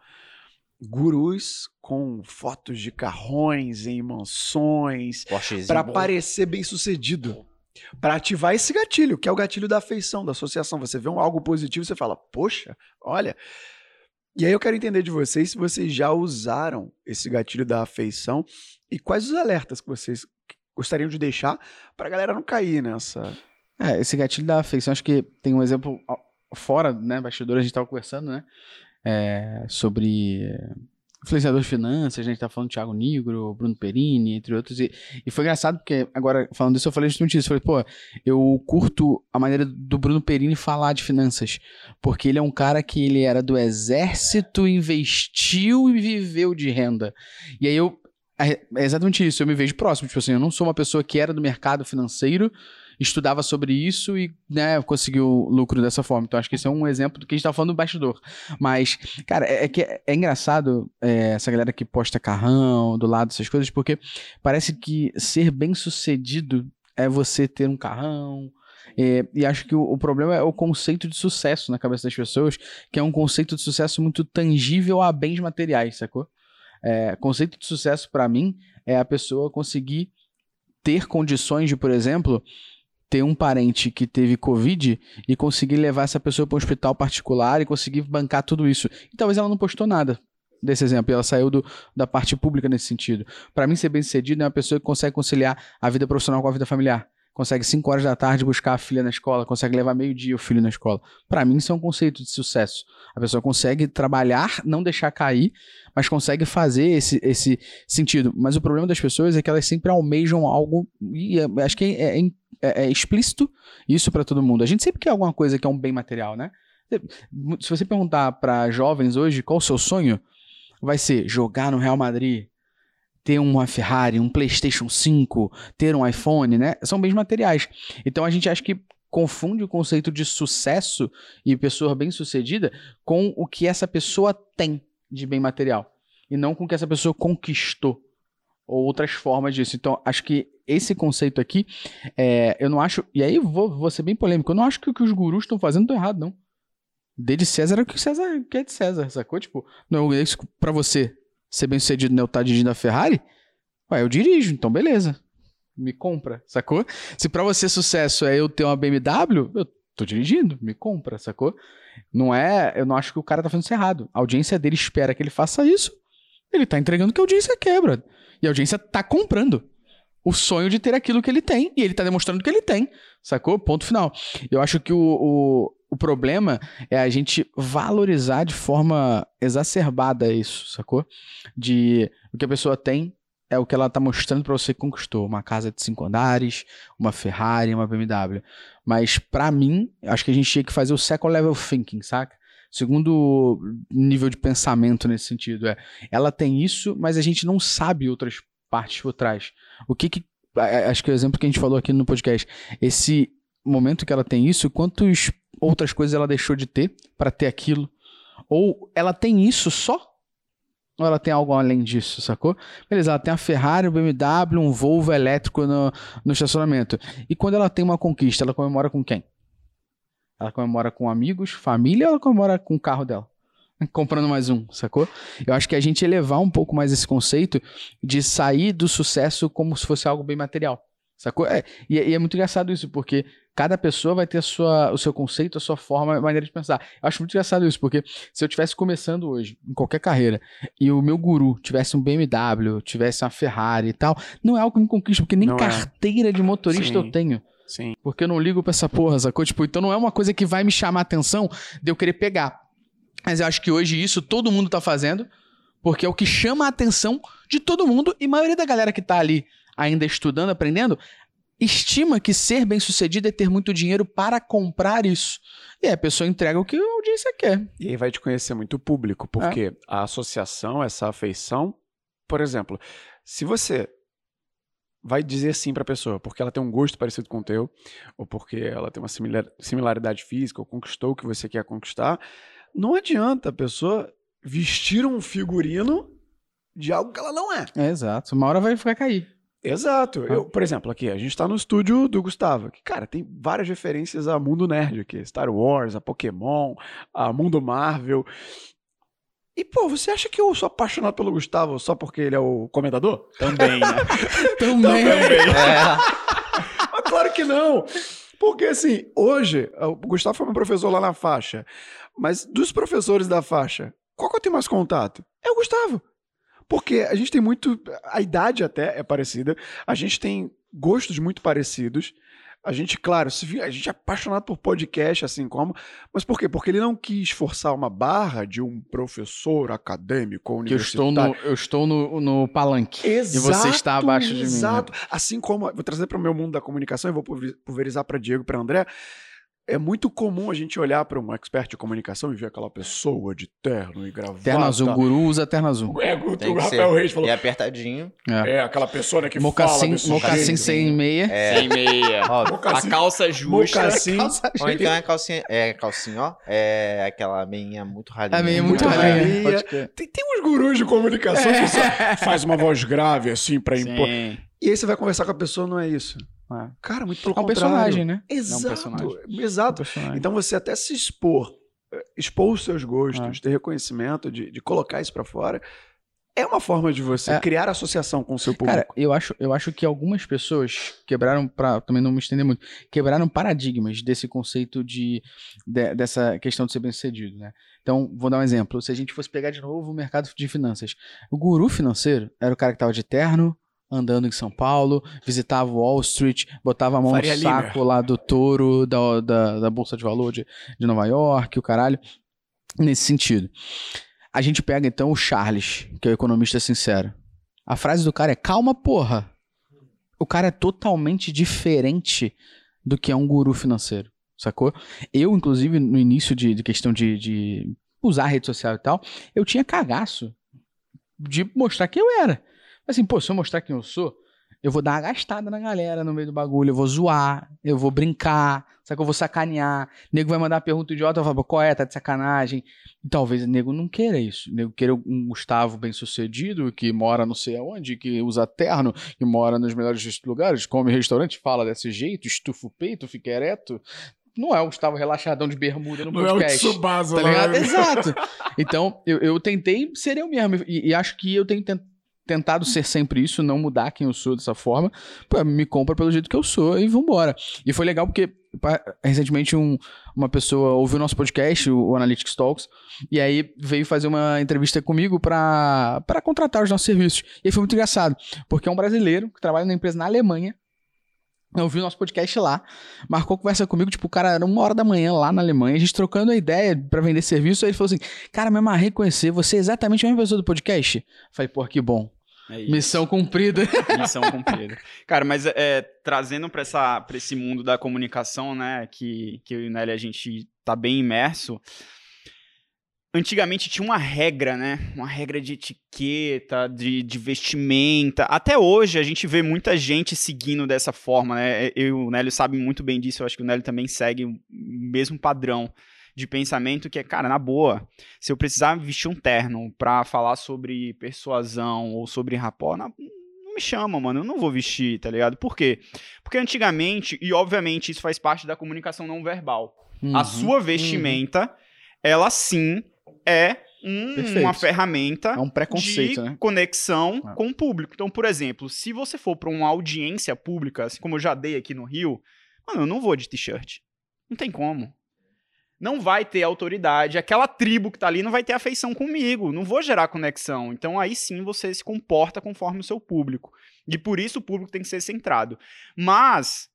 Gurus com fotos de carrões em mansões, para parecer bem sucedido. Para ativar esse gatilho, que é o gatilho da afeição, da associação. Você vê um algo positivo, você fala, poxa, olha. E aí eu quero entender de vocês se vocês já usaram esse gatilho da afeição e quais os alertas que vocês gostariam de deixar para a galera não cair nessa. É, esse gatilho da afeição, acho que tem um exemplo fora, né, bastidor, a gente tava conversando, né, é, sobre influenciador de finanças, a gente tá falando do Thiago Nigro, Bruno Perini, entre outros. E, e foi engraçado porque, agora, falando disso, eu falei justamente isso. Eu falei, pô, eu curto a maneira do Bruno Perini falar de finanças. Porque ele é um cara que ele era do exército, investiu e viveu de renda. E aí eu. É, é exatamente isso, eu me vejo próximo. Tipo assim, eu não sou uma pessoa que era do mercado financeiro, estudava sobre isso e né, conseguiu lucro dessa forma. Então, acho que esse é um exemplo do que a gente tá falando do bastidor. Mas, cara, é, é que é, é engraçado é, essa galera que posta carrão do lado, essas coisas, porque parece que ser bem sucedido é você ter um carrão, é, e acho que o, o, problema é o conceito de sucesso na cabeça das pessoas, que é um conceito de sucesso muito tangível a bens materiais, sacou? É, conceito de sucesso para mim é a pessoa conseguir ter condições de, por exemplo, ter um parente que teve Covid e conseguir levar essa pessoa para um hospital particular e conseguir bancar tudo isso. E talvez ela não postou nada desse exemplo, ela saiu do, da parte pública nesse sentido. Para mim, ser bem sucedido é uma pessoa que consegue conciliar a vida profissional com a vida familiar. Consegue 5 horas da tarde buscar a filha na escola, consegue levar meio-dia o filho na escola. Para mim, isso é um conceito de sucesso. A pessoa consegue trabalhar, não deixar cair, mas consegue fazer esse, esse sentido. Mas o problema das pessoas é que elas sempre almejam algo, e é, acho que é, é é, é explícito isso para todo mundo. A gente sempre quer alguma coisa que é um bem material, né? Se você perguntar para jovens hoje qual o seu sonho, vai ser jogar no Real Madrid, ter uma Ferrari, um PlayStation 5, ter um iPhone, né? São bens materiais. Então a gente acha que confunde o conceito de sucesso e pessoa bem-sucedida com o que essa pessoa tem de bem material e não com o que essa pessoa conquistou ou outras formas disso. Então, acho que esse conceito aqui, é, eu não acho. E aí vou, vou ser bem polêmico. Eu não acho que o que os gurus estão fazendo tá errado, não. Dê de César é o que César quer de César, sacou? Tipo, não, é isso pra você ser bem sucedido, né? Eu tá dirigindo a Ferrari? Ué, eu dirijo, então beleza. Me compra, sacou? Se pra você sucesso é eu ter uma BMW, eu tô dirigindo, me compra, sacou? Não é. Eu não acho que o cara tá fazendo isso errado. A audiência dele espera que ele faça isso. Ele tá entregando que a audiência quebra. E a audiência tá comprando o sonho de ter aquilo que ele tem. E ele tá demonstrando que ele tem. Sacou? Ponto final. Eu acho que o, o, o problema é a gente valorizar de forma exacerbada isso, sacou? De o que a pessoa tem é o que ela tá mostrando para você que conquistou. Uma casa de cinco andares, uma Ferrari, uma BMW. Mas para mim, acho que a gente tinha que fazer o second level thinking, saca? Segundo nível de pensamento nesse sentido é, ela tem isso, mas a gente não sabe outras partes por trás. O que que acho que o exemplo que a gente falou aqui no podcast, esse momento que ela tem isso, quantas outras coisas ela deixou de ter para ter aquilo? Ou ela tem isso só? Ou ela tem algo além disso, sacou? Beleza, ela tem a Ferrari, o BMW, um Volvo elétrico no, no estacionamento. E quando ela tem uma conquista, ela comemora com quem? Ela comemora com amigos, família ou ela comemora com o carro dela? Comprando mais um, sacou? Eu acho que a gente elevar um pouco mais esse conceito de sair do sucesso como se fosse algo bem material. Sacou? É, e, é, e, é muito engraçado isso, porque cada pessoa vai ter a sua, o seu conceito, a sua forma, a maneira de pensar. Eu acho muito engraçado isso, porque se eu estivesse começando hoje, em qualquer carreira, e o meu guru tivesse um BMW, tivesse uma Ferrari e tal, não é algo que me conquista, porque nem não é. carteira é. de motorista Sim. eu tenho. Sim. Porque eu não ligo pra essa porra, sacou? Tipo, então não é uma coisa que vai me chamar a atenção de eu querer pegar. Mas eu acho que hoje isso todo mundo tá fazendo, porque é o que chama a atenção de todo mundo e a maioria da galera que tá ali ainda estudando, aprendendo, estima que ser bem sucedido é ter muito dinheiro para comprar isso. E aí a pessoa entrega o que a audiência quer. E aí vai te conhecer muito público, porque é. a associação, essa afeição, por exemplo, se você vai dizer sim para a pessoa, porque ela tem um gosto parecido com o teu, ou porque ela tem uma similar, similaridade física, ou conquistou o que você quer conquistar, não adianta a pessoa vestir um figurino de algo que ela não é. é exato. Uma hora vai ficar cair. Exato. Ah. Eu, por exemplo, aqui, a gente está no estúdio do Gustavo, que, cara, tem várias referências a mundo nerd aqui. Star Wars, a Pokémon, a mundo Marvel. E, pô, você acha que eu sou apaixonado pelo Gustavo só porque ele é o comendador? Também, né? Também. Também. É. Mas claro que não. Porque, assim, hoje, o Gustavo foi meu professor lá na faixa. Mas dos professores da faixa, qual que eu tenho mais contato? É o Gustavo. Porque a gente tem muito. A idade até é parecida. A gente tem gostos muito parecidos. A gente, claro, a gente é apaixonado por podcast, assim como. Mas por quê? Porque ele não quis forçar uma barra de um professor acadêmico ou universitário. Que eu estou no, eu estou no, no palanque. Exato, e você está abaixo de mim. Né? Exato. Assim como. Vou trazer para o meu mundo da comunicação e vou pulverizar para Diego e para André é muito comum a gente olhar para um expert de comunicação e ver aquela pessoa de terno e gravata. Terno azul, guru usa terno azul. É, o, o Rafael Reis falou. E apertadinho. É. é, aquela pessoa né, que mocassim, fala Mocassim sem meia. É. Sem meia. Ó, a calça justa. Mocassim. Calça Ou então é calcinha, é calcinha, ó. É aquela meinha muito ralinha. A meinha muito, muito ralinha. ralinha. Tem, tem uns gurus de comunicação é. que faz uma voz grave assim para impor. E aí você vai conversar com a pessoa, não é isso. É. Cara, muito pelo é um contrário. personagem, né? Exato. É um personagem. Exato. Um então você até se expor, eh, expor os seus gostos, é. ter reconhecimento, de, de colocar isso para fora, é uma forma de você é. criar associação com o seu público. Cara, eu acho, eu acho que algumas pessoas quebraram, para também não me estender muito, quebraram paradigmas desse conceito de, de, dessa questão de ser bem-sucedido, né? Então, vou dar um exemplo. Se a gente fosse pegar de novo o mercado de finanças, o guru financeiro era o cara que estava de terno, andando em São Paulo, visitava Wall Street, botava a mão Faria no saco lá do touro da, da, da, Bolsa de Valor de, de Nova York, o caralho. Nesse sentido. A gente pega então o Charles, que é o economista sincero. A frase do cara é: calma, porra. O cara é totalmente diferente do que é um guru financeiro, sacou? Eu, inclusive, no início de, de questão de, de usar a rede social e tal, eu tinha cagaço de mostrar quem eu era. Assim, pô, se eu mostrar quem eu sou, eu vou dar uma gastada na galera no meio do bagulho, eu vou zoar, eu vou brincar, sabe que eu vou sacanear. O nego vai mandar uma pergunta idiota, eu falo, qual é, tá de sacanagem. E talvez o nego não queira isso. O nego queira um Gustavo bem sucedido, que mora não sei aonde, que usa terno, que mora nos melhores lugares, come restaurante, fala desse jeito, estufa o peito, fica ereto. Não é o Gustavo relaxadão de bermuda no não podcast. Não é o Tsubasa, tá ligado? Exato. Então, eu, eu tentei ser eu mesmo. E, e acho que eu tenho tentado tentado ser sempre isso, não mudar quem eu sou dessa forma. Pô, me compra pelo jeito que eu sou e vambora. E foi legal porque recentemente um, uma pessoa ouviu nosso podcast, o Analytics Talks, e aí veio fazer uma entrevista comigo para contratar os nossos serviços. E foi muito engraçado, porque é um brasileiro que trabalha na empresa na Alemanha, ouviu nosso podcast lá, marcou conversa comigo, tipo, o cara era uma hora da manhã lá na Alemanha, a gente trocando a ideia para vender serviço, aí ele falou assim, cara, me amarrei conhecer, você é exatamente a mesma pessoa do podcast? falei, pô, que bom. É Missão cumprida. Missão cumprida. Cara, mas é, trazendo para esse mundo da comunicação, né, que, que eu e o Nelly a gente tá bem imerso, antigamente tinha uma regra, né? Uma regra de etiqueta, de, de, vestimenta. Até hoje a gente vê muita gente seguindo dessa forma, né? Eu e o Nélio sabem muito bem disso, eu acho que o Nélio também segue o mesmo padrão de pensamento que é, cara, na boa, se eu precisar vestir um terno pra falar sobre persuasão ou sobre rapó, não, não me chama, mano, eu não vou vestir, tá ligado? Por quê? Porque antigamente, e obviamente isso faz parte da comunicação não verbal, uhum, a sua uhum. vestimenta, uhum. ela sim é um, uma ferramenta é um preconceito, de né? conexão é. com o público. Então, por exemplo, se você for para uma audiência pública, assim como eu já dei aqui no Rio, mano, eu não vou de t-shirt. Não tem como não vai ter autoridade, aquela tribo que tá ali não vai ter afeição comigo, não vou gerar conexão. Então aí sim você se comporta conforme o seu público. E por isso o público tem que ser centrado. Mas,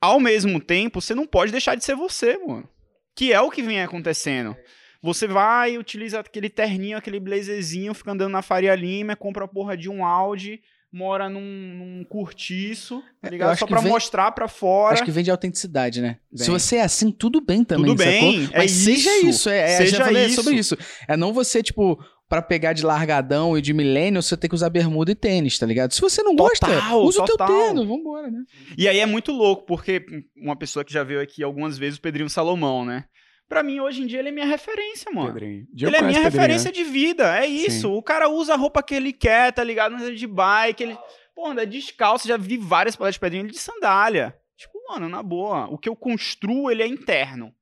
ao mesmo tempo, você não pode deixar de ser você, mano. Que é o que vem acontecendo. Você vai, utiliza aquele terninho, aquele blazerzinho, fica andando na Faria Lima, compra a porra de um Audi, mora num, num curtiço, tá ligado? Só pra vem, mostrar pra fora. Acho que vem de autenticidade, né? Vem. Se você é assim, tudo bem também, Tudo bem, sacou? Mas é seja isso. isso. É, é seja falei isso. sobre isso. É não você, tipo, para pegar de largadão e de milênio, você tem que usar bermuda e tênis, tá ligado? Se você não gosta, total, usa total. o teu tênis, vambora, né? E aí é muito louco, porque uma pessoa que já veio aqui algumas vezes, o Pedrinho Salomão, né? Pra mim, hoje em dia, ele é minha referência, mano. Pedrinho. Ele é minha referência né? de vida. É isso. Sim. O cara usa a roupa que ele quer, tá ligado? De bike, ele. Pô, anda descalço, já vi várias palestras de Pedrinho de sandália. Tipo, mano, na boa. O que eu construo, ele é interno.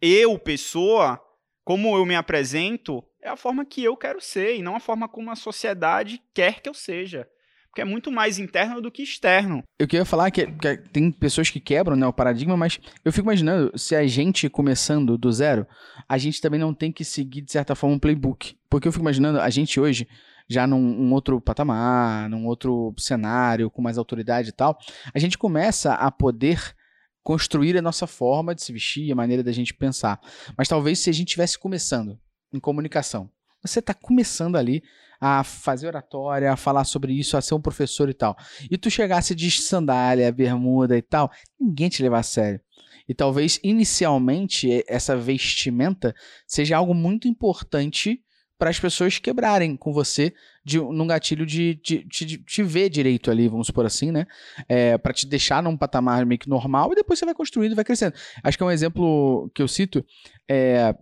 Eu, pessoa, como eu me apresento, é a forma que eu quero ser e não a forma como a sociedade quer que eu seja que é muito mais interno do que externo. Eu queria falar que, que, tem pessoas que quebram né, o paradigma, mas eu fico imaginando, se a gente começando do zero, a gente também não tem que seguir, de certa forma, um playbook. Porque eu fico imaginando, a gente hoje, já num um outro patamar, num outro cenário, com mais autoridade e tal, a gente começa a poder construir a nossa forma de se vestir, a maneira da gente pensar. Mas talvez se a gente estivesse começando em comunicação, você está começando ali a fazer oratória, a falar sobre isso, a ser um professor e tal, e tu chegasse de sandália, bermuda e tal, ninguém te levar a sério. E talvez inicialmente essa vestimenta seja algo muito importante para as pessoas quebrarem com você de, num gatilho de, te ver direito ali, vamos supor assim, né? É, para te deixar num patamar meio que normal e depois você vai construindo e vai crescendo. Acho que é um exemplo que eu cito. É,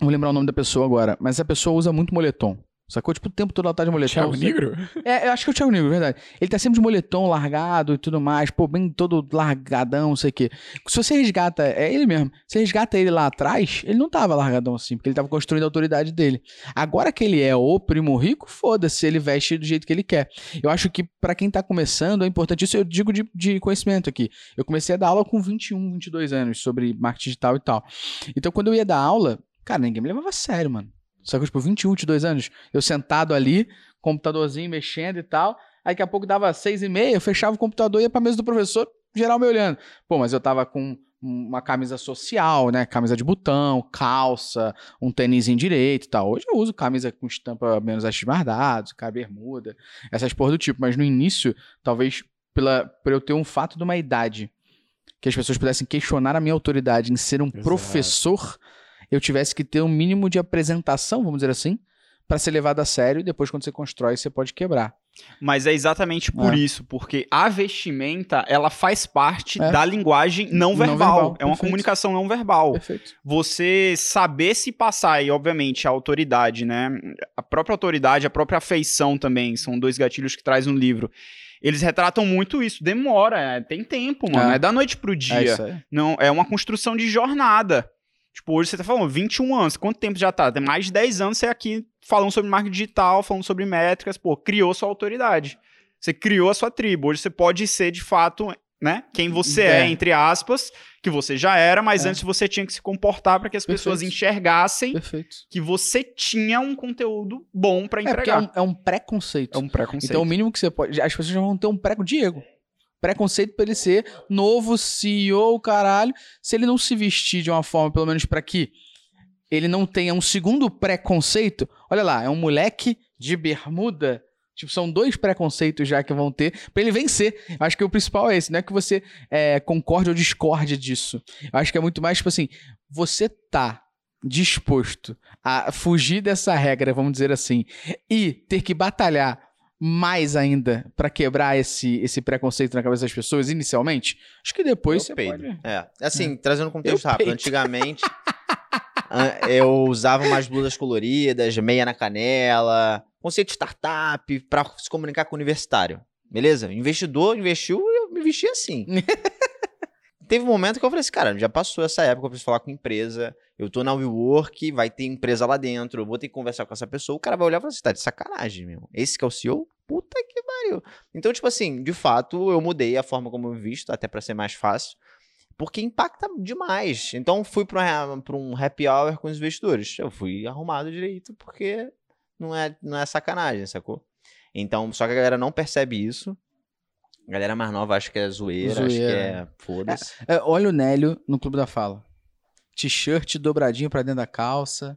vou lembrar o nome da pessoa agora, mas a pessoa usa muito moletom. Sacou? Tipo, o tempo todo ela tá de moletom. Thiago Negro? É, eu acho que é o Thiago Negro, verdade. Ele tá sempre de moletom largado e tudo mais, pô, bem todo largadão, não sei o quê. Se você resgata, é ele mesmo, você resgata ele lá atrás, ele não tava largadão assim, porque ele tava construindo a autoridade dele. Agora que ele é o primo rico, foda-se, ele veste do jeito que ele quer. Eu acho que para quem tá começando, é importante, isso eu digo de, de conhecimento aqui. Eu comecei a dar aula com 21, 22 anos sobre marketing digital e tal. Então, quando eu ia dar aula, cara, ninguém me levava a sério, mano. Só que, tipo, 21, 22 anos, eu sentado ali, computadorzinho mexendo e tal. Aí daqui a pouco dava seis e meia, eu fechava o computador e ia pra mesa do professor, geral me olhando. Pô, mas eu tava com uma camisa social, né? Camisa de botão, calça, um tênis em direito e tal. Hoje eu uso camisa com estampa menos achismardados, bermuda, essas porra do tipo. Mas no início, talvez pela, por eu ter um fato de uma idade que as pessoas pudessem questionar a minha autoridade em ser um Exato. professor, eu tivesse que ter um mínimo de apresentação, vamos dizer assim, para ser levado a sério e depois quando você constrói você pode quebrar. Mas é exatamente por é. isso, porque a vestimenta, ela faz parte é. da linguagem não verbal. Não verbal. É uma Perfeito. comunicação não verbal. Perfeito. Você saber se passar, e obviamente a autoridade, né? A própria autoridade, a própria afeição também, são dois gatilhos que traz no livro. Eles retratam muito isso. Demora, é, tem tempo, mano. É, é da noite pro dia. É não, é uma construção de jornada. Tipo, hoje você tá falando 21 anos, quanto tempo já tá? Tem mais de 10 anos você aqui falando sobre marketing digital, falando sobre métricas, pô, criou sua autoridade. Você criou a sua tribo. Hoje você pode ser, de fato, né, quem você é, é entre aspas, que você já era, mas é. antes você tinha que se comportar para que as Perfeito. pessoas enxergassem Perfeito. que você tinha um conteúdo bom para entregar. É, é um, é um preconceito. É um preconceito. Então o mínimo que você pode, as pessoas já vão ter um pré Diego preconceito para ele ser novo CEO, caralho. Se ele não se vestir de uma forma, pelo menos para que ele não tenha um segundo preconceito, olha lá, é um moleque de bermuda. Tipo, são dois preconceitos já que vão ter para ele vencer. Acho que o principal é esse, não é que você é, concorde ou discorde disso. Acho que é muito mais, tipo assim, você tá disposto a fugir dessa regra, vamos dizer assim, e ter que batalhar mais ainda para quebrar esse, esse preconceito na cabeça das pessoas inicialmente? Acho que depois eu você peido. pode... É, assim, é. trazendo um contexto eu rápido, peido. antigamente eu usava umas blusas coloridas, meia na canela, conceito de startup para se comunicar com o universitário. Beleza? Investidor investiu e eu me vesti assim. Teve um momento que eu falei assim, cara, já passou essa época, eu preciso falar com empresa, eu tô na WeWork, vai ter empresa lá dentro, eu vou ter que conversar com essa pessoa, o cara vai olhar e falar assim, tá de sacanagem, meu. Esse que é o CEO? Puta que pariu. Então, tipo assim, de fato, eu mudei a forma como eu visto, até para ser mais fácil, porque impacta demais. Então, fui pra, um happy hour com os investidores. Eu fui arrumado direito, porque não é, não é sacanagem, sacou? Então, só que a galera não percebe isso. A galera mais nova acha que é zoeira, zoeira. acha que é foda-se. É, é, olha o Nélio no Clube da Fala t-shirt dobradinho pra dentro da calça.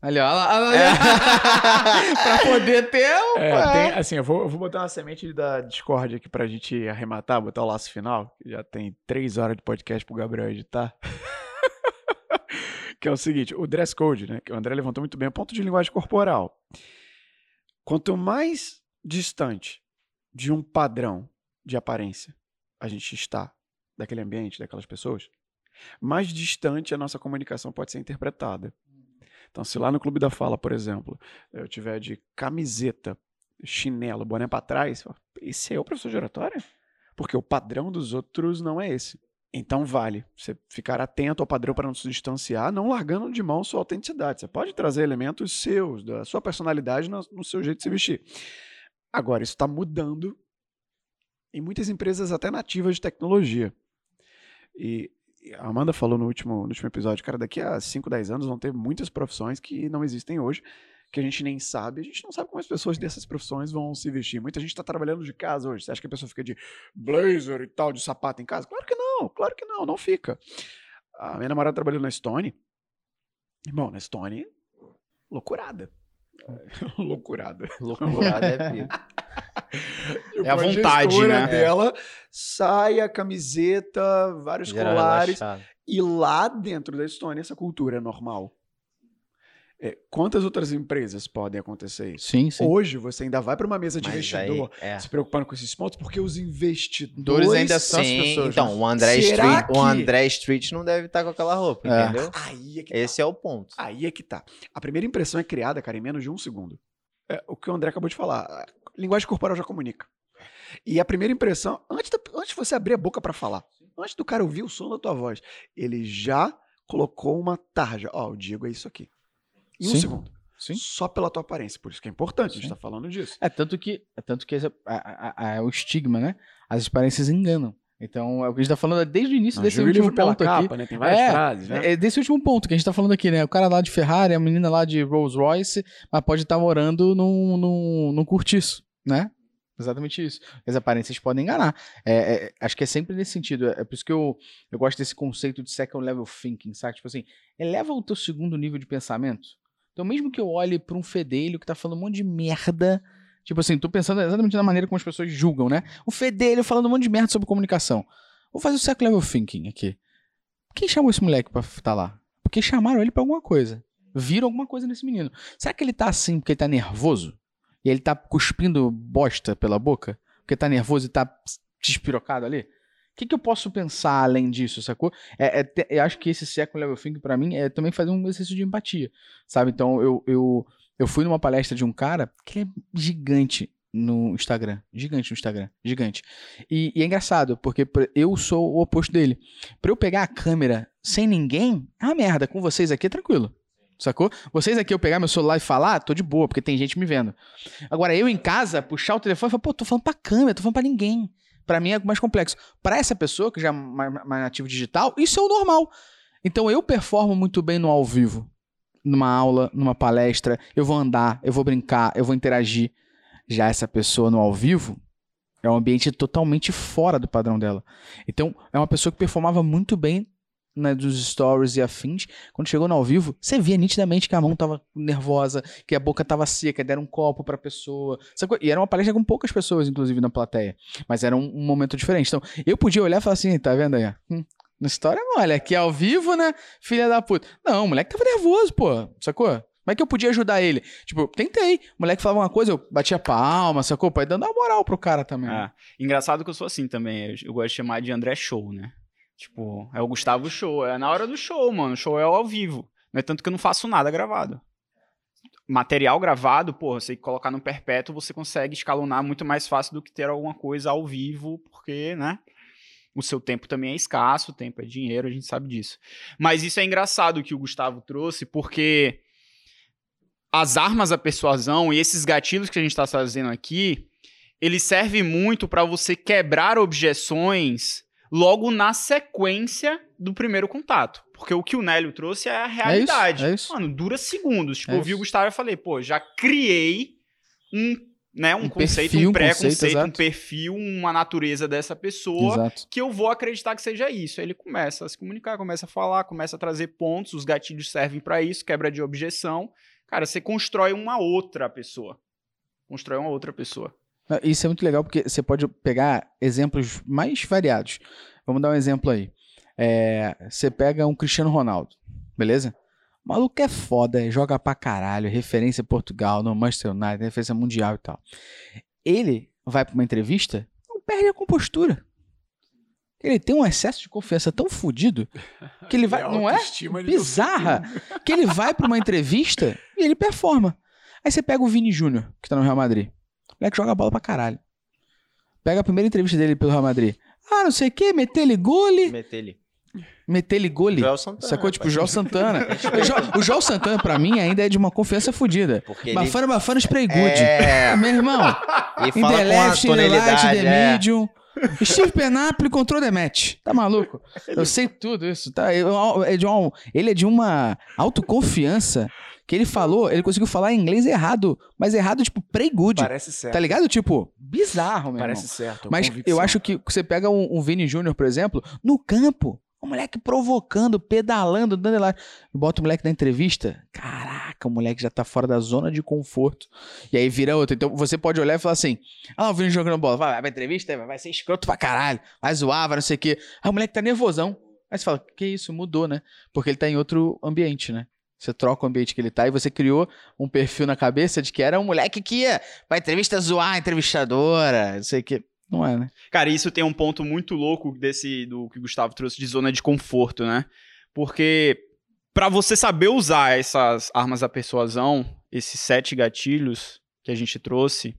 Ali, ó. Lá, é. pra poder ter um. É, tem, assim, eu vou, eu vou botar uma semente da Discord aqui pra gente arrematar, botar o laço final. Já tem três horas de podcast pro Gabriel editar. que é o seguinte: o dress code, né? Que o André levantou muito bem, o ponto de linguagem corporal. Quanto mais distante de um padrão de aparência a gente está daquele ambiente, daquelas pessoas, mais distante a nossa comunicação pode ser interpretada. Então, se lá no Clube da Fala, por exemplo, eu tiver de camiseta, chinelo, boné para trás, esse é o professor de oratória? Porque o padrão dos outros não é esse. Então vale você ficar atento ao padrão para não se distanciar, não largando de mão sua autenticidade. Você pode trazer elementos seus, da sua personalidade no, seu jeito de se vestir. Agora, isso está mudando em muitas empresas até nativas de tecnologia. E a Amanda falou no último, no último episódio, cara, daqui a 5, 10 anos vão ter muitas profissões que não existem hoje, que a gente nem sabe. A gente não sabe como as pessoas dessas profissões vão se vestir. Muita gente está trabalhando de casa hoje. Você acha que a pessoa fica de blazer e tal, de sapato em casa? Claro que não, claro que não, não fica. A minha namorada trabalhou na Stone. Bom, na Stone, loucurada. loucurada. Loucurada é. É a vontade, né? dela, saia, camiseta, vários colares. E lá dentro da Estônia, essa cultura é normal. É, quantas outras empresas podem acontecer isso? Sim, sim. Hoje você ainda vai para uma mesa de Mas investidor aí, é. se preocupando com esses pontos, porque os investidores Dores ainda são as Sim, pessoas. então, né? o André, Street, que- o André Street não deve estar com aquela roupa, É. entendeu? Aí é que tá. Esse é o ponto. Aí é que tá. A primeira impressão é criada, cara, em menos de um segundo. É o que o André acabou de falar. A linguagem corporal já comunica. E a primeira impressão, antes, da- antes de você abrir a boca pra falar, antes do cara ouvir o som da tua voz, ele já colocou uma tarja. Ó, o Diego é isso aqui. Em um Sim. segundo. Sim. Só pela tua aparência. Por isso que é importante, a gente Sim. tá falando disso. É tanto que, é tanto que esse- a- a- a- o estigma, né? As aparências enganam. Então, é o que a gente tá falando desde o início Não, desse último pela ponto aqui. capa, né? Tem várias É, frases, né? É desse último ponto que a gente tá falando aqui, né? O cara lá de Ferrari, a menina lá de Rolls Royce, mas pode estar morando num, num, num cortiço, né? Exatamente isso. As aparências podem enganar. É, é, acho que é sempre nesse sentido. É por isso que eu, eu gosto desse conceito de second level thinking, sabe? Tipo assim, eleva o teu segundo nível de pensamento. Então, mesmo que eu olhe pra um fedelho que tá falando um monte de merda, tipo assim, tô pensando exatamente na maneira como as pessoas julgam, né? O fedelho falando um monte de merda sobre comunicação. Vou fazer o second level thinking aqui. Quem chamou esse moleque pra estar lá? Porque chamaram ele pra alguma coisa. Viram alguma coisa nesse menino. Será que ele tá assim porque ele tá nervoso? E ele tá cuspindo bosta pela boca? Porque tá nervoso e tá despirocado ali? O que, que eu posso pensar além disso, sacou? É, é eu acho que esse second level thinking pra mim é também fazer um exercício de empatia, sabe? Então eu, eu, eu fui numa palestra de um cara que é gigante no Instagram. Gigante no Instagram. Gigante. E, e é engraçado, porque eu sou o oposto dele. Pra eu pegar a câmera sem ninguém, é uma merda. Com vocês aqui é tranquilo. Sacou? Vocês aqui, eu pegar meu celular e falar, tô de boa, porque tem gente me vendo. Agora, eu em casa, puxar o telefone e falar, pô, tô falando pra câmera, tô falando pra ninguém. Pra mim é mais complexo. Pra essa pessoa, que já é mais, mais nativo digital, isso é o normal. Então eu performo muito bem no ao vivo. Numa aula, numa palestra, eu vou andar, eu vou brincar, eu vou interagir. Já essa pessoa no ao vivo é um ambiente totalmente fora do padrão dela. Então, é uma pessoa que performava muito bem né, dos stories e afins. Quando chegou no ao vivo, você via nitidamente que a mão tava nervosa, que a boca tava seca, deram um copo pra pessoa. E era uma palestra com poucas pessoas, inclusive, na plateia. Mas era um, um momento diferente. Então, eu podia olhar e falar assim, tá vendo aí? Hum, na história, olha, aqui ao vivo, né? Filha da puta. Não, o moleque tava nervoso, pô. Sacou? Como é que eu podia ajudar ele? Tipo, tentei. O moleque falava uma coisa, eu batia palma, sacou? Pai, dando uma moral pro cara também. É. Engraçado que eu sou assim também. Eu gosto de chamar de André Show, né? Tipo, é o Gustavo Show. É na hora do show, mano. O show é ao vivo. Não é tanto que eu não faço nada gravado. Material gravado, porra, você colocar no perpétuo, você consegue escalonar muito mais fácil do que ter alguma coisa ao vivo, porque, né? O seu tempo também é escasso, o tempo é dinheiro, a gente sabe disso. Mas isso é engraçado que o Gustavo trouxe, porque as armas da persuasão e esses gatilhos que a gente está fazendo aqui, ele serve muito para você quebrar objeções logo na sequência do primeiro contato. Porque o que o Nélio trouxe é a realidade. é isso. Mano, dura segundos. Tipo, É eu vi o isso. Gustavo e falei, pô, já criei um, né, um, Um conceito, perfil, um pré-conceito, conceito, um perfil, uma natureza dessa pessoa Exato. que eu vou acreditar que seja isso. Aí ele começa a se comunicar, começa a falar, começa a trazer pontos, os gatilhos servem para isso, quebra de objeção. Cara, você constrói uma outra pessoa. Constrói uma outra pessoa. Isso é muito legal porque você pode pegar exemplos mais variados. Vamos dar um exemplo aí. É, você pega um Cristiano Ronaldo, beleza? O maluco é foda, joga pra caralho, referência Portugal, no Manchester United, referência mundial e tal. Ele vai pra uma entrevista, não perde a compostura. Ele tem um excesso de confiança tão fodido que ele vai. Não é? Bizarra. Que ele vai pra uma entrevista e ele performa. Aí você pega o Vini Júnior, que tá no Real Madrid. Moleque joga bola pra caralho. Pega a primeira entrevista dele pelo Real Madrid. Ah, não sei o que, meter-lhe gole. Meter-lhe. Meter-lhe gole. Joel Santana. Sacou? Tipo. Joel Santana. o, Jo- o Joel Santana, pra mim, ainda é de uma confiança fodida. Porque ele... Bafana, bafana, spray good. É, Meu irmão, e fala the com left, a in the light, the é. medium. Steve Penapoli control the match. Tá maluco? Eu sei tudo isso. Tá? Eu- é de uma- ele é de uma autoconfiança que ele falou, ele conseguiu falar inglês errado, mas errado, tipo, pre-good. Parece certo. Tá ligado? Tipo, bizarro, meu Parece irmão. certo. Mas convicção. eu acho que você pega um, um Vini Júnior, por exemplo, no campo, o moleque provocando, pedalando, dando lá. Bota o moleque na entrevista. Caraca, o moleque já tá fora da zona de conforto. E aí vira outro. Então você pode olhar e falar assim: ah, o Vini jogando bola, vai, vai pra entrevista, vai ser escroto pra caralho, vai zoar, vai não sei o quê. Aí o moleque tá nervosão. Aí você fala: que isso, mudou, né? Porque ele tá em outro ambiente, né? Você troca o ambiente que ele tá e você criou um perfil na cabeça de que era um moleque que ia pra entrevista zoar a entrevistadora, não sei o quê. Não é, né? Cara, isso tem um ponto muito louco desse do que o Gustavo trouxe de zona de conforto, né? Porque pra você saber usar essas armas da persuasão, esses sete gatilhos que a gente trouxe,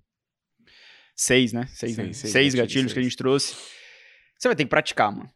seis, né? Seis, Seis, né? seis seis gatilhos, gatilhos que a seis. gente trouxe. Você vai ter que praticar, mano.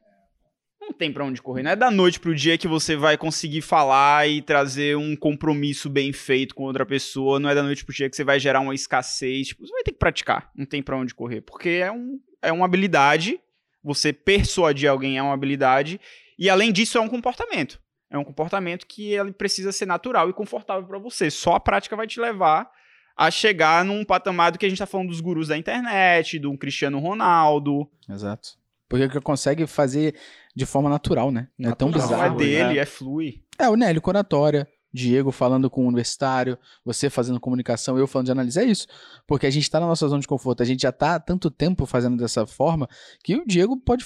Não tem pra onde correr. Não é da noite pro dia que você vai conseguir falar e trazer um compromisso bem feito com outra pessoa. Não é da noite pro dia que você vai gerar uma escassez. Tipo, você vai ter que praticar. Não tem pra onde correr. Porque é, um, é uma habilidade. Você persuadir alguém é uma habilidade. E além disso, é um comportamento. É um comportamento que ele precisa ser natural e confortável pra você. Só a prática vai te levar a chegar num patamar do que a gente tá falando dos gurus da internet, do Cristiano Ronaldo. Exato. Porque que consegue fazer de forma natural, né? Não é tão Natural, Não é bizarro. dele, né? é flui. É, o Nélio com oratória, Diego falando com o universitário, você fazendo comunicação, eu falando de análise, é isso. Porque a gente tá na nossa zona de conforto, a gente já tá há tanto tempo fazendo dessa forma que o Diego pode.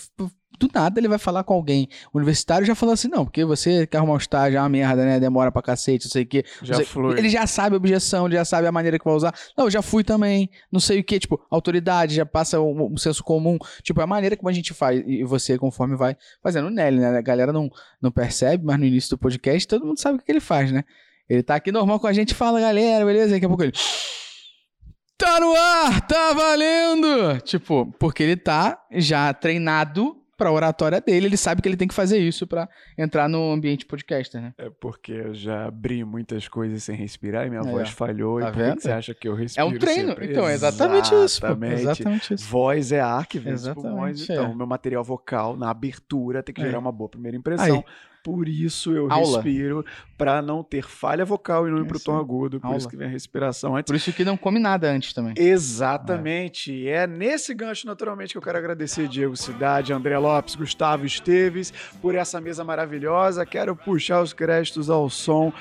Do nada ele vai falar com alguém. O universitário já falou assim: não, porque você quer arrumar um estágio, é uma merda, né? Demora pra cacete, não sei o quê. Já Você- flui. Ele já sabe a objeção, ele já sabe a maneira que vai usar. Não, eu já fui também, não sei o que, tipo, autoridade, já passa um, um senso comum. Tipo, é a maneira como a gente faz, e você, conforme vai fazendo. O Nelly, né? A galera não, não percebe, mas no início do podcast todo mundo sabe o que que ele faz, né? Ele tá aqui normal com a gente, fala, galera, beleza? Daqui a pouco ele. Tá no ar, tá valendo! Tipo, porque ele tá já treinado pra oratória dele, ele sabe que ele tem que fazer isso pra entrar no ambiente podcaster, né? É porque eu já abri muitas coisas sem respirar e minha É. voz falhou. Tá e por que vendo? você acha que eu É respiro um treino. sempre? Então, é exatamente isso. Pô. Exatamente. Exatamente isso. Voz é ar que vem dos Exatamente, pulmões. é. Então, meu material vocal na abertura tem que gerar uma boa primeira impressão. Aí. Por isso eu Aula. respiro pra não ter falha vocal e não ir É pro isso tom agudo. Por Aula. isso que vem a respiração antes. Por isso que não come nada antes também. Exatamente. E é nesse gancho, naturalmente, que eu quero agradecer Diego Cidade, André Lopes, Gustavo Esteves por essa mesa maravilhosa. Quero puxar os créditos ao som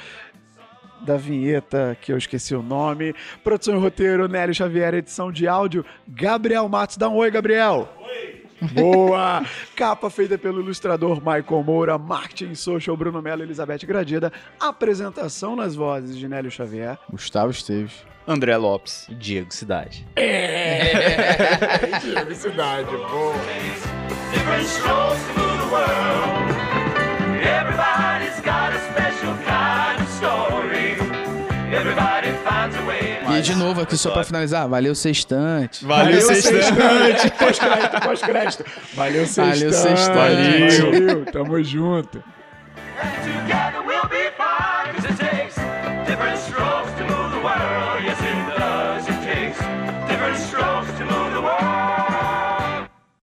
da vinheta, que eu esqueci o nome. Produção e roteiro, Nélio Xavier. Edição de áudio, Gabriel Matos. Dá um oi, Gabriel. Boa! Capa feita pelo ilustrador Michael Moura, marketing social Bruno Mello e Elizabeth Gradida. Apresentação nas vozes de Nélio Xavier. Gustavo Esteves. André Lopes. Diego Cidade. Boa! different strokes to the world. Everybody's E de novo aqui, só pra finalizar, valeu sextante. Valeu, sextante. Pós-crédito, pós-crédito. Valeu, sextante. Valeu, sextante. Valeu, tamo junto. And together we'll be fine. 'Cause it takes different strokes.